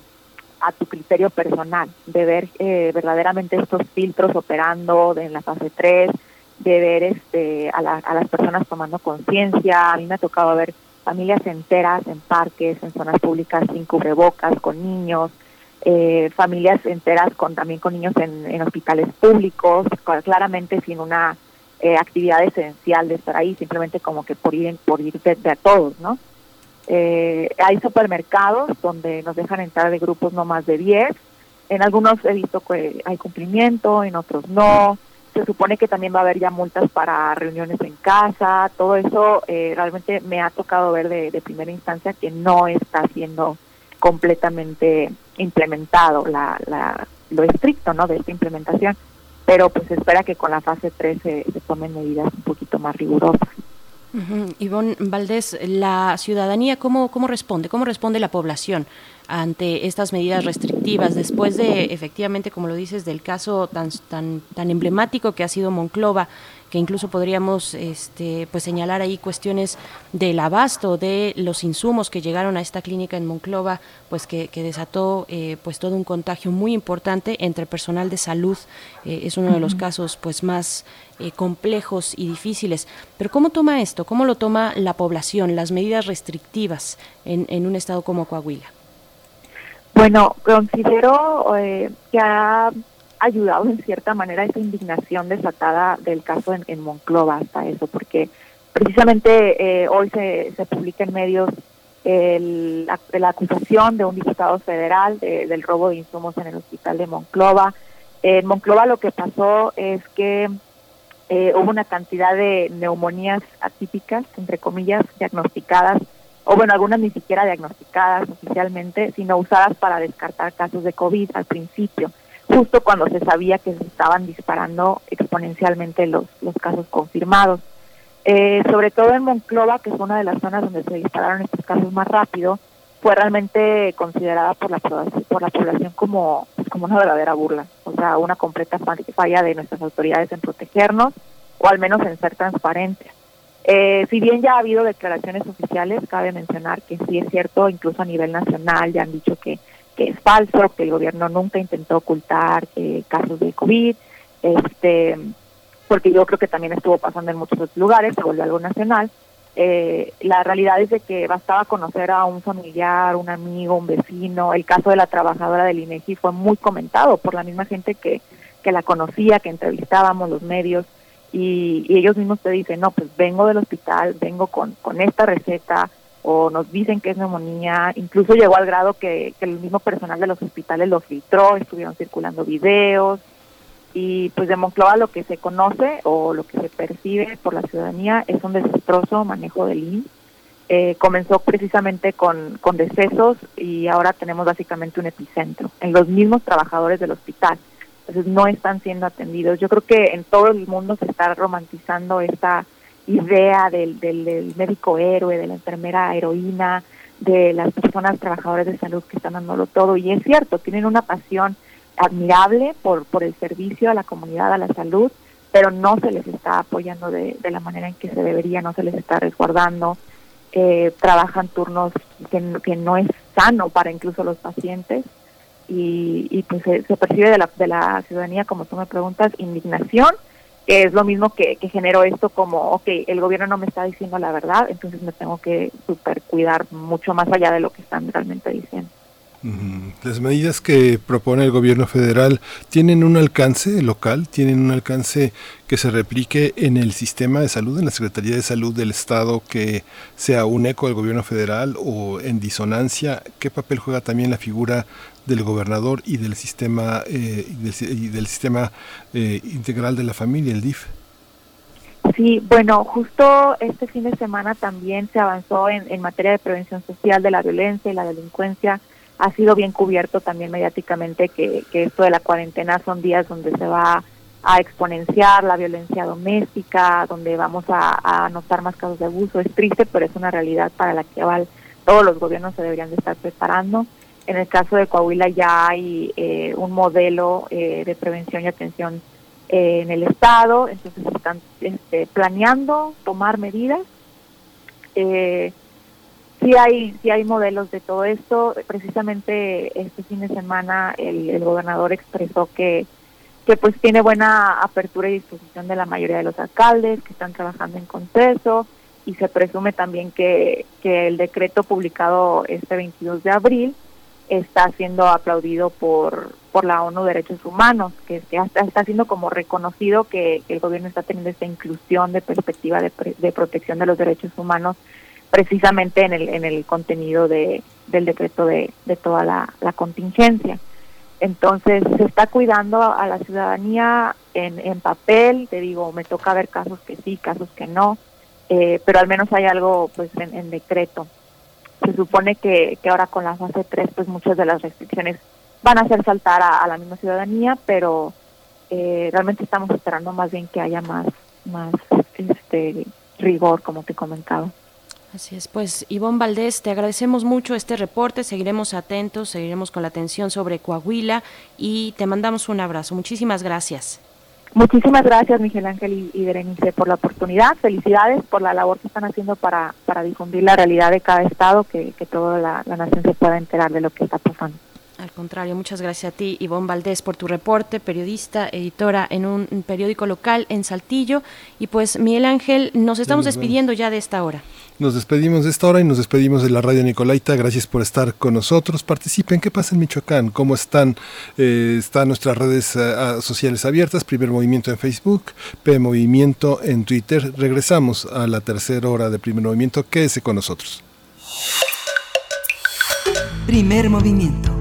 a tu criterio personal, de ver eh, verdaderamente estos filtros operando en la fase 3, de ver este a, la- a las personas tomando conciencia. A mí me ha tocado ver familias enteras en parques, en zonas públicas sin cubrebocas, con niños, eh, familias enteras con también con niños en, hospitales públicos, claramente sin una eh, actividad esencial de estar ahí, simplemente como que por ir por ir de, de a todos, ¿no? Eh, hay supermercados donde nos dejan entrar de grupos no más de 10. En algunos he visto que hay cumplimiento, en otros no. Se supone que también va a haber ya multas para reuniones en casa. Todo eso eh, realmente me ha tocado ver de, primera instancia que no está siendo completamente implementado la, la, lo estricto ¿no? de esta implementación. Pero pues se espera que con la fase 3 se, se tomen medidas un poquito más rigurosas. Ujú. Ivonne Valdés, la ciudadanía, ¿cómo, ¿cómo responde? ¿Cómo responde la población ante estas medidas restrictivas después de, efectivamente, como lo dices, del caso tan, tan, tan emblemático que ha sido Monclova, que incluso podríamos este, pues señalar ahí cuestiones del abasto de los insumos que llegaron a esta clínica en Monclova, pues que, que desató eh, pues todo un contagio muy importante entre personal de salud. Eh, es uno de los casos pues más eh, complejos y difíciles. Pero ¿cómo toma esto? ¿Cómo lo toma la población, las medidas restrictivas en, en un estado como Coahuila? Bueno, considero eh, que ha ayudado en cierta manera esa indignación desatada del caso en, Monclova hasta eso, porque precisamente eh, hoy se, se publica en medios el- la, la acusación de un diputado federal de- del robo de insumos en el hospital de Monclova. En Monclova lo que pasó es que eh, hubo una cantidad de neumonías atípicas, entre comillas, diagnosticadas, o bueno, algunas ni siquiera diagnosticadas oficialmente, sino usadas para descartar casos de COVID al principio, justo cuando se sabía que se estaban disparando exponencialmente los, los casos confirmados. Eh, sobre todo en Monclova, que es una de las zonas donde se dispararon estos casos más rápido, fue realmente considerada por la por la población como, pues, como una verdadera burla, o sea, una completa fa- falla de nuestras autoridades en protegernos o al menos en ser transparentes. Eh, si bien ya ha habido declaraciones oficiales, cabe mencionar que sí es cierto, incluso a nivel nacional ya han dicho que, que es falso, que el gobierno nunca intentó ocultar eh, casos de COVID, este, porque yo creo que también estuvo pasando en muchos otros lugares, se volvió algo nacional. Eh, la realidad es de que bastaba conocer a un familiar, un amigo, un vecino. El caso de la trabajadora del INEGI fue muy comentado por la misma gente que, que la conocía, que entrevistábamos los medios. y, y ellos mismos te dicen, no, pues vengo del hospital, vengo con, con esta receta, o nos dicen que es neumonía, incluso llegó al grado que, que el mismo personal de los hospitales lo filtró, estuvieron circulando videos, y pues de Moncloa lo que se conoce o lo que se percibe por la ciudadanía es un desastroso manejo del IMSS. Eh, comenzó precisamente con, con decesos y ahora tenemos básicamente un epicentro en los mismos trabajadores del hospital. Entonces no están siendo atendidos. Yo creo que en todo el mundo se está romantizando esta idea del, del, médico héroe, de la enfermera heroína, de las personas trabajadoras de salud que están dándolo todo. Y es cierto, tienen una pasión admirable por, por el servicio a la comunidad, a la salud, pero no se les está apoyando de, de la manera en que se debería, no se les está resguardando, eh, trabajan turnos que, que no es sano para incluso los pacientes y, y pues se, se percibe de la, de la ciudadanía, como tú me preguntas, indignación, que es lo mismo que, que generó esto como, ok, el gobierno no me está diciendo la verdad, entonces me tengo que super cuidar mucho más allá de lo que están realmente diciendo. Las medidas que propone el gobierno federal tienen un alcance local, tienen un alcance que se replique en el sistema de salud, en la Secretaría de Salud del Estado, que sea un eco del gobierno federal o en disonancia. ¿Qué papel juega también la figura del gobernador y del sistema eh, del, del sistema eh, integral de la familia, el DIF? Sí, bueno, justo este fin de semana también se avanzó en, en materia de prevención social de la violencia y la delincuencia ha sido bien cubierto también mediáticamente que, esto de la cuarentena son días donde se va a exponenciar la violencia doméstica, donde vamos a, a notar más casos de abuso. Es triste, pero es una realidad para la que todos los gobiernos se deberían de estar preparando. En el caso de Coahuila ya hay eh, un modelo eh, de prevención y atención eh, en el Estado, entonces están este, planeando tomar medidas. Eh, sí hay sí hay modelos de todo esto. Precisamente este fin de semana el, el gobernador expresó que que pues tiene buena apertura y disposición de la mayoría de los alcaldes que están trabajando en consenso y se presume también que, que el decreto publicado este 22 de abril está siendo aplaudido por por la ONU Derechos Humanos, que, que hasta está siendo como reconocido que, que, el gobierno está teniendo esta inclusión de perspectiva de, de protección de los derechos humanos precisamente en el, en el contenido de, del decreto de, de toda la, la, contingencia. Entonces, se está cuidando a la ciudadanía en, en papel, te digo, me toca ver casos que sí, casos que no, eh, pero al menos hay algo pues en, decreto. Se supone que, que, ahora con la fase 3, pues muchas de las restricciones van a hacer saltar a, a la misma ciudadanía, pero eh, realmente estamos esperando más bien que haya más, más este rigor, como te comentaba. Así es, pues Ivonne Valdés, te agradecemos mucho este reporte, seguiremos atentos, seguiremos con la atención sobre Coahuila y te mandamos un abrazo. Muchísimas gracias. Muchísimas gracias, Miguel Ángel y, Berenice, por la oportunidad. Felicidades por la labor que están haciendo para, para difundir la realidad de cada estado, que, que toda la, la nación se pueda enterar de lo que está pasando. Al contrario, muchas gracias a ti, Ivonne Valdés, por tu reporte, periodista, editora en un periódico local en Saltillo. Y pues, Miguel Ángel, nos estamos despidiendo ya de esta hora. Nos despedimos de esta hora y nos despedimos de la radio Nicolaita. Gracias por estar con nosotros. Participen. ¿Qué pasa en Michoacán? ¿Cómo están? Eh, están nuestras redes uh, sociales abiertas. Primer Movimiento en Facebook, P Movimiento en Twitter. Regresamos a la tercera hora de Primer Movimiento. Quédese con nosotros. Primer Movimiento.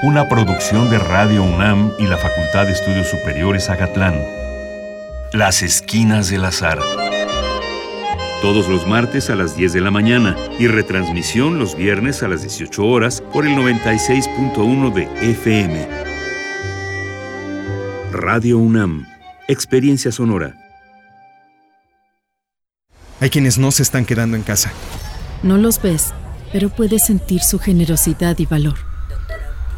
Una producción de Radio UNAM y la Facultad de Estudios Superiores Agatlán. Las Esquinas del Azar. Todos los martes a las 10 de la mañana y retransmisión los viernes a las 18 horas por el 96.1 de FM. Radio UNAM. Experiencia sonora. Hay quienes no se están quedando en casa. No los ves, pero puedes sentir su generosidad y valor.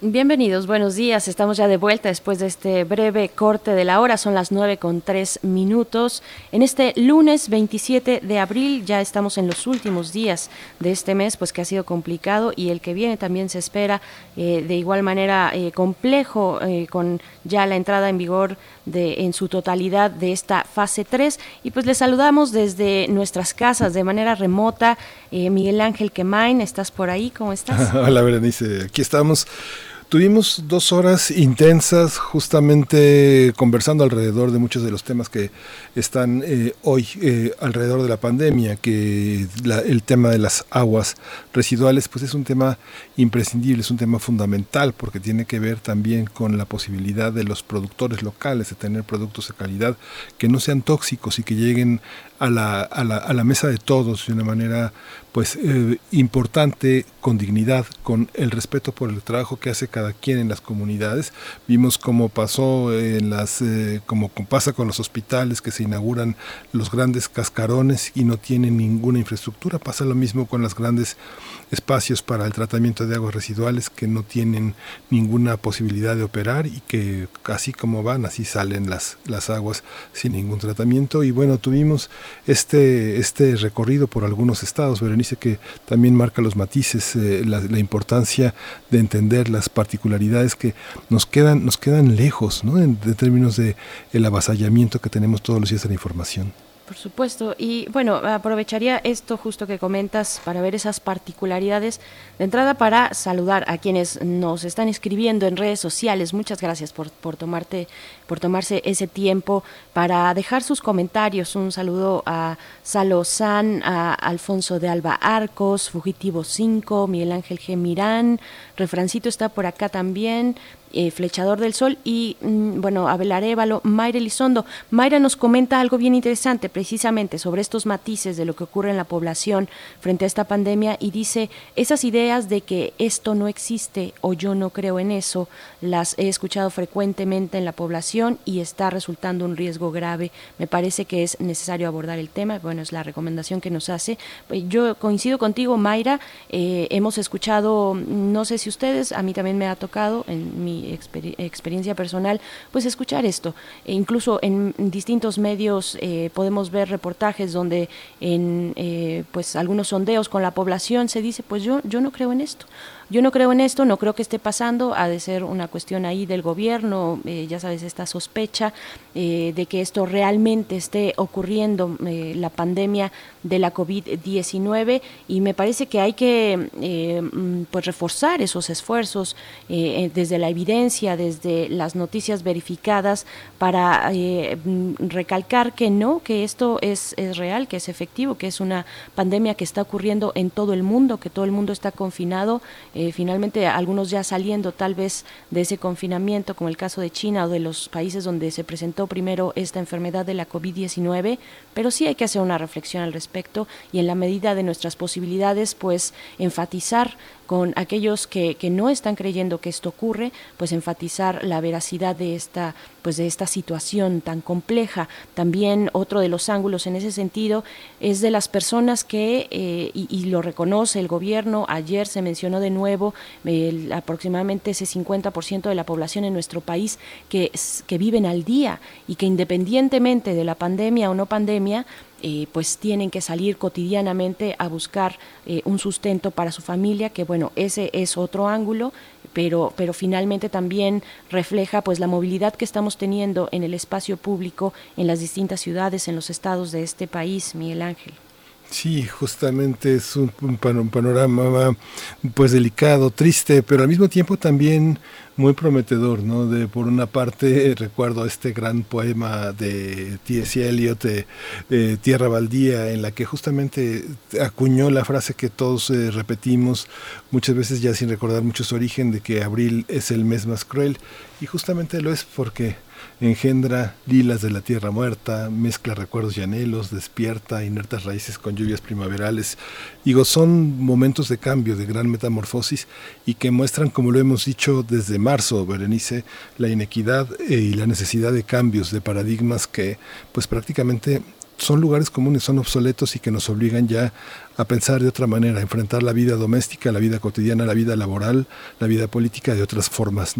Bienvenidos, buenos días. Estamos ya de vuelta después de este breve corte de la hora. Son las 9 con 3 minutos. En este lunes 27 de abril ya estamos en los últimos días de este mes, pues que ha sido complicado y el que viene también se espera eh, de igual manera eh, complejo eh, con ya la entrada en vigor de, en su totalidad de esta fase 3. Y pues les saludamos desde nuestras casas de manera remota. Miguel Ángel Quemain, ¿estás por ahí? ¿Cómo estás? Hola. Aquí estamos. Tuvimos dos horas intensas justamente conversando alrededor de muchos de los temas que están eh, hoy eh, alrededor de la pandemia, que el tema de las aguas residuales pues es un tema imprescindible, es un tema fundamental porque tiene que ver también con la posibilidad de los productores locales de tener productos de calidad que no sean tóxicos y que lleguen a la, a la, a la mesa de todos de una manera pues eh, importante, con dignidad, con el respeto por el trabajo que hace cada quien en las comunidades. Vimos cómo pasó en las, eh, como pasa con los hospitales que se inauguran los grandes cascarones y no tienen ninguna infraestructura. Pasa lo mismo con los grandes espacios para el tratamiento de aguas residuales que no tienen ninguna posibilidad de operar y que así como van, así salen las, las aguas sin ningún tratamiento. Y bueno, tuvimos este, este recorrido por algunos estados, Berenice, que también marca los matices, eh, la, la, importancia de entender las particularidades que nos quedan, nos quedan lejos, ¿no? En, de términos de el avasallamiento que tenemos todos los días de la información. Por supuesto. Y bueno, aprovecharía esto justo que comentas para ver esas particularidades. De entrada, para saludar a quienes nos están escribiendo en redes sociales. Muchas gracias por, por, tomarte, por tomarse ese tiempo para dejar sus comentarios. Un saludo a Salo San, a Alfonso de Alba Arcos, Fugitivo 5, Miguel Ángel G. Mirán, Refrancito está por acá también, eh, Flechador del Sol y, mm, bueno, Abel Arevalo, Mayra Elizondo. Mayra nos comenta algo bien interesante precisamente sobre estos matices de lo que ocurre en la población frente a esta pandemia y dice, esas ideas de que esto no existe o yo no creo en eso, las he escuchado frecuentemente en la población y está resultando un riesgo grave. Me parece que es necesario abordar el tema, bueno, es la recomendación que nos hace. Yo coincido contigo, Mayra, eh, hemos escuchado, no sé si ustedes, a mí también me ha tocado en mi exper experiencia personal, pues escuchar esto. E incluso en distintos medios eh, podemos ver reportajes donde en eh, pues algunos sondeos con la población se dice, pues yo, yo no creo en esto. Yo no creo en esto, no creo que esté pasando, ha de ser una cuestión ahí del gobierno, eh, ya sabes, esta sospecha eh, de que esto realmente esté ocurriendo, eh, la pandemia de la COVID-19 y me parece que hay que mm, pues reforzar esos esfuerzos desde la evidencia, desde las noticias verificadas para mm, recalcar que no, que esto es, es real, que es efectivo, que es una pandemia que está ocurriendo en todo el mundo, que todo el mundo está confinado, eh, finalmente algunos ya saliendo tal vez de ese confinamiento, como el caso de China o de los países donde se presentó primero esta enfermedad de la COVID-19, pero sí hay que hacer una reflexión al respecto y en la medida de nuestras posibilidades, pues enfatizar con aquellos que, que, no están creyendo que esto ocurre, pues enfatizar la veracidad de esta, pues de esta situación tan compleja. También otro de los ángulos en ese sentido es de las personas que, eh, y, lo reconoce el gobierno, ayer se mencionó de nuevo aproximadamente ese 50% de la población en nuestro país que, que viven al día y que independientemente de la pandemia o no pandemia, eh, pues tienen que salir cotidianamente a buscar eh, un sustento para su familia, que bueno, ese es otro ángulo, pero, pero finalmente también refleja pues la movilidad que estamos teniendo en el espacio público en las distintas ciudades, en los estados de este país, Miguel Ángel. Sí, justamente es un, panorama pues delicado, triste, pero al mismo tiempo también muy prometedor, ¿no? De por una parte recuerdo este gran poema de T.S. Eliot de, Tierra Baldía en la que justamente acuñó la frase que todos eh, repetimos muchas veces ya sin recordar mucho su origen de que abril es el mes más cruel y justamente lo es porque engendra lilas de la tierra muerta, mezcla recuerdos y anhelos, despierta inertas raíces con lluvias primaverales. Digo, son momentos de cambio, de gran metamorfosis y que muestran, como lo hemos dicho desde marzo, Berenice, la inequidad eh, y la necesidad de cambios, de paradigmas que pues prácticamente son lugares comunes, son obsoletos y que nos obligan ya a pensar de otra manera, a enfrentar la vida doméstica, la vida cotidiana, la vida laboral, la vida política de otras formas.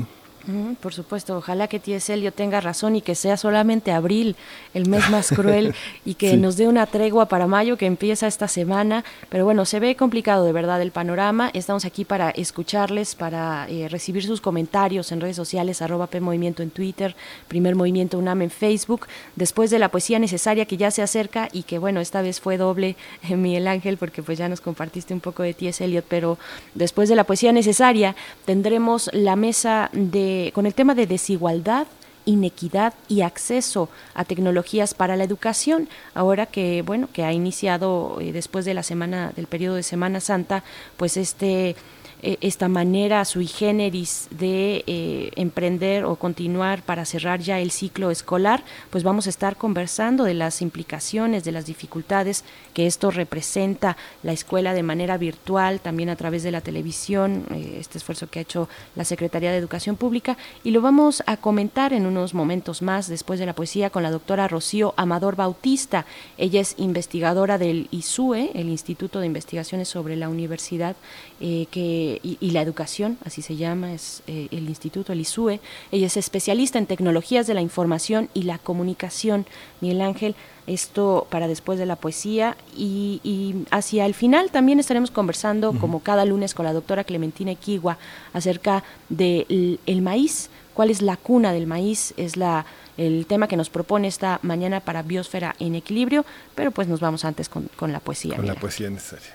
Por supuesto, ojalá que T.S. Eliot tenga razón y que sea solamente abril el mes más cruel y que nos dé una tregua para mayo que empieza esta semana. Pero bueno, se ve complicado de verdad el panorama. Estamos aquí para escucharles, para eh, recibir sus comentarios en redes sociales, arroba P Movimiento en Twitter, Primer Movimiento UNAM en Facebook. Después de la poesía necesaria que ya se acerca y que bueno, esta vez fue doble, eh, Miguel Ángel, porque pues ya nos compartiste un poco de T.S. Eliot, pero después de la poesía necesaria tendremos la mesa de con el tema de desigualdad, inequidad y acceso a tecnologías para la educación, ahora que bueno, que ha iniciado eh, después de la semana del periodo de Semana Santa, pues este eh, esta manera sui generis de eh, emprender o continuar para cerrar ya el ciclo escolar, pues vamos a estar conversando de las implicaciones, de las dificultades que esto representa la escuela de manera virtual, también a través de la televisión, eh, este esfuerzo que ha hecho la Secretaría de Educación Pública, y lo vamos a comentar en unos momentos más después de la poesía con la doctora Rocío Amador Bautista. Ella es investigadora del ISUE, el Instituto de Investigaciones sobre la Universidad, que y, la educación, así se llama, es eh, el instituto, el ISUE. Ella es especialista en tecnologías de la información y la comunicación. Miguel Ángel, esto para después de la poesía y, hacia el final también estaremos conversando, como cada lunes, con la doctora Clementina Equigua acerca del el maíz, cuál es la cuna del maíz, es la el tema que nos propone esta mañana para Biosfera en Equilibrio, pero pues nos vamos antes con, con la poesía. Con la poesía necesaria.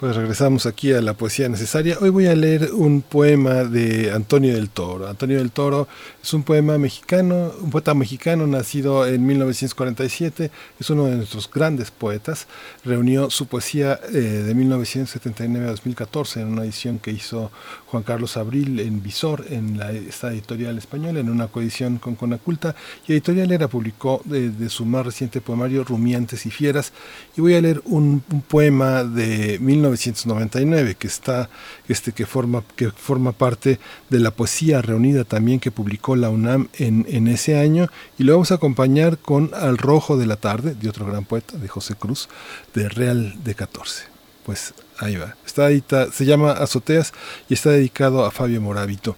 Pues regresamos aquí a la poesía necesaria. Hoy voy a leer un poema de Antonio del Toro. Antonio del Toro es un poema mexicano, un poeta mexicano nacido en 1947. Es uno de nuestros grandes poetas. Reunió su poesía eh, de 1979 a 2014 en una edición que hizo Juan Carlos Abril en Visor, en la, esta editorial española, en una coedición con Conaculta. Y Editorial Era publicó de, su más reciente poemario Rumiantes y Fieras. Y voy a leer un, un poema de 19 1999, que está, este, que forma, que forma parte de la poesía reunida también que publicó la UNAM en, en ese año, y lo vamos a acompañar con Al Rojo de la Tarde, de otro gran poeta, de José Cruz, de Real de 14. Pues ahí va. Está se llama Azoteas y está dedicado a Fabio Moravito.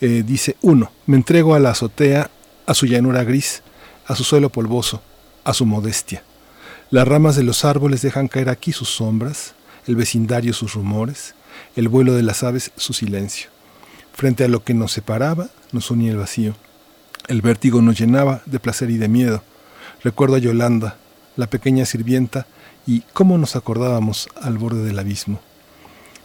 Eh, dice uno, me entrego a la azotea a su llanura gris, a su suelo polvoso, a su modestia. Las ramas de los árboles dejan caer aquí sus sombras, el vecindario sus rumores, el vuelo de las aves su silencio. Frente a lo que nos separaba, nos unía el vacío. El vértigo nos llenaba de placer y de miedo. Recuerdo a Yolanda, la pequeña sirvienta, y cómo nos acordábamos al borde del abismo.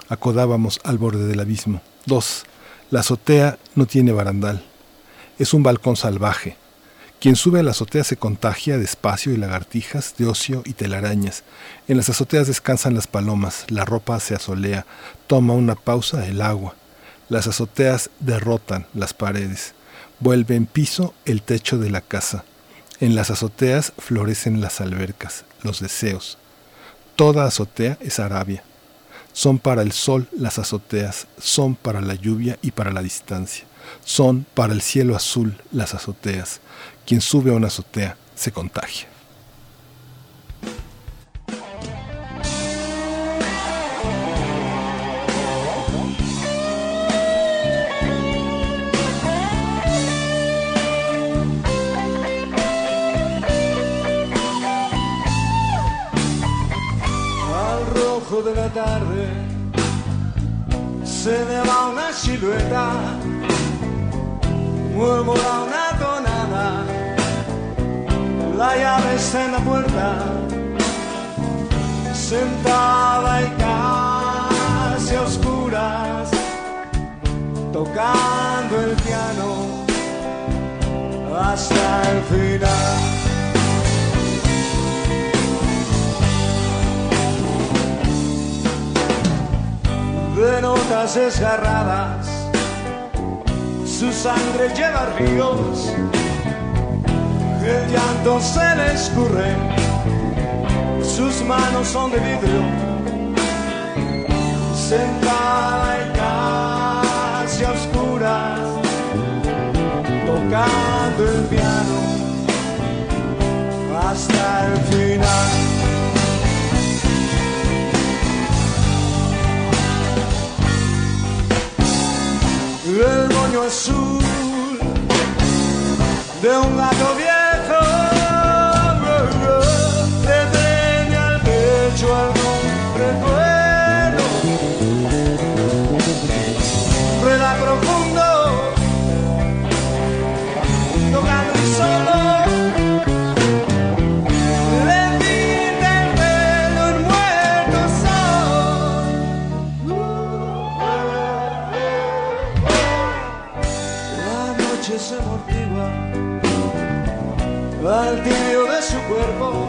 Acodábamos al borde del abismo. Dos. La azotea no tiene barandal. Es un balcón salvaje. Quien sube a la azotea se contagia de y lagartijas, de ocio y telarañas. En las azoteas descansan las palomas, la ropa se asolea, toma una pausa el agua. Las azoteas derrotan las paredes. Vuelve en piso el techo de la casa. En las azoteas florecen las albercas, los deseos. Toda azotea es Arabia. Son para el sol las azoteas, son para la lluvia y para la distancia. Son para el cielo azul las azoteas. Quien sube a una azotea se contagia. Al rojo de la tarde se me va una silueta, murmura una tonada, la llave está en la puerta, sentada y casi a oscuras, tocando el piano hasta el final. de notas desgarradas, su sangre lleva ríos, el llanto se le escurre, sus manos son de vidrio, sentada y casi a oscuras, tocando el piano hasta el final. Azul de un gato viejo al tibio de su cuerpo,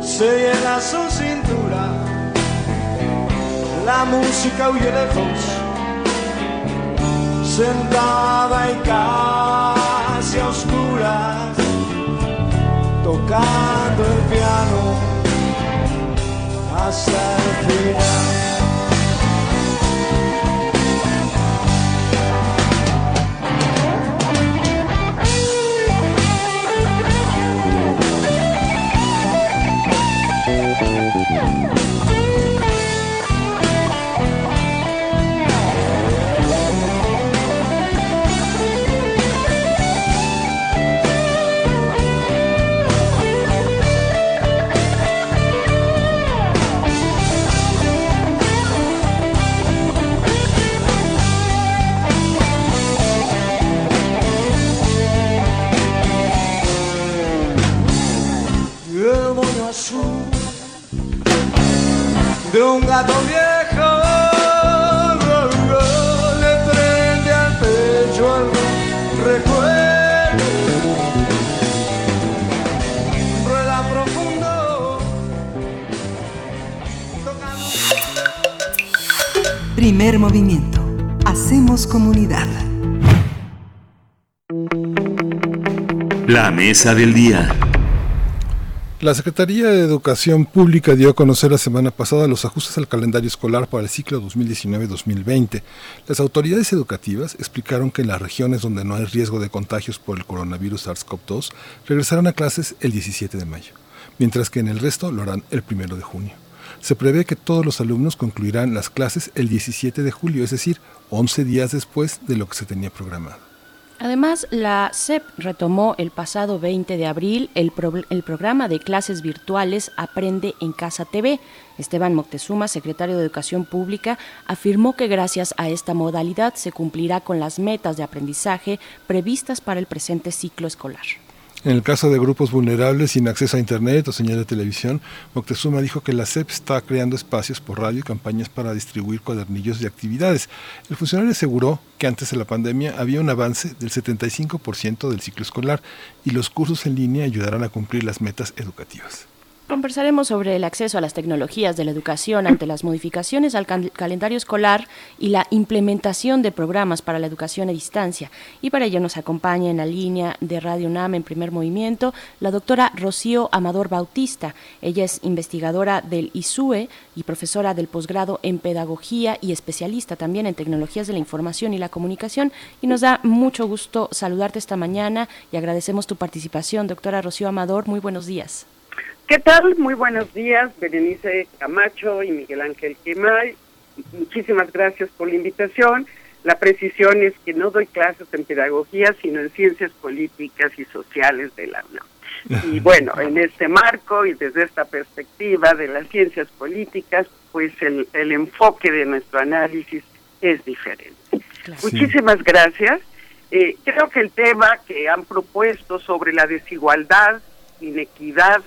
se llena su cintura, la música huye lejos, sentada y casi a oscuras, tocando el piano hasta el final. De un gato viejo le prende al pecho algún recuerdo rueda profundo Primer movimiento. Hacemos comunidad. La mesa del día. La Secretaría de Educación Pública dio a conocer la semana pasada los ajustes al calendario escolar para el ciclo 2019-2020. Las autoridades educativas explicaron que en las regiones donde no hay riesgo de contagios por el coronavirus SARS-CoV-2 regresarán a clases el 17 de mayo, mientras que en el resto lo harán el 1 de junio. Se prevé que todos los alumnos concluirán las clases el 17 de julio, es decir, 11 días después de lo que se tenía programado. Además, la SEP retomó el pasado 20 de abril el, el, programa de clases virtuales Aprende en Casa TV. Esteban Moctezuma, secretario de Educación Pública, afirmó que gracias a esta modalidad se cumplirá con las metas de aprendizaje previstas para el presente ciclo escolar. En el caso de grupos vulnerables sin acceso a Internet o señal de televisión, Moctezuma dijo que la SEP está creando espacios por radio y campañas para distribuir cuadernillos de actividades. El funcionario aseguró que antes de la pandemia había un avance del 75% del ciclo escolar y los cursos en línea ayudarán a cumplir las metas educativas. Conversaremos sobre el acceso a las tecnologías de la educación ante las modificaciones al calendario escolar y la implementación de programas para la educación a distancia. Y para ello nos acompaña en la línea de Radio UNAM en primer movimiento la doctora Rocío Amador Bautista. Ella es investigadora del ISUE y profesora del posgrado en pedagogía y especialista también en tecnologías de la información y la comunicación. Y nos da mucho gusto saludarte esta mañana y agradecemos tu participación, doctora Rocío Amador. Muy buenos días. ¿Qué tal? Muy buenos días, Berenice Camacho y Miguel Ángel Quemay. Muchísimas gracias por la invitación. La precisión es que no doy clases en pedagogía, sino en ciencias políticas y sociales de la UNAM. Y bueno, en este marco y desde esta perspectiva de las ciencias políticas, pues el, el enfoque de nuestro análisis es diferente. Muchísimas gracias. Eh, creo que el tema que han propuesto sobre la desigualdad, inequidad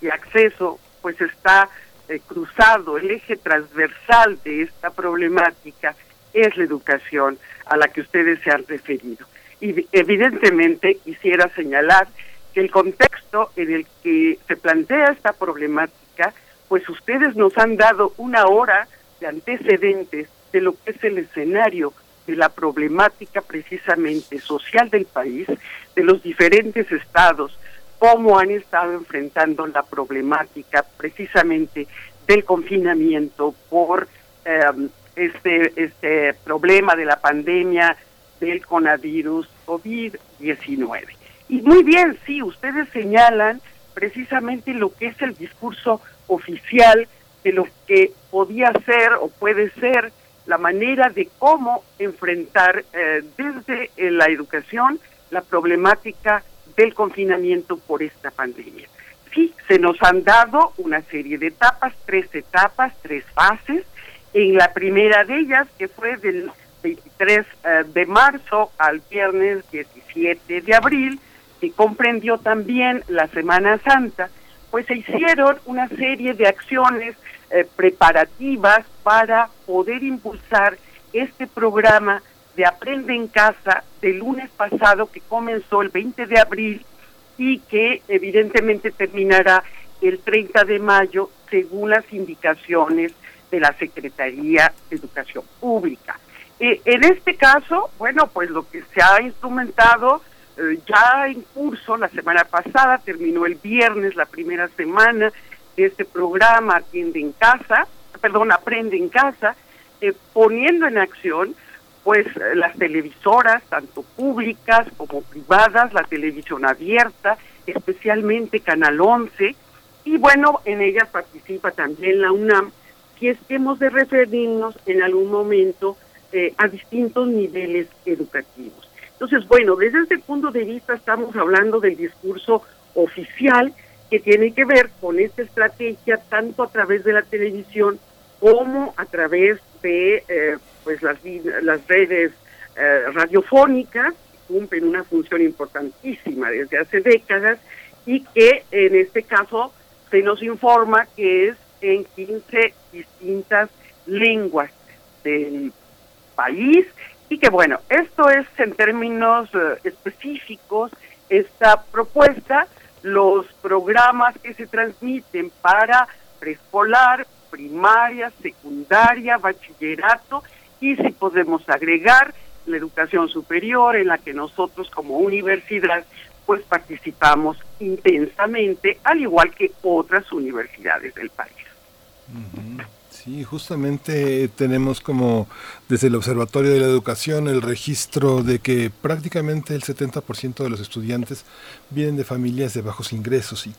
y acceso, pues está eh, cruzado, el eje transversal de esta problemática es la educación a la que ustedes se han referido. Y evidentemente quisiera señalar que el contexto en el que se plantea esta problemática, pues ustedes nos han dado una hora de antecedentes de lo que es el escenario de la problemática precisamente social del país, de los diferentes estados, cómo han estado enfrentando la problemática precisamente del confinamiento por em, este, este problema de la pandemia del coronavirus COVID-19. Y muy bien, sí, ustedes señalan precisamente lo que es el discurso oficial de lo que podía ser o puede ser la manera de cómo enfrentar eh, desde la educación la problemática del confinamiento por esta pandemia. Sí, se nos han dado una serie de etapas, tres etapas, tres fases. En la primera de ellas, que fue del 23 eh, de marzo al viernes 17 de abril, que comprendió también la Semana Santa, pues se hicieron una serie de acciones eh, preparativas para poder impulsar este programa de Aprende en Casa del lunes pasado que comenzó el 20 de abril y que evidentemente terminará el 30 de mayo según las indicaciones de la Secretaría de Educación Pública. Eh, en este caso, bueno, pues lo que se ha instrumentado eh, ya en curso la semana pasada, terminó el viernes la primera semana de este programa Atiende en Casa, perdón, Aprende en Casa, eh, poniendo en acción pues las televisoras, tanto públicas como privadas, la televisión abierta, especialmente Canal 11, y bueno, en ellas participa también la UNAM, si es que hemos de referirnos en algún momento eh, a distintos niveles educativos. Entonces, bueno, desde este punto de vista estamos hablando del discurso oficial que tiene que ver con esta estrategia tanto a través de la televisión como a través de eh, pues las, las redes eh, radiofónicas cumplen una función importantísima desde hace décadas y que en este caso se nos informa que es en 15 distintas lenguas del país y que bueno, esto es en términos eh, específicos esta propuesta, los programas que se transmiten para preescolar, primaria, secundaria, bachillerato y si podemos agregar la educación superior en la que nosotros como universidad pues participamos intensamente, al igual que otras universidades del país. Sí, justamente tenemos como desde el Observatorio de la Educación el registro de que prácticamente el 70% de los estudiantes vienen de familias de bajos ingresos y,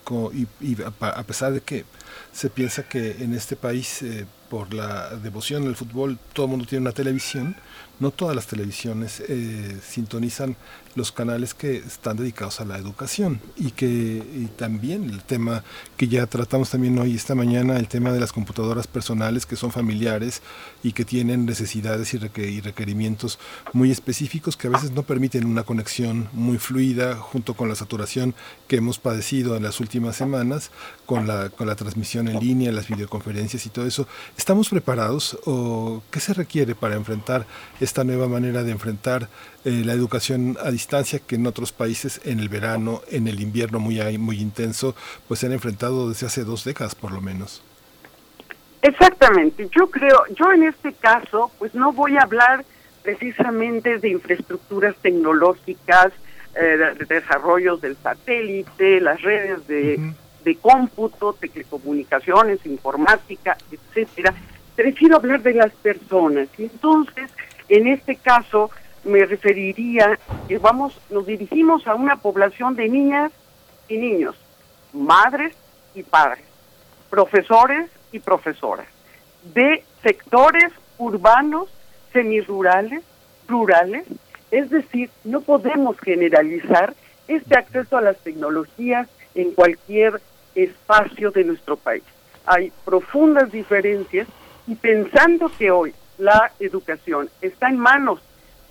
y, a pesar de que se piensa que en este país eh, por la devoción al fútbol, todo el mundo tiene una televisión, no todas las televisiones eh, sintonizan los canales que están dedicados a la educación y que también el tema que ya tratamos también hoy esta mañana el tema de las computadoras personales que son familiares y que tienen necesidades y, requerimientos muy específicos que a veces no permiten una conexión muy fluida junto con la saturación que hemos padecido en las últimas semanas con la, con la transmisión en línea, las videoconferencias y todo eso. ¿Estamos preparados o qué se requiere para enfrentar esta nueva manera de enfrentar eh, la educación a distancia que en otros países en el verano, en el invierno muy, muy intenso, pues se han enfrentado desde hace dos décadas por lo menos. Exactamente, yo creo, yo en este caso, pues no voy a hablar precisamente de infraestructuras tecnológicas, eh, de desarrollos del satélite, las redes de, de cómputo, telecomunicaciones, informática, etcétera. Prefiero hablar de las personas. Y entonces, en este caso, me referiría que vamos, nos dirigimos a una población de niñas y niños, madres y padres, profesores y profesoras, de sectores urbanos, semirurales, rurales, es decir, no podemos generalizar este acceso a las tecnologías en cualquier espacio de nuestro país. Hay profundas diferencias y pensando que hoy la educación está en manos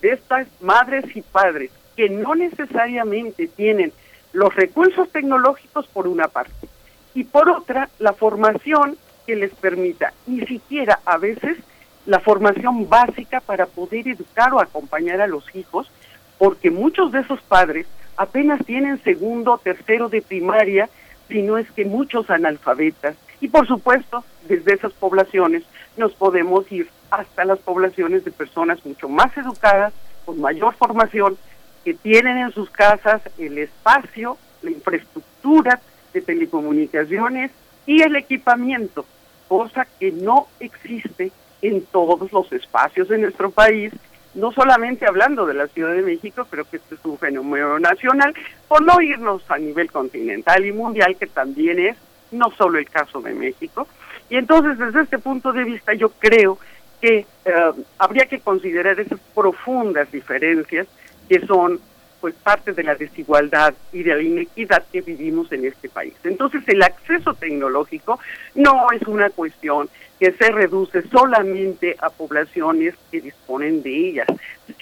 de estas madres y padres que no necesariamente tienen los recursos tecnológicos por una parte y por otra la formación que les permita, ni siquiera a veces la formación básica para poder educar o acompañar a los hijos, porque muchos de esos padres apenas tienen segundo o tercero de primaria, si no es que muchos analfabetas. Y por supuesto, desde esas poblaciones nos podemos ir hasta las poblaciones de personas mucho más educadas, con mayor formación, que tienen en sus casas el espacio, la infraestructura de telecomunicaciones y el equipamiento, cosa que no existe en todos los espacios de nuestro país, no solamente hablando de la Ciudad de México, pero que este es un fenómeno nacional, por no irnos a nivel continental y mundial, que también es no solo el caso de México. Y entonces, desde este punto de vista, yo creo que eh, habría que considerar esas profundas diferencias que son pues parte de la desigualdad y de la inequidad que vivimos en este país. Entonces el acceso tecnológico no es una cuestión que se reduce solamente a poblaciones que disponen de ellas.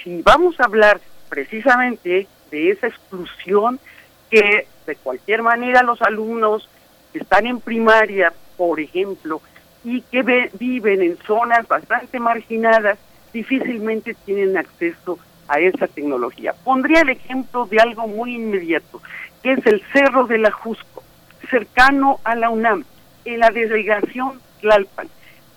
Si vamos a hablar precisamente de esa exclusión que de cualquier manera los alumnos que están en primaria, por ejemplo, y que viven en zonas bastante marginadas, difícilmente tienen acceso a esa tecnología. Pondría el ejemplo de algo muy inmediato, que es el Cerro de la Jusco, cercano a la UNAM, en la delegación Tlalpan.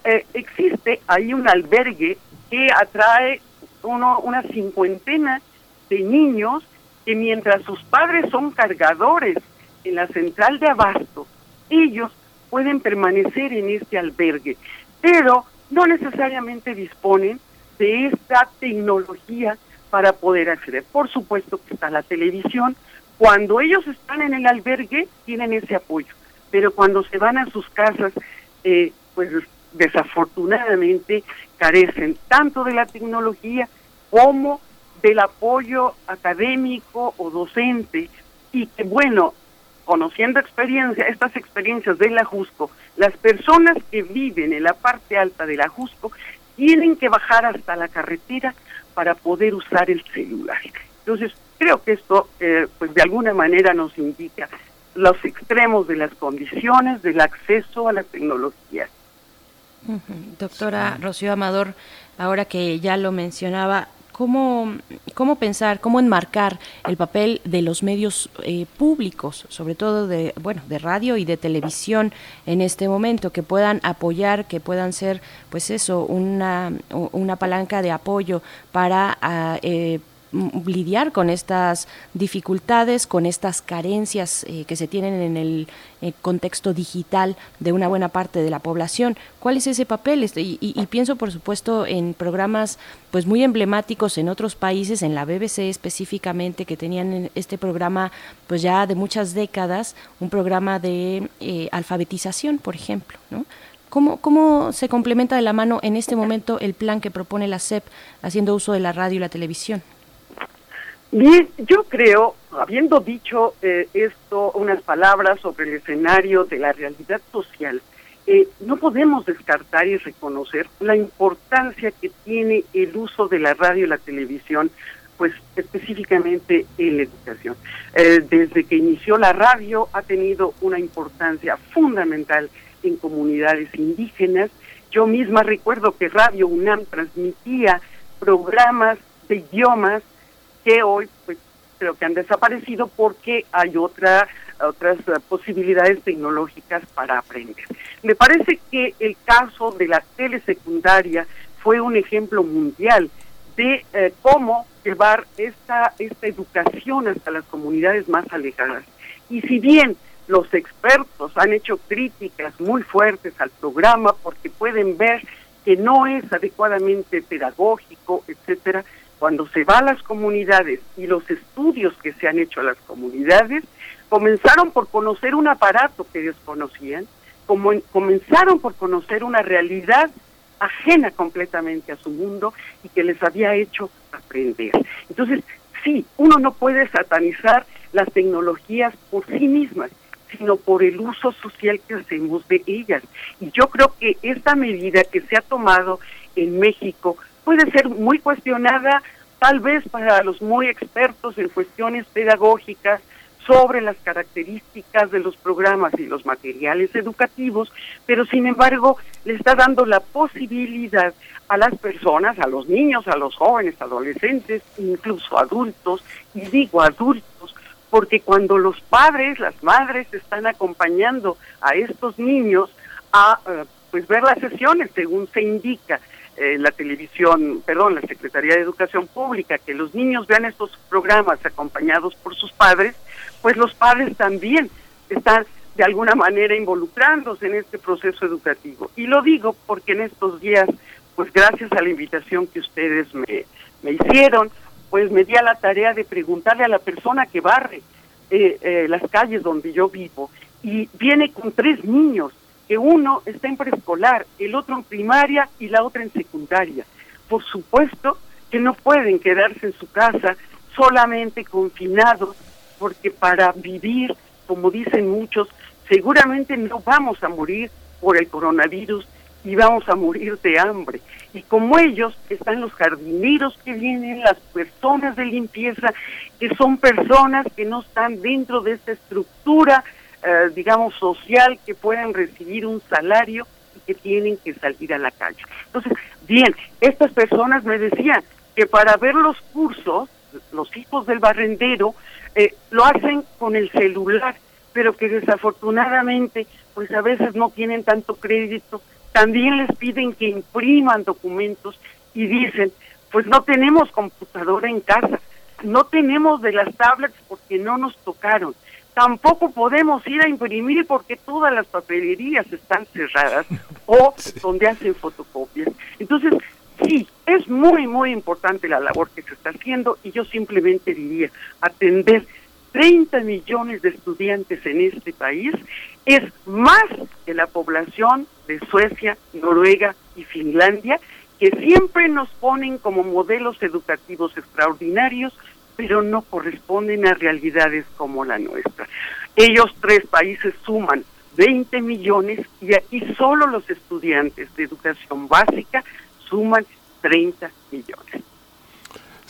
Eh, existe ahí un albergue que atrae uno, una cincuentena de niños que mientras sus padres son cargadores en la central de abasto, ellos pueden permanecer en este albergue, pero no necesariamente disponen de esta tecnología para poder acceder. Por supuesto que está la televisión. Cuando ellos están en el albergue, tienen ese apoyo, pero cuando se van a sus casas, eh, pues desafortunadamente carecen tanto de la tecnología como del apoyo académico o docente y que bueno, conociendo experiencia, estas experiencias del Ajusco, las personas que viven en la parte alta del Ajusco tienen que bajar hasta la carretera para poder usar el celular. Entonces, creo que esto, eh, pues de alguna manera nos indica los extremos de las condiciones del acceso a la tecnología. Doctora Rocío Amador, ahora que ya lo mencionaba, cómo, cómo pensar, cómo enmarcar el papel de los medios eh, públicos, sobre todo de, bueno, de radio y de televisión en este momento, que puedan apoyar, que puedan ser, pues eso, una, una palanca de apoyo para ah, eh, lidiar con estas dificultades, con estas carencias eh, que se tienen en el eh, contexto digital de una buena parte de la población. ¿Cuál es ese papel? Este, y, pienso, por supuesto, en programas pues muy emblemáticos en otros países, en la BBC específicamente, que tenían este programa pues ya de muchas décadas, un programa de eh, alfabetización, por ejemplo. ¿Cómo, ¿Cómo se complementa de la mano en este momento el plan que propone la SEP haciendo uso de la radio y la televisión? Bien, yo creo, habiendo dicho eh, esto, unas palabras sobre el escenario de la realidad social, eh, no podemos descartar y reconocer la importancia que tiene el uso de la radio y la televisión, pues específicamente en la educación. Eh, desde que inició la radio ha tenido una importancia fundamental en comunidades indígenas. Yo misma recuerdo que Radio UNAM transmitía programas de idiomas que hoy pues creo que han desaparecido porque hay otra otras eh, posibilidades tecnológicas para aprender. Me parece que el caso de la telesecundaria fue un ejemplo mundial de eh, cómo llevar esta, esta educación hasta las comunidades más alejadas. Y si bien los expertos han hecho críticas muy fuertes al programa porque pueden ver que no es adecuadamente pedagógico, etcétera, cuando se va a las comunidades y los estudios que se han hecho a las comunidades, comenzaron por conocer un aparato que desconocían, como comenzaron por conocer una realidad ajena completamente a su mundo y que les había hecho aprender. Entonces, sí, uno no puede satanizar las tecnologías por sí mismas, sino por el uso social que hacemos de ellas. Y yo creo que esta medida que se ha tomado en México puede ser muy cuestionada tal vez para los muy expertos en cuestiones pedagógicas sobre las características de los programas y los materiales educativos, pero sin embargo le está dando la posibilidad a las personas, a los niños, a los jóvenes, adolescentes, incluso adultos, y digo adultos, porque cuando los padres, las madres están acompañando a estos niños a eh, pues ver las sesiones según se indica eh, la televisión, perdón, la Secretaría de Educación Pública, que los niños vean estos programas acompañados por sus padres, pues los padres también están de alguna manera involucrándose en este proceso educativo. Y lo digo porque en estos días, pues gracias a la invitación que ustedes me, me hicieron, pues me di a la tarea de preguntarle a la persona que barre eh, eh, las calles donde yo vivo y viene con tres niños que uno está en preescolar, el otro en primaria y la otra en secundaria. Por supuesto que no pueden quedarse en su casa solamente confinados, porque para vivir, como dicen muchos, seguramente no vamos a morir por el coronavirus y vamos a morir de hambre. Y como ellos están los jardineros que vienen, las personas de limpieza, que son personas que no están dentro de esta estructura eh, digamos, social que puedan recibir un salario y que tienen que salir a la calle. Entonces, bien, estas personas me decían que para ver los cursos, los hijos del barrendero, eh, lo hacen con el celular, pero que desafortunadamente, pues a veces no tienen tanto crédito. También les piden que impriman documentos y dicen, pues no tenemos computadora en casa, no tenemos de las tablets porque no nos tocaron tampoco podemos ir a imprimir porque todas las papelerías están cerradas o donde hacen fotocopias. Entonces, sí, es muy, muy importante la labor que se está haciendo y yo simplemente diría, atender 30 millones de estudiantes en este país es más que la población de Suecia, Noruega y Finlandia, que siempre nos ponen como modelos educativos extraordinarios pero no corresponden a realidades como la nuestra. Ellos tres países suman 20 millones y aquí solo los estudiantes de educación básica suman 30 millones.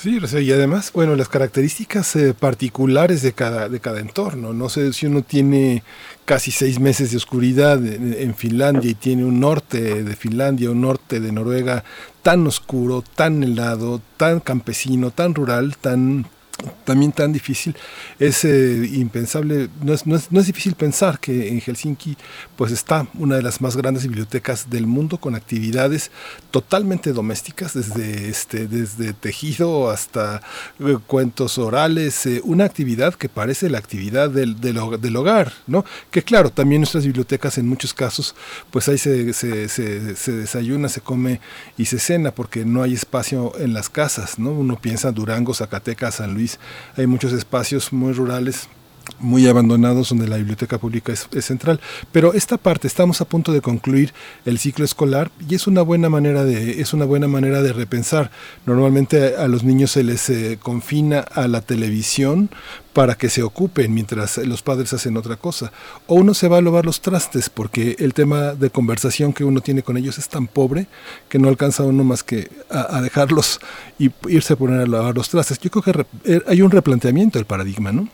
Sí, y además, bueno, las características eh, particulares de cada, de cada entorno. No sé si uno tiene casi seis meses de oscuridad en, en, Finlandia y tiene un norte de Finlandia, un norte de Noruega tan oscuro, tan helado, tan campesino, tan rural, tan también tan difícil, es eh, impensable, no es, no, es, no es, difícil pensar que en Helsinki pues está una de las más grandes bibliotecas del mundo con actividades totalmente domésticas, desde, este, desde tejido hasta eh, cuentos orales, eh, una actividad que parece la actividad del, del, hogar, ¿no? Que claro, también nuestras bibliotecas en muchos casos pues ahí se, se, se, se desayuna, se come y se cena porque no hay espacio en las casas, ¿no? Uno piensa Durango, Zacatecas, San Luis, hay muchos espacios muy rurales muy abandonados donde la biblioteca pública es, central. Pero esta parte, estamos a punto de concluir el ciclo escolar y es una buena manera de, es una buena manera de repensar. Normalmente a, los niños se les eh, confina a la televisión para que se ocupen mientras los padres hacen otra cosa. O uno se va a lavar los trastes porque el tema de conversación que uno tiene con ellos es tan pobre que no alcanza uno más que a, a dejarlos y irse a poner a lavar los trastes. Yo creo que eh, hay un replanteamiento del paradigma, ¿no?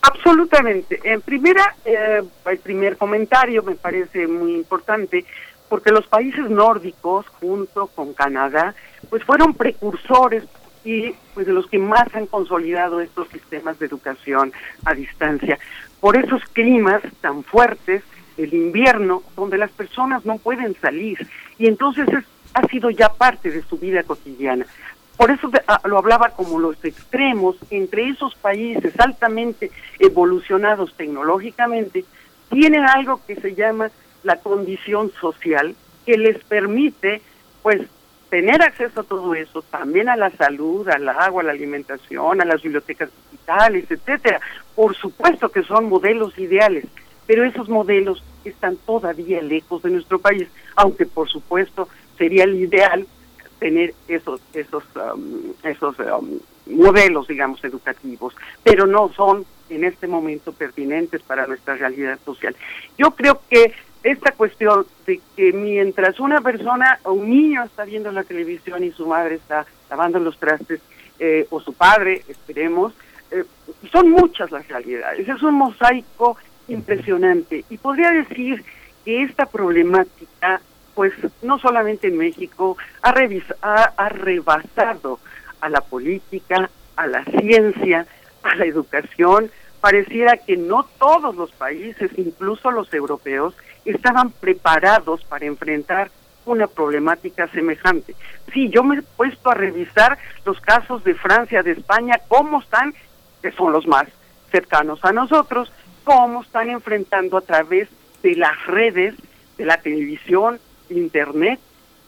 Absolutamente. En primera, eh, el primer comentario me parece muy importante porque los países nórdicos, junto con Canadá, pues fueron precursores y pues de los que más han consolidado estos sistemas de educación a distancia. Por esos climas tan fuertes, el invierno, donde las personas no pueden salir y entonces es, ha sido ya parte de su vida cotidiana. Por eso ah, lo hablaba como los extremos entre esos países altamente evolucionados tecnológicamente, tienen algo que se llama la condición social que les permite pues tener acceso a todo eso, también a la salud, al agua, a la alimentación, a las bibliotecas digitales, etcétera. Por supuesto que son modelos ideales, pero esos modelos están todavía lejos de nuestro país, aunque por supuesto sería el ideal tener esos esos um, esos um, modelos digamos educativos pero no son en este momento pertinentes para nuestra realidad social. Yo creo que esta cuestión de que mientras una persona o un niño está viendo la televisión y su madre está lavando los trastes eh, o su padre esperemos eh, son muchas las realidades. Es un mosaico impresionante. Y podría decir que esta problemática pues no solamente en México, ha, ha, rebasado a la política, a la ciencia, a la educación. Pareciera que no todos los países, incluso los europeos, estaban preparados para enfrentar una problemática semejante. Sí, yo me he puesto a revisar los casos de Francia, de España, cómo están, que son los más cercanos a nosotros, cómo están enfrentando a través de las redes, de la televisión, Internet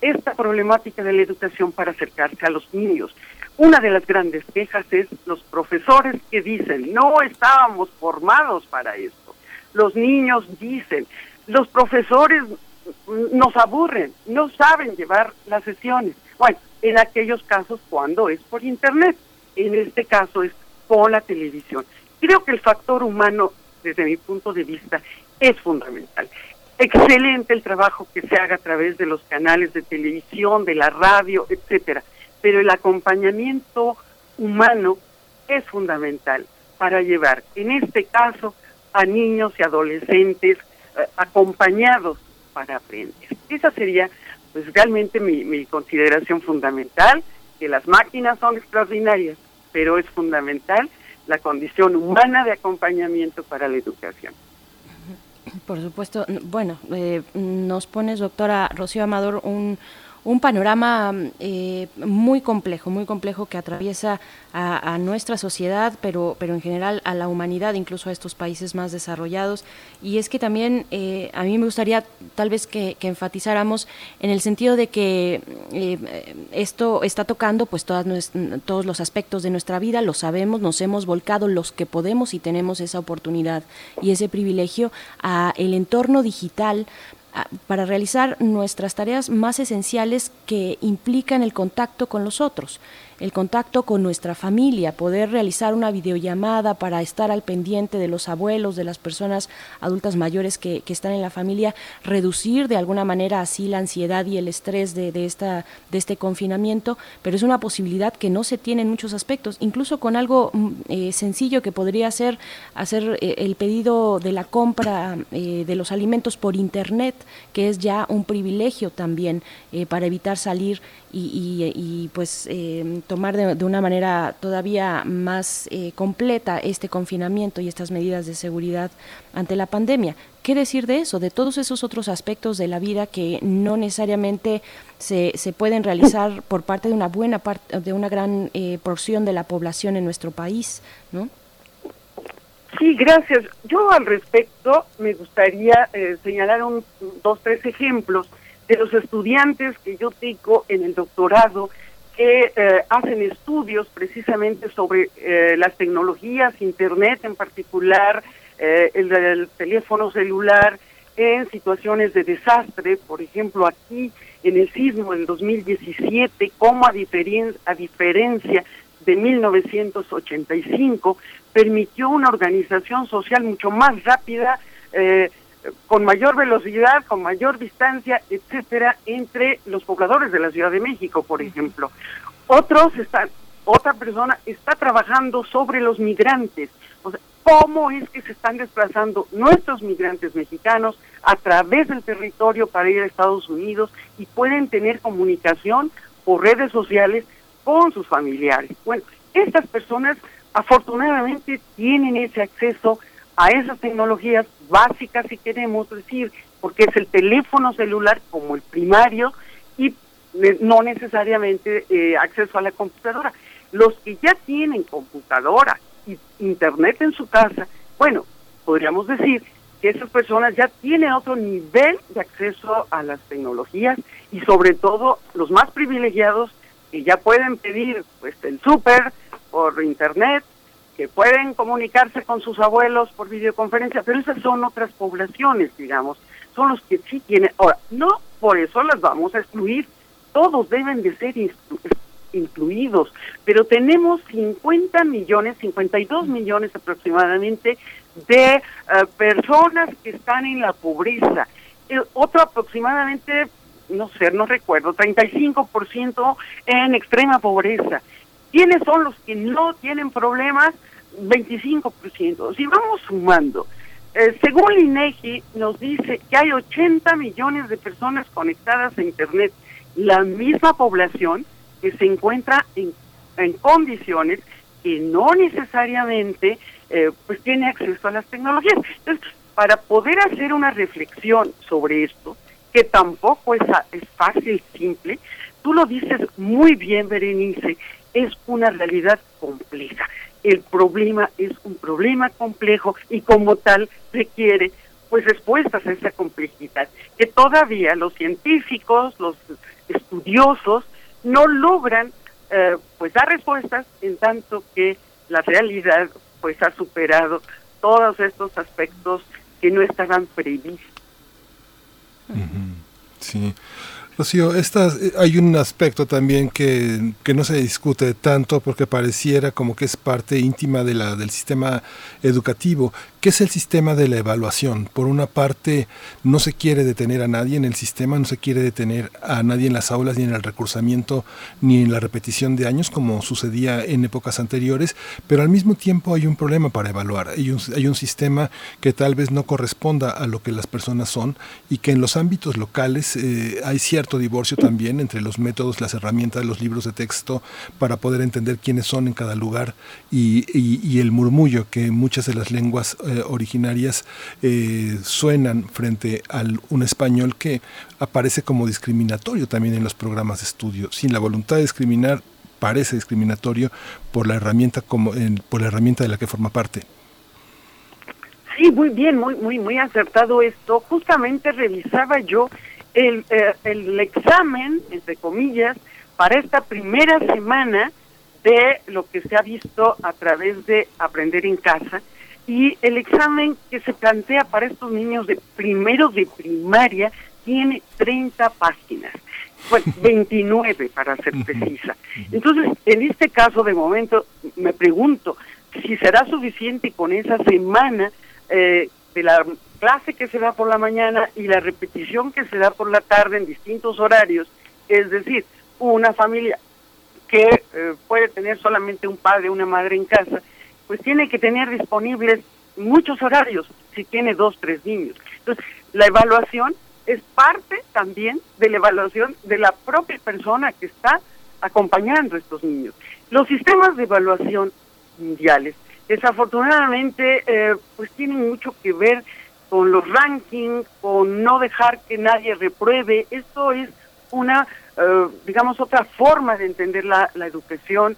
esta problemática de la educación para acercarse a los niños. Una de las grandes quejas es los profesores que dicen, no estábamos formados para esto. Los niños dicen, los profesores nos aburren, no saben llevar las sesiones. Bueno, en aquellos casos cuando es por Internet, en este caso es por la televisión. Creo que el factor humano, desde mi punto de vista, es fundamental excelente el trabajo que se haga a través de los canales de televisión, de la radio, etcétera, pero el acompañamiento humano es fundamental para llevar, en este caso, a niños y adolescentes eh, acompañados para aprender. Esa sería, pues, realmente mi, mi consideración fundamental, que las máquinas son extraordinarias, pero es fundamental la condición humana de acompañamiento para la educación. Por supuesto. Bueno, eh, nos pones, doctora Rocío Amador, un, un panorama eh, muy complejo, muy complejo que atraviesa a, nuestra sociedad, pero, pero en general a la humanidad, incluso a estos países más desarrollados. Y es que también eh, a mí me gustaría tal vez que, enfatizáramos en el sentido de que eh, esto está tocando pues todas todos los aspectos de nuestra vida, lo sabemos, nos hemos volcado los que podemos y tenemos esa oportunidad y ese privilegio a el entorno digital para realizar nuestras tareas más esenciales que implican el contacto con los otros el contacto con nuestra familia, poder realizar una videollamada para estar al pendiente de los abuelos, de las personas adultas mayores que, están en la familia, reducir de alguna manera así la ansiedad y el estrés de, esta, de este confinamiento, pero es una posibilidad que no se tiene en muchos aspectos, incluso con algo mm, eh, sencillo que podría ser hacer eh, el pedido de la compra eh, de los alimentos por internet, que es ya un privilegio también para evitar salir y, pues eh, tomar de, una manera todavía más eh, completa este confinamiento y estas medidas de seguridad ante la pandemia. ¿Qué decir de eso? De todos esos otros aspectos de la vida que no necesariamente se, se pueden realizar por parte de una buena parte, de una gran eh, porción de la población en nuestro país, ¿no? Sí, gracias. Yo al respecto me gustaría señalar un, dos, tres ejemplos de los estudiantes que yo tengo en el doctorado que eh, hacen estudios precisamente sobre eh, las tecnologías, Internet en particular, eh, el teléfono celular en situaciones de desastre, por ejemplo aquí en el sismo del 2017, como a, diferen a diferencia de 1985, permitió una organización social mucho más rápida, eh, con mayor velocidad, con mayor distancia, etcétera, entre los pobladores de la Ciudad de México, por ejemplo. Otros están, otra persona está trabajando sobre los migrantes. O sea, cómo es que se están desplazando nuestros migrantes mexicanos a través del territorio para ir a Estados Unidos y pueden tener comunicación por redes sociales con sus familiares. Bueno, estas personas afortunadamente tienen ese acceso a esas tecnologías básicas, si queremos decir, porque es el teléfono celular como el primario y no necesariamente eh, acceso a la computadora. Los que ya tienen computadora y internet en su casa, bueno, podríamos decir que esas personas ya tienen otro nivel de acceso a las tecnologías y sobre todo los más privilegiados que ya pueden pedir pues el súper por internet, que pueden comunicarse con sus abuelos por videoconferencia, pero esas son otras poblaciones, digamos, son los que sí tienen. Ahora, no por eso las vamos a excluir, todos deben de ser incluidos, pero tenemos 50 millones, 52 millones aproximadamente de eh, personas que están en la pobreza. Eh, otro aproximadamente, no sé, no recuerdo, 35% en extrema pobreza. ¿Quiénes son los que no tienen problemas? 25%. Si vamos sumando, eh, según el INEGI nos dice que hay 80 millones de personas conectadas a Internet, la misma población que se encuentra en, en condiciones que no necesariamente eh, pues tiene acceso a las tecnologías. Entonces, para poder hacer una reflexión sobre esto, que tampoco es, es fácil, simple, tú lo dices muy bien, Berenice, es una realidad compleja. El problema es un problema complejo y como tal requiere pues respuestas a esa complejidad que todavía los científicos, los estudiosos no logran eh, pues dar respuestas en tanto que la realidad pues ha superado todos estos aspectos que no estaban previstos. Sí. Rocío, estas, eh, hay un aspecto también que, que, no se discute tanto porque pareciera como que es parte íntima de la, del sistema educativo, que es el sistema de la evaluación. Por una parte, no se quiere detener a nadie en el sistema, no se quiere detener a nadie en las aulas, ni en el recursamiento, ni en la repetición de años, como sucedía en épocas anteriores, pero al mismo tiempo hay un problema para evaluar. Hay un, hay un sistema que tal vez no corresponda a lo que las personas son y que en los ámbitos locales eh, hay cierto divorcio también entre los métodos, las herramientas, los libros de texto para poder entender quiénes son en cada lugar y, el murmullo que muchas de las lenguas eh, originarias eh, suenan frente a un español que aparece como discriminatorio también en los programas de estudio. Sin la voluntad de discriminar, parece discriminatorio por la herramienta como por la herramienta de la que forma parte. Sí, muy bien, muy muy muy acertado esto. Justamente revisaba yo el, eh, el examen, entre comillas, para esta primera semana de lo que se ha visto a través de aprender en casa y el examen que se plantea para estos niños de primero de primaria tiene 30 páginas. Bueno, 29 para ser precisa. Entonces, en este caso, de momento, me pregunto si será suficiente con esa semana eh, de la clase que se da por la mañana y la repetición que se da por la tarde en distintos horarios, es decir, una familia que eh, puede tener solamente un padre, una madre en casa, pues tiene que tener disponibles muchos horarios si tiene dos, tres niños. Entonces, la evaluación es parte también de la evaluación de la propia persona que está acompañando a estos niños. Los sistemas de evaluación mundiales, desafortunadamente, eh, pues tienen mucho que ver con los rankings, con no dejar que nadie repruebe. Esto es una, eh, digamos, otra forma de entender la, la educación.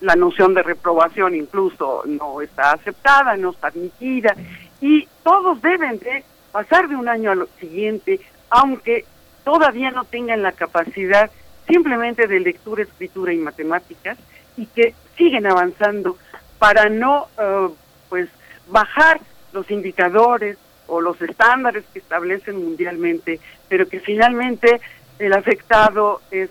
La noción de reprobación incluso no está aceptada, no está admitida. Y todos deben de pasar de un año al siguiente, aunque todavía no tengan la capacidad simplemente de lectura, escritura y matemáticas y que siguen avanzando para no eh, pues bajar los indicadores o los estándares que establecen mundialmente, pero que finalmente el afectado es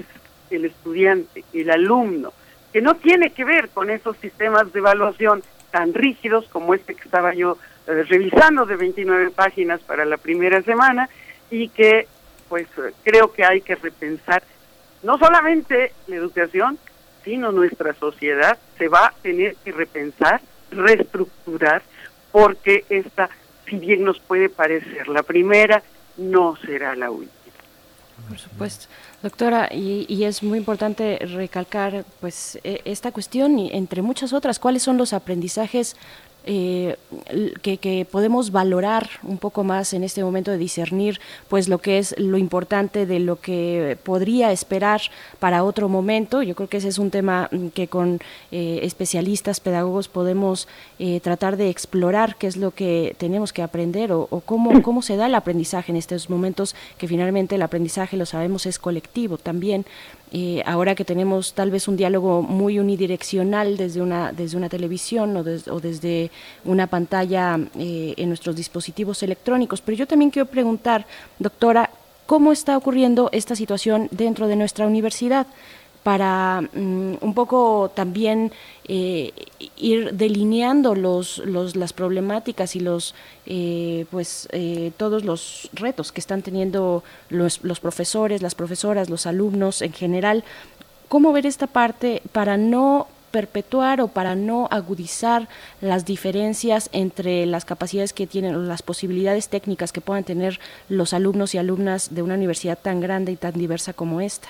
el estudiante, el alumno, que no tiene que ver con esos sistemas de evaluación tan rígidos como este que estaba yo eh, revisando de 29 páginas para la primera semana y que pues creo que hay que repensar no solamente la educación, sino nuestra sociedad se va a tener que repensar, reestructurar, porque esta, si bien nos puede parecer la primera, no será la última. Por supuesto. Doctora, y, y, es muy importante recalcar pues e, esta cuestión y entre muchas otras, ¿cuáles son los aprendizajes eh, que, podemos valorar un poco más en este momento de discernir pues lo que es lo importante de lo que podría esperar para otro momento. Yo creo que ese es un tema mm, que con eh, especialistas, pedagogos podemos eh, tratar de explorar qué es lo que tenemos que aprender o, o, cómo, cómo se da el aprendizaje en estos momentos que finalmente el aprendizaje, lo sabemos, es colectivo también. Eh, ahora que tenemos tal vez un diálogo muy unidireccional desde una, desde una televisión o, desde una pantalla eh, en nuestros dispositivos electrónicos. Pero yo también quiero preguntar, doctora, ¿cómo está ocurriendo esta situación dentro de nuestra universidad? Para mm, un poco también eh, ir delineando los, los, las problemáticas y los eh, pues eh, todos los retos que están teniendo los, los profesores, las profesoras, los alumnos en general. ¿Cómo ver esta parte para no perpetuar o para no agudizar las diferencias entre las capacidades que tienen o las posibilidades técnicas que puedan tener los alumnos y alumnas de una universidad tan grande y tan diversa como esta?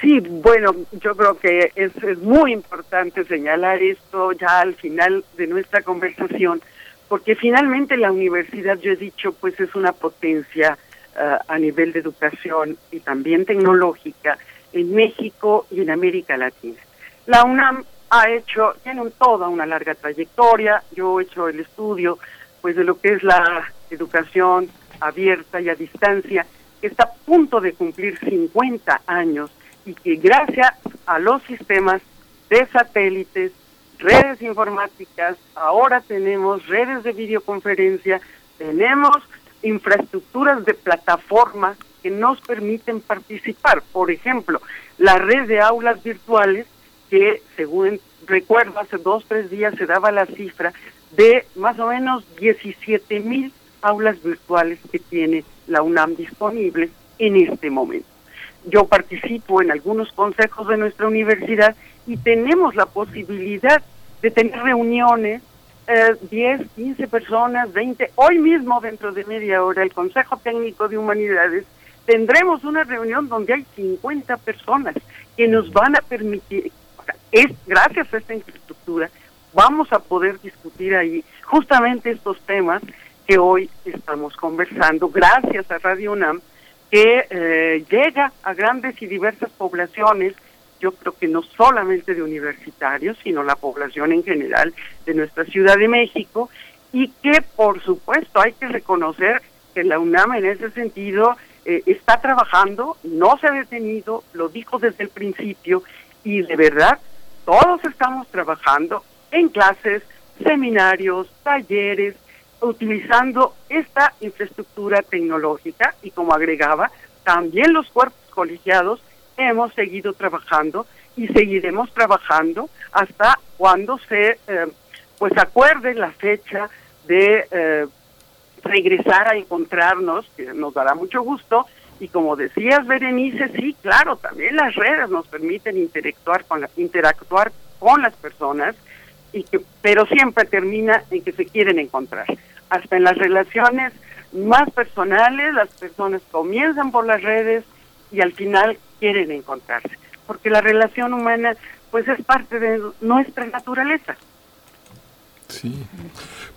Sí, bueno, yo creo que es, es, muy importante señalar esto ya al final de nuestra conversación, porque finalmente la universidad, yo he dicho, pues es una potencia uh, a nivel de educación y también tecnológica en México y en América Latina. La UNAM ha hecho, tiene toda una larga trayectoria, yo he hecho el estudio pues de lo que es la educación abierta y a distancia, que está a punto de cumplir 50 años y que gracias a los sistemas de satélites, redes informáticas, ahora tenemos redes de videoconferencia, tenemos infraestructuras de plataformas que nos permiten participar. Por ejemplo, la red de aulas virtuales, que según recuerdo hace dos, tres días se daba la cifra de más o menos 17 mil aulas virtuales que tiene la UNAM disponibles en este momento yo participo en algunos consejos de nuestra universidad y tenemos la posibilidad de tener reuniones, eh, 10, 15 personas, 20, hoy mismo dentro de media hora el Consejo Técnico de Humanidades tendremos una reunión donde hay 50 personas que nos van a permitir, es gracias a esta infraestructura, vamos a poder discutir ahí justamente estos temas que hoy estamos conversando, gracias a Radio UNAM, que eh, llega a grandes y diversas poblaciones, yo creo que no solamente de universitarios, sino la población en general de nuestra Ciudad de México, y que por supuesto hay que reconocer que la UNAM en ese sentido eh, está trabajando, no se ha detenido, lo dijo desde el principio, y de verdad todos estamos trabajando en clases, seminarios, talleres, utilizando esta infraestructura tecnológica y como agregaba, también los cuerpos colegiados hemos seguido trabajando y seguiremos trabajando hasta cuando se eh, pues acuerde la fecha de eh, regresar a encontrarnos, que nos dará mucho gusto, y como decías Berenice, sí, claro, también las redes nos permiten interactuar con, la, interactuar con las personas, y que, pero siempre termina en que se quieren encontrar hasta en las relaciones más personales, las personas comienzan por las redes y al final quieren encontrarse, porque la relación humana pues es parte de nuestra naturaleza. Sí.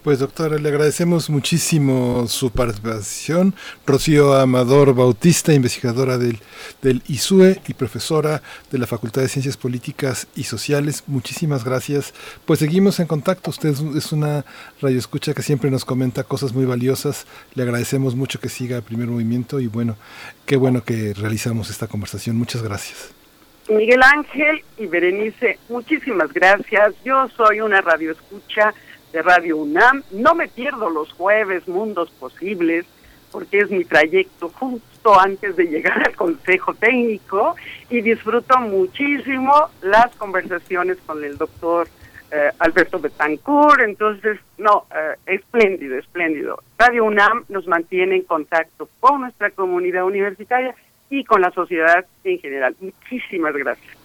Pues doctora, le agradecemos muchísimo su participación. Rocío Amador Bautista, investigadora del, del ISUE y profesora de la Facultad de Ciencias Políticas y Sociales. Muchísimas gracias. Pues seguimos en contacto. Usted es, una radioescucha que siempre nos comenta cosas muy valiosas. Le agradecemos mucho que siga el primer movimiento y bueno, qué bueno que realizamos esta conversación. Muchas gracias. Miguel Ángel y Berenice, muchísimas gracias. Yo soy una radioescucha de Radio UNAM. No me pierdo los jueves Mundos Posibles porque es mi trayecto justo antes de llegar al Consejo Técnico y disfruto muchísimo las conversaciones con el doctor eh, Alberto Betancourt. Entonces, no, eh, espléndido, espléndido. Radio UNAM nos mantiene en contacto con nuestra comunidad universitaria y con la sociedad en general. Muchísimas gracias.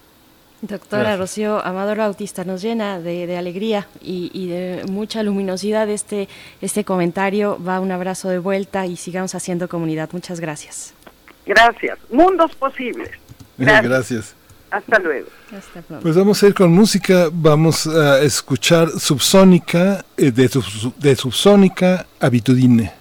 Doctora Gracias. Rocío Amador Bautista, nos llena de, de alegría y, y de mucha luminosidad este, este comentario. Va un abrazo de vuelta y sigamos haciendo comunidad. Muchas gracias. Gracias. Mundos posibles. Gracias. Gracias. Hasta luego. Hasta pronto. Pues vamos a ir con música, vamos a escuchar Subsónica, eh, de, de Subsónica Habitudine.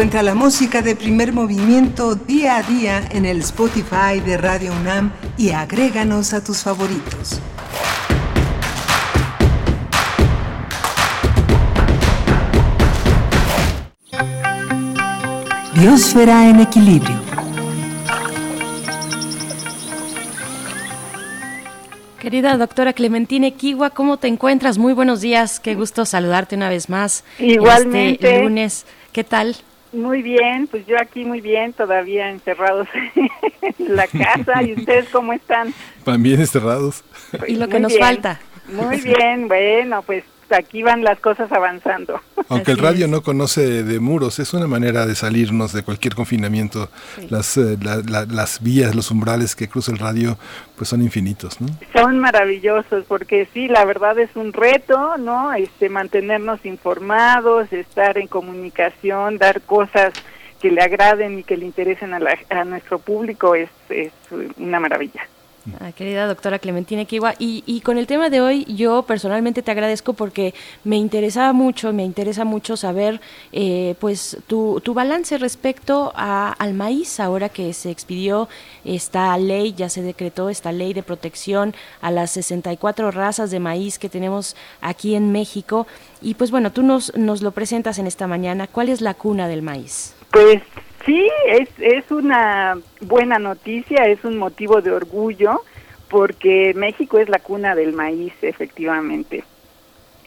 Encuentra la música de primer movimiento día a día en el Spotify de Radio UNAM y agréganos a tus favoritos. Biosfera en equilibrio. Querida doctora Clementina Kiwa, ¿cómo te encuentras? Muy buenos días, qué gusto saludarte una vez más. Igualmente. Este lunes, ¿qué tal? Muy bien, pues yo aquí muy bien, todavía encerrados en la casa. ¿Y ustedes cómo están? También encerrados. Y lo que nos bien. falta. Muy bien, bueno, pues aquí van las cosas avanzando. Aunque el radio no conoce de muros, es una manera de salirnos de cualquier confinamiento. Las, eh, la- la- las vías, los umbrales que cruza el radio, pues son infinitos, ¿no? Son maravillosos porque sí, la verdad es un reto, ¿no? Este mantenernos informados, estar en comunicación, dar cosas que le agraden y que le interesen a, la- a nuestro público es, es una maravilla. Ah, querida doctora Clementina Kiwa, y, y con el tema de hoy yo personalmente te agradezco porque me interesaba mucho, me interesa mucho saber eh, pues tu, tu balance respecto al maíz, ahora que se expidió esta ley, ya se decretó esta ley de protección a las 64 razas de maíz que tenemos aquí en México, y pues bueno, tú nos, nos lo presentas en esta mañana, ¿cuál es la cuna del maíz? Pues sí, es, es una buena noticia, es un motivo de orgullo, porque México es la cuna del maíz, efectivamente.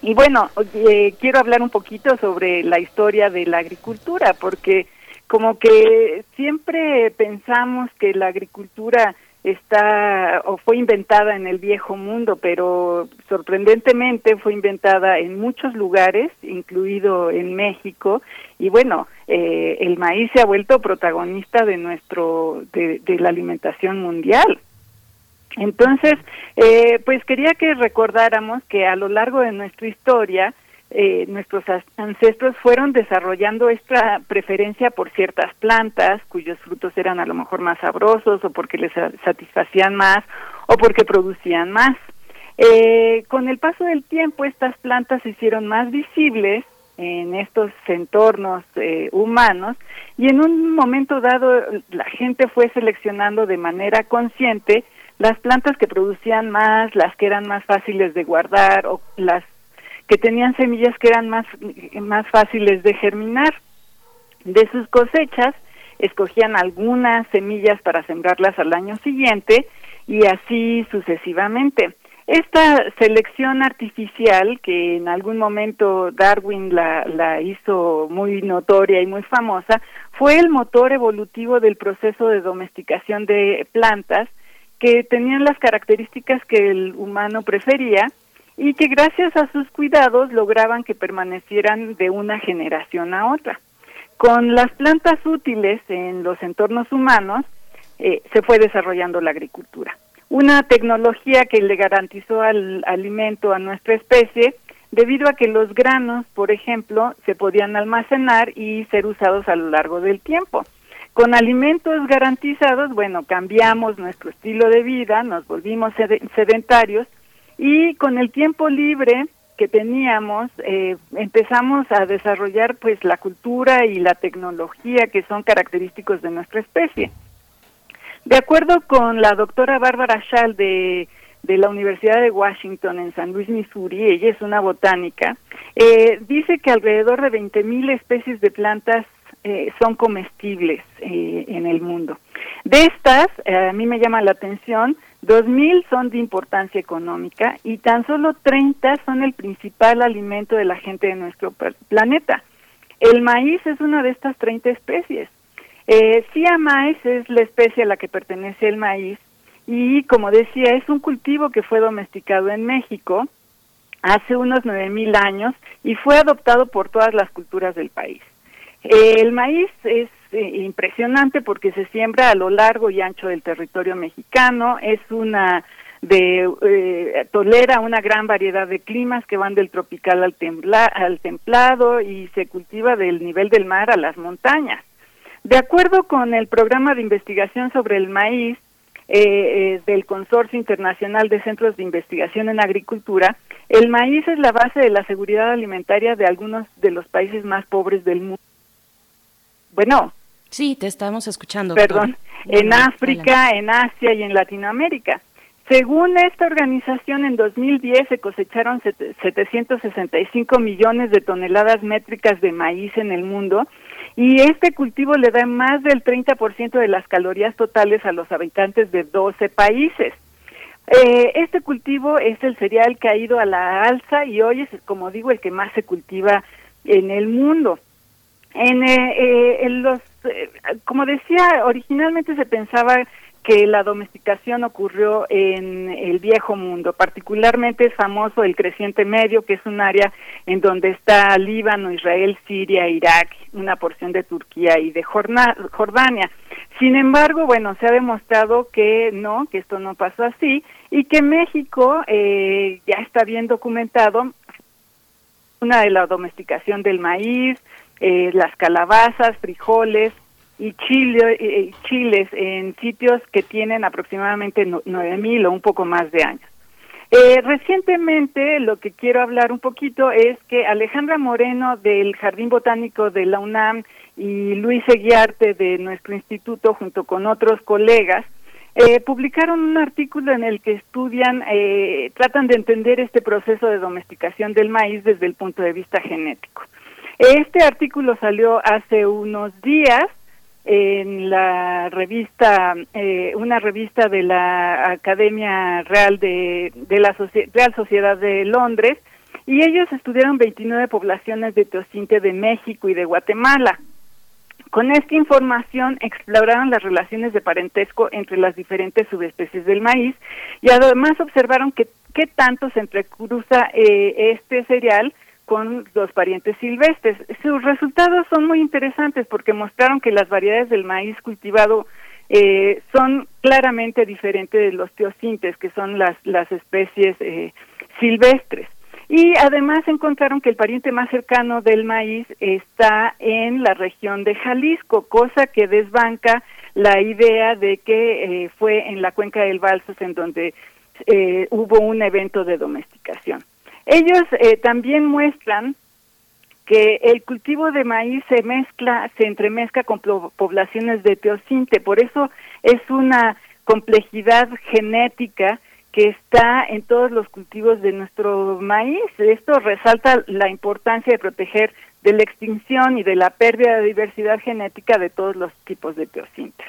Y bueno, oye, quiero hablar un poquito sobre la historia de la agricultura, porque como que siempre pensamos que la agricultura está o fue inventada en el viejo mundo, pero sorprendentemente fue inventada en muchos lugares, incluido en México, y bueno, eh, el maíz se ha vuelto protagonista de nuestro de, la alimentación mundial. Entonces, eh, pues quería que recordáramos que a lo largo de nuestra historia, eh, nuestros ancestros fueron desarrollando esta preferencia por ciertas plantas cuyos frutos eran a lo mejor más sabrosos o porque les sa- satisfacían más o porque producían más. Eh, con el paso del tiempo estas plantas se hicieron más visibles en estos entornos eh, humanos y en un momento dado la gente fue seleccionando de manera consciente las plantas que producían más, las que eran más fáciles de guardar o las que tenían semillas que eran más, más fáciles de germinar. De sus cosechas, escogían algunas semillas para sembrarlas al año siguiente y así sucesivamente. Esta selección artificial, que en algún momento Darwin la, la hizo muy notoria y muy famosa, fue el motor evolutivo del proceso de domesticación de plantas que tenían las características que el humano prefería y que gracias a sus cuidados lograban que permanecieran de una generación a otra. Con las plantas útiles en los entornos humanos eh, se fue desarrollando la agricultura. Una tecnología que le garantizó al alimento a nuestra especie debido a que los granos, por ejemplo, se podían almacenar y ser usados a lo largo del tiempo. Con alimentos garantizados, bueno, cambiamos nuestro estilo de vida, nos volvimos sed- sedentarios y con el tiempo libre que teníamos eh, empezamos a desarrollar pues la cultura y la tecnología que son característicos de nuestra especie. De acuerdo con la doctora Bárbara Schall de, de la Universidad de Washington en San Luis, Missouri, ella es una botánica, eh, dice que alrededor de 20.000 especies de plantas eh, son comestibles eh, en el mundo. De estas, a mí me llama la atención, 2.000 son de importancia económica y tan solo 30 son el principal alimento de la gente de nuestro planeta. El maíz es una de estas 30 especies. Eh, Cia maíz es la especie a la que pertenece el maíz y, como decía, es un cultivo que fue domesticado en México hace unos 9.000 años y fue adoptado por todas las culturas del país. Eh, el maíz es impresionante porque se siembra a lo largo y ancho del territorio mexicano, es una de eh, tolera una gran variedad de climas que van del tropical al, tembla- al templado y se cultiva del nivel del mar a las montañas. De acuerdo con el programa de investigación sobre el maíz eh, eh, del Consorcio Internacional de Centros de Investigación en Agricultura, el maíz es la base de la seguridad alimentaria de algunos de los países más pobres del mundo. Bueno. Sí, te estamos escuchando. Perdón, doctora. en. África, en Asia y en Latinoamérica. Según esta organización, en 2010 se cosecharon sete- 765 millones de toneladas métricas de maíz en el mundo y este cultivo le da más del 30% de las calorías totales a los habitantes de 12 países. Eh, este cultivo es el cereal que ha ido a la alza y hoy es, como digo, el que más se cultiva en el mundo. En, eh, eh, en los, eh, como decía, originalmente se pensaba que la domesticación ocurrió en el viejo mundo. Particularmente es famoso el Creciente Medio, que es un área en donde está Líbano, Israel, Siria, Irak, una porción de Turquía y de Jordania. Sin embargo, bueno, se ha demostrado que no, que esto no pasó así y que México eh, ya está bien documentado una de la domesticación del maíz, eh, las calabazas, frijoles y chile, eh, chiles en sitios que tienen aproximadamente no- 9.000 o un poco más de años. Eh, recientemente lo que quiero hablar un poquito es que Alejandra Moreno del Jardín Botánico de la UNAM y Luis Eguiarte de nuestro instituto junto con otros colegas eh, publicaron un artículo en el que estudian, eh, tratan de entender este proceso de domesticación del maíz desde el punto de vista genético. Este artículo salió hace unos días en la revista, eh, una revista de la Academia Real de, de la Real Sociedad de Londres, y ellos estudiaron 29 poblaciones de teocinte de México y de Guatemala. Con esta información exploraron las relaciones de parentesco entre las diferentes subespecies del maíz y además observaron que qué tanto se entrecruza eh, este cereal con los parientes silvestres. Sus resultados son muy interesantes porque mostraron que las variedades del maíz cultivado eh, son claramente diferentes de los teocintes, que son las, las especies eh, silvestres. Y además encontraron que el pariente más cercano del maíz está en la región de Jalisco, cosa que desbanca la idea de que eh, fue en la cuenca del Balsas en donde eh, hubo un evento de domesticación. Ellos eh, también muestran que el cultivo de maíz se mezcla, se entremezcla con poblaciones de teocinte, por eso es una complejidad genética que está en todos los cultivos de nuestro maíz. Esto resalta la importancia de proteger de la extinción y de la pérdida de diversidad genética de todos los tipos de teocintes.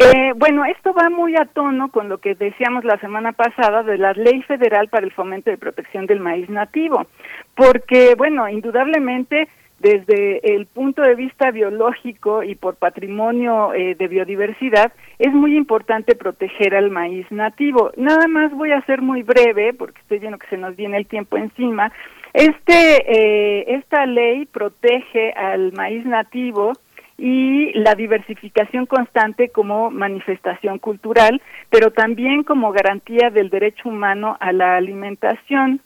Eh, bueno, esto va muy a tono con lo que decíamos la semana pasada de la Ley Federal para el Fomento de Protección del Maíz Nativo, porque, bueno, indudablemente desde el punto de vista biológico y por patrimonio eh, de biodiversidad, es muy importante proteger al maíz nativo. Nada más voy a ser muy breve, porque estoy viendo que se nos viene el tiempo encima. Este, eh, esta ley protege al maíz nativo y la diversificación constante como manifestación cultural, pero también como garantía del derecho humano a la alimentación.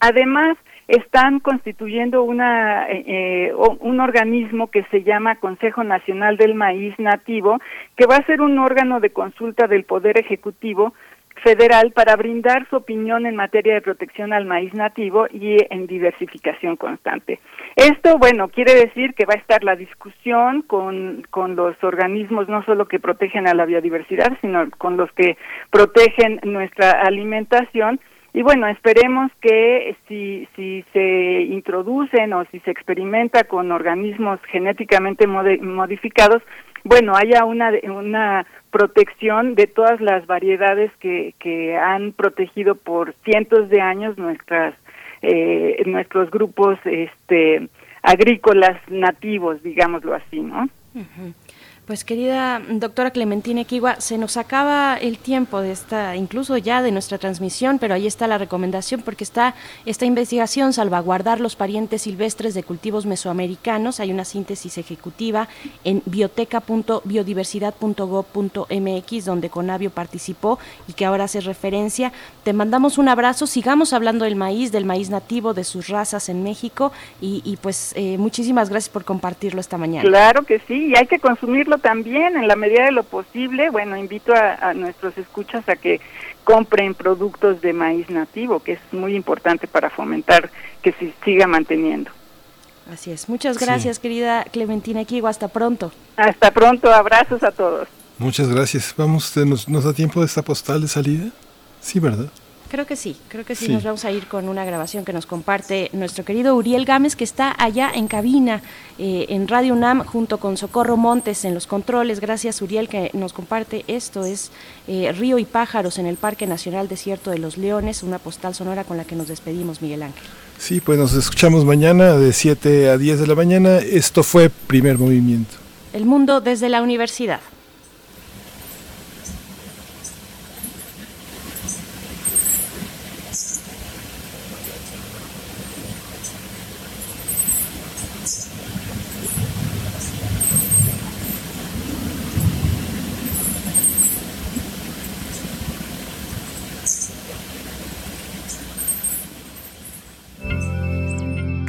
Además, están constituyendo una, eh, eh, un organismo que se llama Consejo Nacional del Maíz Nativo, que va a ser un órgano de consulta del Poder Ejecutivo federal para brindar su opinión en materia de protección al maíz nativo y en diversificación constante. Esto, bueno, quiere decir que va a estar la discusión con, con los organismos no solo que protegen a la biodiversidad, sino con los que protegen nuestra alimentación. Y bueno, esperemos que si, si se introducen o si se experimenta con organismos genéticamente modificados, bueno, haya una, una protección de todas las variedades que, que han protegido por cientos de años nuestras eh, nuestros grupos este agrícolas nativos, digámoslo así, ¿no? Ujú. Pues querida doctora Clementina Equigua, se nos acaba el tiempo de esta, incluso ya de nuestra transmisión, pero ahí está la recomendación porque está esta investigación, salvaguardar los parientes silvestres de cultivos mesoamericanos. Hay una síntesis ejecutiva en bioteca.biodiversidad.gov.mx donde Conavio participó y que ahora hace referencia. Te mandamos un abrazo, sigamos hablando del maíz, del maíz nativo, de sus razas en México y, y pues eh, muchísimas gracias por compartirlo esta mañana. Claro que sí, y hay que consumirlo también en la medida de lo posible. Bueno, invito a, a nuestros escuchas a que compren productos de maíz nativo, que es muy importante para fomentar que se siga manteniendo. Así es. Muchas gracias, querida Clementina Equigo. Hasta pronto. Hasta pronto. Abrazos a todos. Muchas gracias. Vamos, ¿nos, ¿nos da tiempo de esta postal de salida? Sí, ¿verdad? Creo que sí, creo que sí, Sí. nos vamos a ir con una grabación que nos comparte nuestro querido Uriel Gámez, que está allá en cabina eh, en Radio UNAM junto con Socorro Montes en los controles. Gracias Uriel que nos comparte esto, es eh, Río y Pájaros en el Parque Nacional Desierto de los Leones, una postal sonora con la que nos despedimos, Miguel Ángel. Sí, pues nos escuchamos mañana de 7 a 10 de la mañana. Esto fue Primer Movimiento. El mundo desde la universidad.